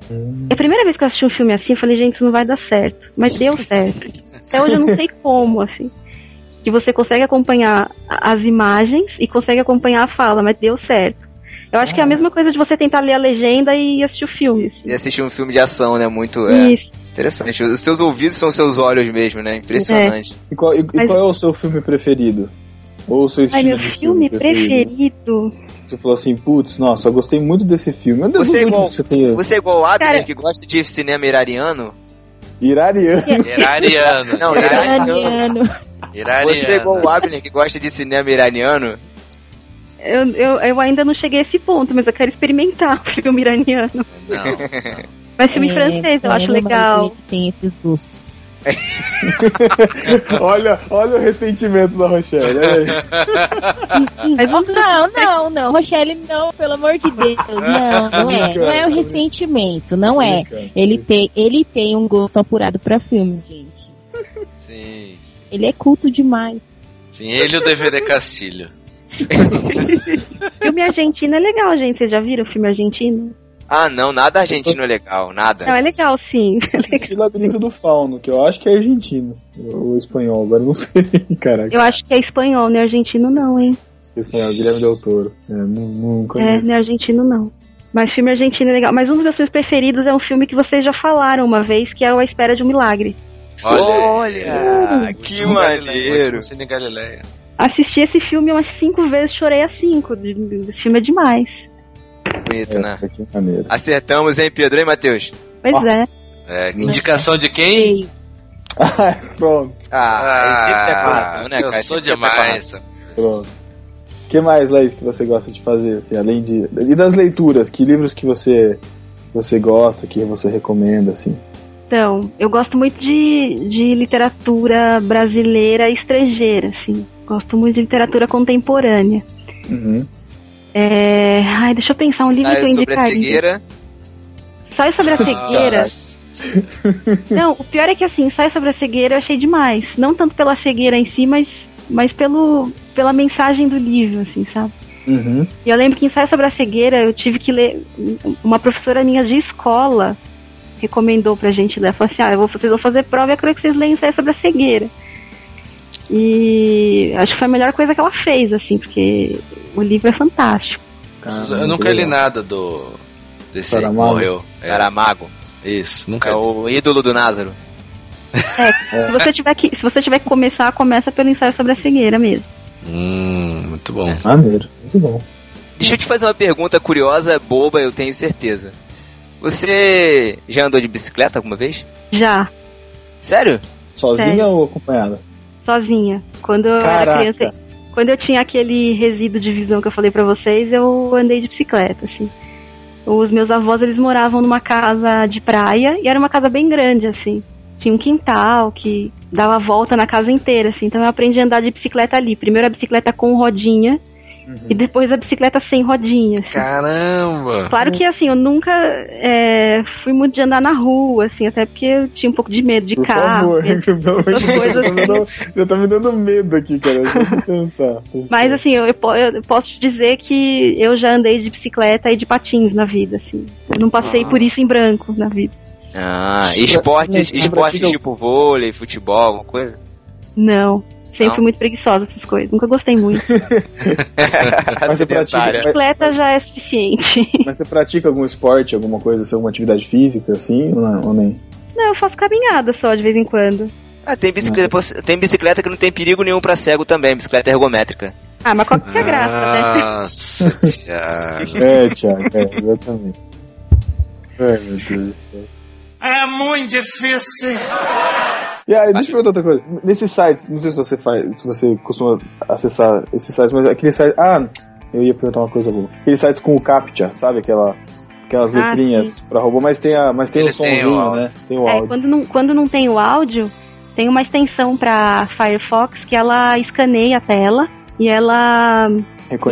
Hum. É a primeira vez que eu assisti um filme assim, eu falei, gente, isso não vai dar certo. Mas deu certo. (laughs) Até hoje eu não sei como, assim. Que você consegue acompanhar as imagens e consegue acompanhar a fala, mas deu certo. Eu acho que é a mesma coisa de você tentar ler a legenda e assistir o filme. assim. E assistir um filme de ação, né? Muito é, Isso. interessante. Os seus ouvidos são seus olhos mesmo, né? Impressionante. E, qual, e- e Mas- qual é o seu filme preferido? Ou o seu Ai, estilo meu de filme preferido. Você falou assim, putz, nossa, eu gostei muito desse filme. Meu Deus, Você é, os igual, que você tem. você é igual o Abner, Cara- que gosta de cinema irariano? Irariano. (laughs) Irariano. Não, irariano. (laughs) Iraniano. Você é igual o Abner, que gosta de cinema iraniano? Eu, eu, eu ainda não cheguei a esse ponto, mas eu quero experimentar (laughs) o filme iraniano. Não, não. Mas filme É, francês, eu é, acho legal. ele tem esses gostos. (laughs) olha, olha o ressentimento da Rochelle. (laughs) Mas vamos Não, não, não, Rochelle, não, pelo amor de Deus. Não, não é. Não é o ressentimento, não é. Ele tem, ele tem um gosto apurado pra filmes, gente. Sim. Ele é culto demais. Sim, ele e o DVD Castilho. (laughs) Filme argentino é legal, gente. Vocês já viram o filme argentino? Ah, não, nada argentino é legal, nada. Não, é legal, sim. Eu assisti Labirinto do Fauno, que eu acho que é argentino. Ou espanhol, agora eu não (laughs) sei. Caraca, Eu acho que é espanhol, não é argentino não, hein? acho que é espanhol, Guilherme Del Toro. É, não, não É, conheço. não é argentino não. Mas filme argentino é legal. Mas um dos meus filmes preferidos é um filme que vocês já falaram uma vez, que é o A Espera de um Milagre. Olha, que Último Galileia, maneiro. último Cine Galileia. Assisti esse filme umas cinco vezes, chorei as cinco. Esse filme é demais. Bonito, né? É, que maneiro. Acertamos, hein, Pedro, hein, Matheus? Pois é. É, indicação de quem? Ah, pronto, Ah, esse sempre é né, eu cara? sou Esse sempre é demais. pronto. O que mais, Laís, que você gosta de fazer, assim, além de... E das leituras, que livros que você, você gosta, que você recomenda, assim? Então, eu gosto muito de, de literatura brasileira e estrangeira, assim. Gosto muito de literatura contemporânea. Uhum. É... Ai, deixa eu pensar um livro que eu sobre a indicaria. cegueira. Sai sobre a cegueira. Não, o pior é que assim, sai sobre a cegueira eu achei demais. Não tanto pela cegueira em si, mas, mas pelo, pela mensagem do livro, assim, sabe? Uhum. E eu lembro que em Ensaio sobre a Cegueira eu tive que ler. Uma professora minha de escola recomendou pra gente ler. Ela falou assim: ah, eu vou, vocês vão fazer prova e eu quero que vocês leiam Ensaio sobre a Cegueira. E acho que foi a melhor coisa que ela fez, assim, porque o livro é fantástico. Caramba, eu nunca li nada do. Desse aí que Saramago? morreu. É, Saramago. isso, nunca É o ídolo do Názaro. Se você tiver que, se você tiver que começar, começa pelo ensaio sobre a cegueira mesmo. Hum, muito bom. Maneiro, muito bom. Deixa eu te fazer uma pergunta curiosa, boba, eu tenho certeza. Você já andou de bicicleta alguma vez? Já, Sério? Sozinha Sério. ou acompanhada? sozinha. Quando eu era Caraca. criança, quando eu tinha aquele resíduo de visão que eu falei pra vocês, eu andei de bicicleta, assim. Os meus avós, eles moravam numa casa de praia e era uma casa bem grande, assim. Tinha um quintal que dava volta na casa inteira, assim. Então eu aprendi a andar de bicicleta ali. Primeiro a bicicleta com rodinha E depois a bicicleta sem rodinhas. Caramba! Claro que assim, eu nunca é, fui muito de andar na rua, assim, até porque eu tinha um pouco de medo de Por carro. favor, Deus, (laughs) coisas. já tá me dando- já tá me dando medo aqui, cara. Deixa eu (laughs) pensar. Mas assim, eu, eu eu posso te dizer que eu já andei de bicicleta e de patins na vida, assim. Eu não passei Ah. por isso em branco na vida. Ah, esportes, esportes tipo vôlei, futebol, alguma coisa? Não. Sempre Não? fui muito preguiçosa essas coisas. Nunca gostei muito. (laughs) Mas você pratica-. Bicicleta já é suficiente. (laughs) Mas você pratica algum esporte, alguma coisa, assim, alguma atividade física, assim, ou, não, ou nem? Não, eu faço caminhada só de vez em quando. Ah, tem bicicleta, tem bicicleta que não tem perigo nenhum pra cego também, bicicleta ergométrica. Ah, mas qual que é a graça, né? Nossa, (laughs) Thiago. É, Thiago, é, exatamente. Ai, meu Deus do céu. É muito difícil. E aí, deixa eu perguntar outra coisa. Nesses sites, não sei se você faz, se você costuma acessar esses sites, mas aquele site. Ah, eu ia perguntar uma coisa boa. Aqueles sites com o CAPTCHA, sabe? Aquela, aquelas Ah, letrinhas pra robô, mas tem, a, mas tem o Ele tem o somzinho, né? Tem o É, áudio. quando não, quando não tem o áudio, tem uma extensão pra Firefox que ela escaneia a tela e ela, e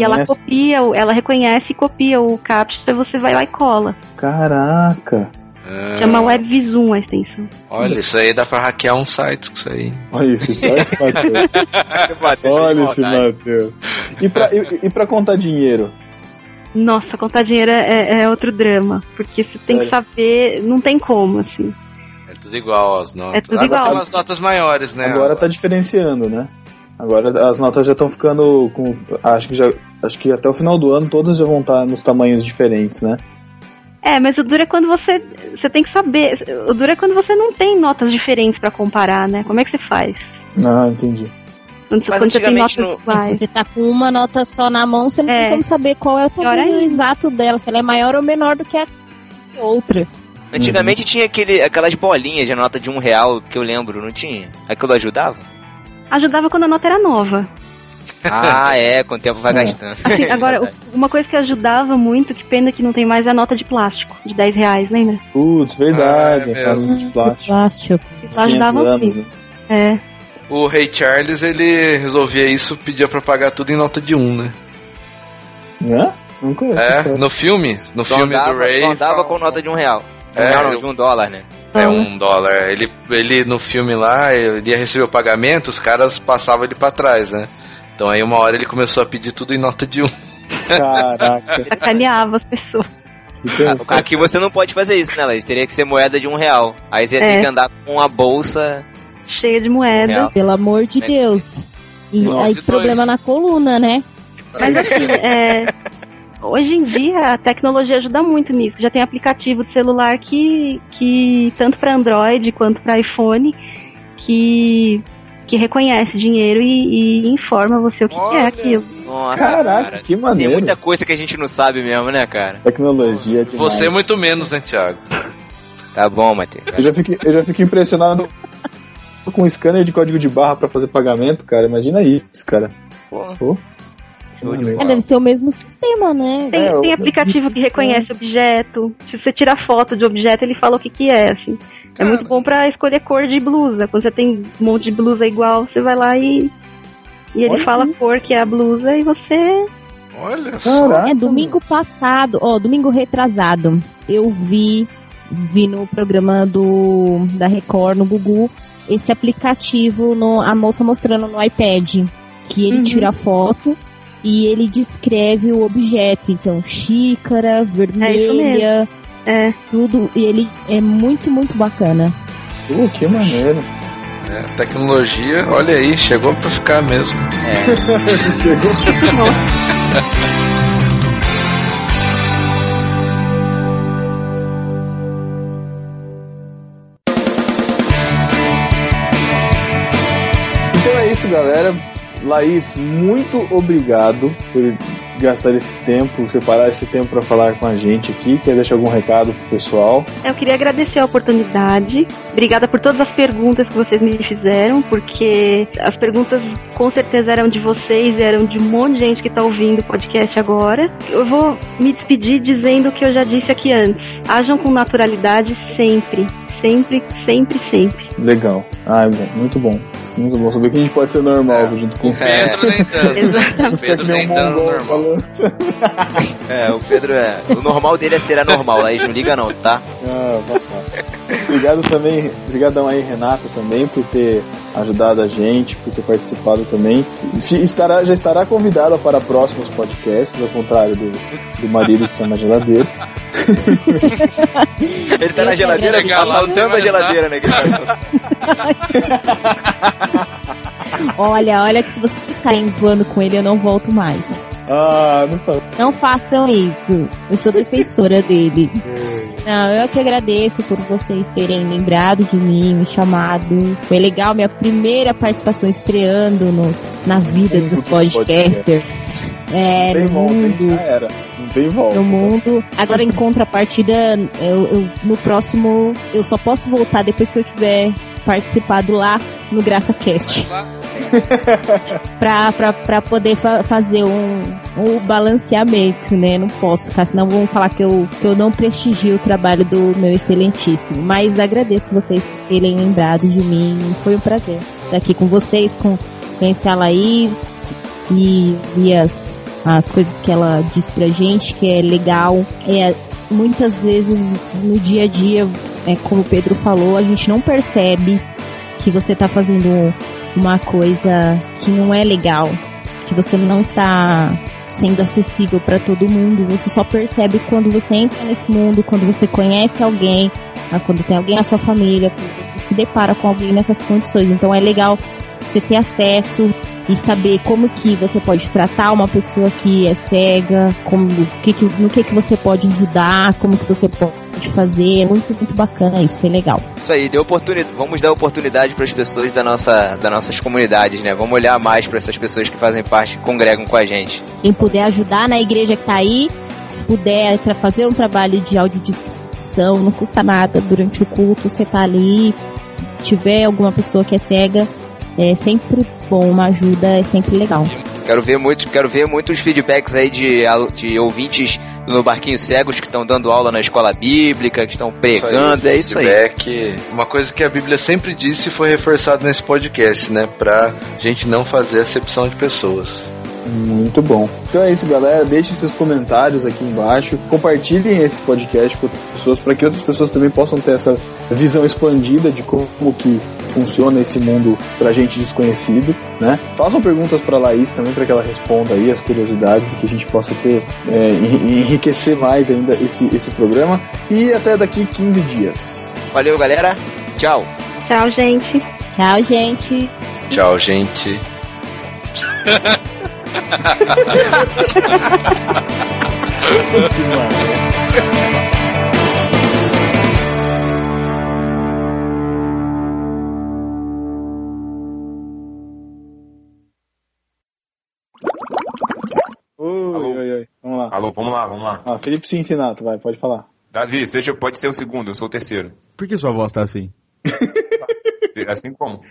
ela Reconhece? copia, ela reconhece e copia o captcha, você vai lá e cola. Caraca! Ah, Chama WebVisum a extensão. Olha, isso aí dá pra hackear um site com isso aí. Olha esse (laughs) Matheus. Olha esse Matheus. E pra, e, e pra contar dinheiro? Nossa, contar dinheiro é, é outro drama, porque você tem que Sério? saber, não tem como, assim. É tudo igual as notas. É tudo Agora igual. tem umas notas maiores, né? Agora tá diferenciando, né? Agora as notas já estão ficando com. Acho que já. Acho que até o final do ano todas já vão estar nos tamanhos diferentes, né? É, mas o duro é quando você, você tem que saber, o duro é quando você não tem notas diferentes pra comparar, né? Como é que você faz? Ah, entendi. Quando, você- Mas quando você tem antigamente notas no- Se você tá com uma nota só na mão, você não É. tem como saber qual é o tamanho exato dela, se ela é maior ou menor do que a outra. Antigamente tinha aquele, aquelas bolinhas de nota de um real que eu lembro, não tinha? Aquilo ajudava? Ajudava quando a nota era nova. Ah, é, com o tempo vai É. gastando. Assim, (laughs) agora, o- uma coisa que ajudava muito, que pena que não tem mais, é a nota de plástico, de 10 reais, lembra? Putz, verdade. Ah, é a casa de plástico. Plástico. uns Lá 500 ajudava anos, muito. né? É. O Rei Charles, ele resolvia isso, pedia pra pagar tudo em nota de um, né? Hã? Não conheço. É, no filme, no Só filme andava, do Ray. só andava com nota de um real. De um É, real não, de um dólar, né? É um dólar. Ele, ele no filme lá, ele ia receber o pagamento, os caras passavam ele pra trás, né? Então aí uma hora ele começou a pedir tudo em nota de um. Caraca. (laughs) Sacaneava as pessoas. Aqui você não pode fazer isso, né, Laís? Teria que ser moeda de um real. Aí você ia ter É. que andar com uma bolsa. Cheia de moeda. Real. Pelo amor de Né? Deus. E Nossa, aí dois. problema na coluna, né? Mas assim, é, hoje em dia a tecnologia ajuda muito nisso. Já tem aplicativo de celular que, que tanto para Android quanto para iPhone, que, que reconhece dinheiro e, e informa você o que, que é aquilo. Nossa, Caraca, cara. que Tem maneiro. muita coisa que a gente não sabe mesmo, né, cara? Tecnologia demais. Você muito menos, né, Thiago? Tá bom, Matheus. Eu já fico, eu já fico impressionado com scanner de código de barra pra fazer pagamento, cara. Imagina isso, cara. Pô. De É, deve ser o mesmo sistema, né? Tem, É, tem aplicativo que reconhece objeto. Se você tira foto de objeto, ele fala o que, que é, assim. É muito bom pra escolher cor de blusa. Quando você tem um monte de blusa igual, você vai lá e. E ele Olha fala a cor que é a blusa e você. Olha só. Caraca. É domingo passado, ó, domingo retrasado, eu vi, vi no programa do da Record no Gugu esse aplicativo, no, a moça mostrando no iPad que ele Uhum. tira foto e ele descreve o objeto, então xícara, vermelha, É. tudo, e ele é muito muito bacana. Pô, que maneiro. É, tecnologia, olha aí, chegou pra ficar mesmo. (laughs) Chegou. (laughs) Então é isso, galera. Laís, muito obrigado por gastar esse tempo, separar esse tempo para falar com a gente aqui. Quer deixar algum recado pro pessoal? Eu queria agradecer a oportunidade. Obrigada por todas as perguntas que vocês me fizeram, porque as perguntas com certeza eram de vocês, eram de um monte de gente que está ouvindo o podcast agora. Eu vou me despedir dizendo o que eu já disse aqui antes. Ajam com naturalidade sempre. Sempre, sempre, sempre. Legal. Ah, é bom, muito bom. Muito bom saber que a gente pode ser normal junto com o Pedro nem tanto. (laughs) Exatamente. O Pedro nem tanto normal. (laughs) É, o Pedro é. O normal dele é ser anormal, Laís, não liga não, tá? Ah. Obrigado também, obrigadão aí, Renata, também, por ter ajudado a gente, por ter participado também. Estará, já estará convidada para próximos podcasts, ao contrário do, do marido que está na geladeira. (laughs) Ele tá Eu na geladeira, agradeço. assaltando a geladeira, né? tá- (laughs) Olha, olha que se vocês ficarem zoando com ele, eu não volto mais. Ah, não faço. Não façam isso. Eu sou defensora (laughs) dele. Não, eu que agradeço por vocês terem lembrado de mim, me chamado. Foi legal minha primeira participação estreando nos, na vida dos podcasters. É, no volta, mundo. Já era. Não tem volta. no mundo. Agora em contrapartida, eu, eu- no próximo eu só posso voltar depois que eu tiver participado lá no Graça Cast. (laughs) pra, pra, pra poder fa- fazer um, um balanceamento, né? Não posso ficar, senão vão falar que eu, que eu não prestigio o trabalho do meu excelentíssimo. Mas agradeço vocês por terem lembrado de mim. Foi um prazer estar aqui com vocês, com conhecer a Laís e, e as, as coisas que ela diz pra gente, que é legal. É, muitas vezes no dia a dia, é, como o Pedro falou, a gente não percebe que você tá fazendo uma coisa que não é legal, que você não está sendo acessível para todo mundo. Você só percebe quando você entra nesse mundo, quando você conhece alguém, ah, quando tem alguém na sua família, quando você se depara com alguém nessas condições. Então é legal você ter acesso e saber como que você pode tratar uma pessoa que é cega, como que, que, no que que você pode ajudar, como que você pode fazer. É muito, muito bacana isso, foi legal. Isso aí, deu oportunidade, vamos dar oportunidade para as pessoas da nossa, das nossas comunidades, né? Vamos olhar mais para essas pessoas que fazem parte, que congregam com a gente. Quem puder ajudar na igreja que tá aí, se puder tra- fazer um trabalho de audiodescrição, não custa nada. Durante o culto, você tá ali, tiver alguma pessoa que é cega, é sempre bom, uma ajuda é sempre legal. Quero ver muito, quero ver muitos feedbacks aí de, de ouvintes no Barquinho Cegos que estão dando aula na escola bíblica, que estão pregando, é isso aí. Feedback. Uma coisa que a Bíblia sempre disse e foi reforçado nesse podcast, né? Pra gente não fazer acepção de pessoas. Muito bom. Então é isso, galera. Deixe seus comentários aqui embaixo. Compartilhem esse podcast com outras pessoas para que outras pessoas também possam ter essa visão expandida de como que funciona esse mundo pra gente desconhecido, né? Façam perguntas para Laís também para que ela responda aí as curiosidades e que a gente possa ter é, enri- enriquecer mais ainda esse, esse programa. E até daqui 15 dias. Valeu, galera. Tchau. Tchau, gente. Tchau, gente. Tchau, gente. (laughs) (laughs) Alô, vamos lá, vamos lá. Ah, Felipe Cincinato, vai, pode falar. Davi, seja, pode ser o segundo, eu sou o terceiro. Por que sua voz tá assim? (laughs) Assim como?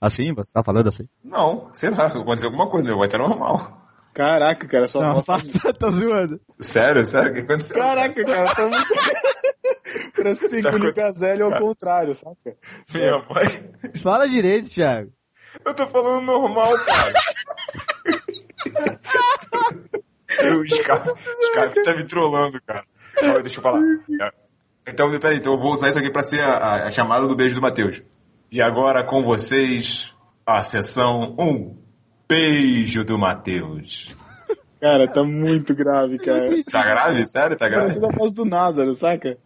Assim? Você tá falando assim? Não, sei lá, aconteceu alguma coisa, meu, vai estar normal. Caraca, cara, sua Não, voz tá... (laughs) tá, tá zoando. Sério, sério, o que aconteceu? Caraca, cara, tá muito... (laughs) Parece que você Tá encolhe o gazelho ao contrário, saca? Minha mãe. Fala direito, Thiago. Eu tô falando normal, cara. O Scarf, Scarf tá me trollando, cara. Calma, deixa eu falar. Então, peraí, então eu vou usar isso aqui pra ser a, a- a chamada do beijo do Matheus. E agora com vocês, a sessão 1. Beijo do Matheus. Cara, tá muito grave, cara. Tá grave? Sério? Tá grave? Parece a voz do Názaro, saca?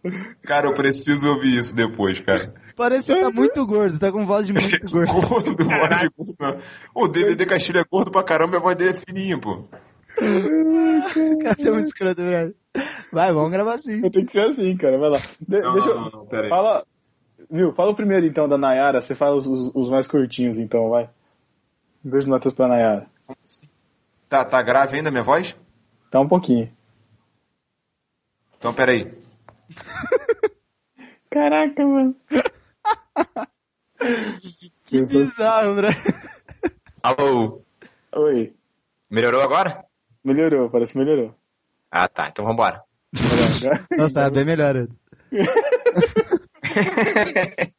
Cara, eu preciso ouvir isso depois, cara. Parece que você tá muito gordo, tá com voz de muito (laughs) gordo. Gordo, voz de gordo. O DVD Castilho é gordo pra caramba e a voz dele é fininha, pô. O cara tá muito escroto, velho. Vai, vamos gravar assim. Tem que ser assim, cara, vai lá. De- Não, deixa não, eu... não, não, pera aí. Fala... Viu, fala o primeiro então da Nayara, você fala os, os- os mais curtinhos então, vai. Um beijo do Matheus pra Nayara. Tá, tá grave ainda a minha voz? Tá um pouquinho. Então, peraí. (laughs) Caraca, mano. Que bizarro, bro. Alô. Oi. Melhorou agora? Melhorou, parece que melhorou. Ah, tá. Então vambora. (laughs) Nossa, tá bem melhor. (laughs)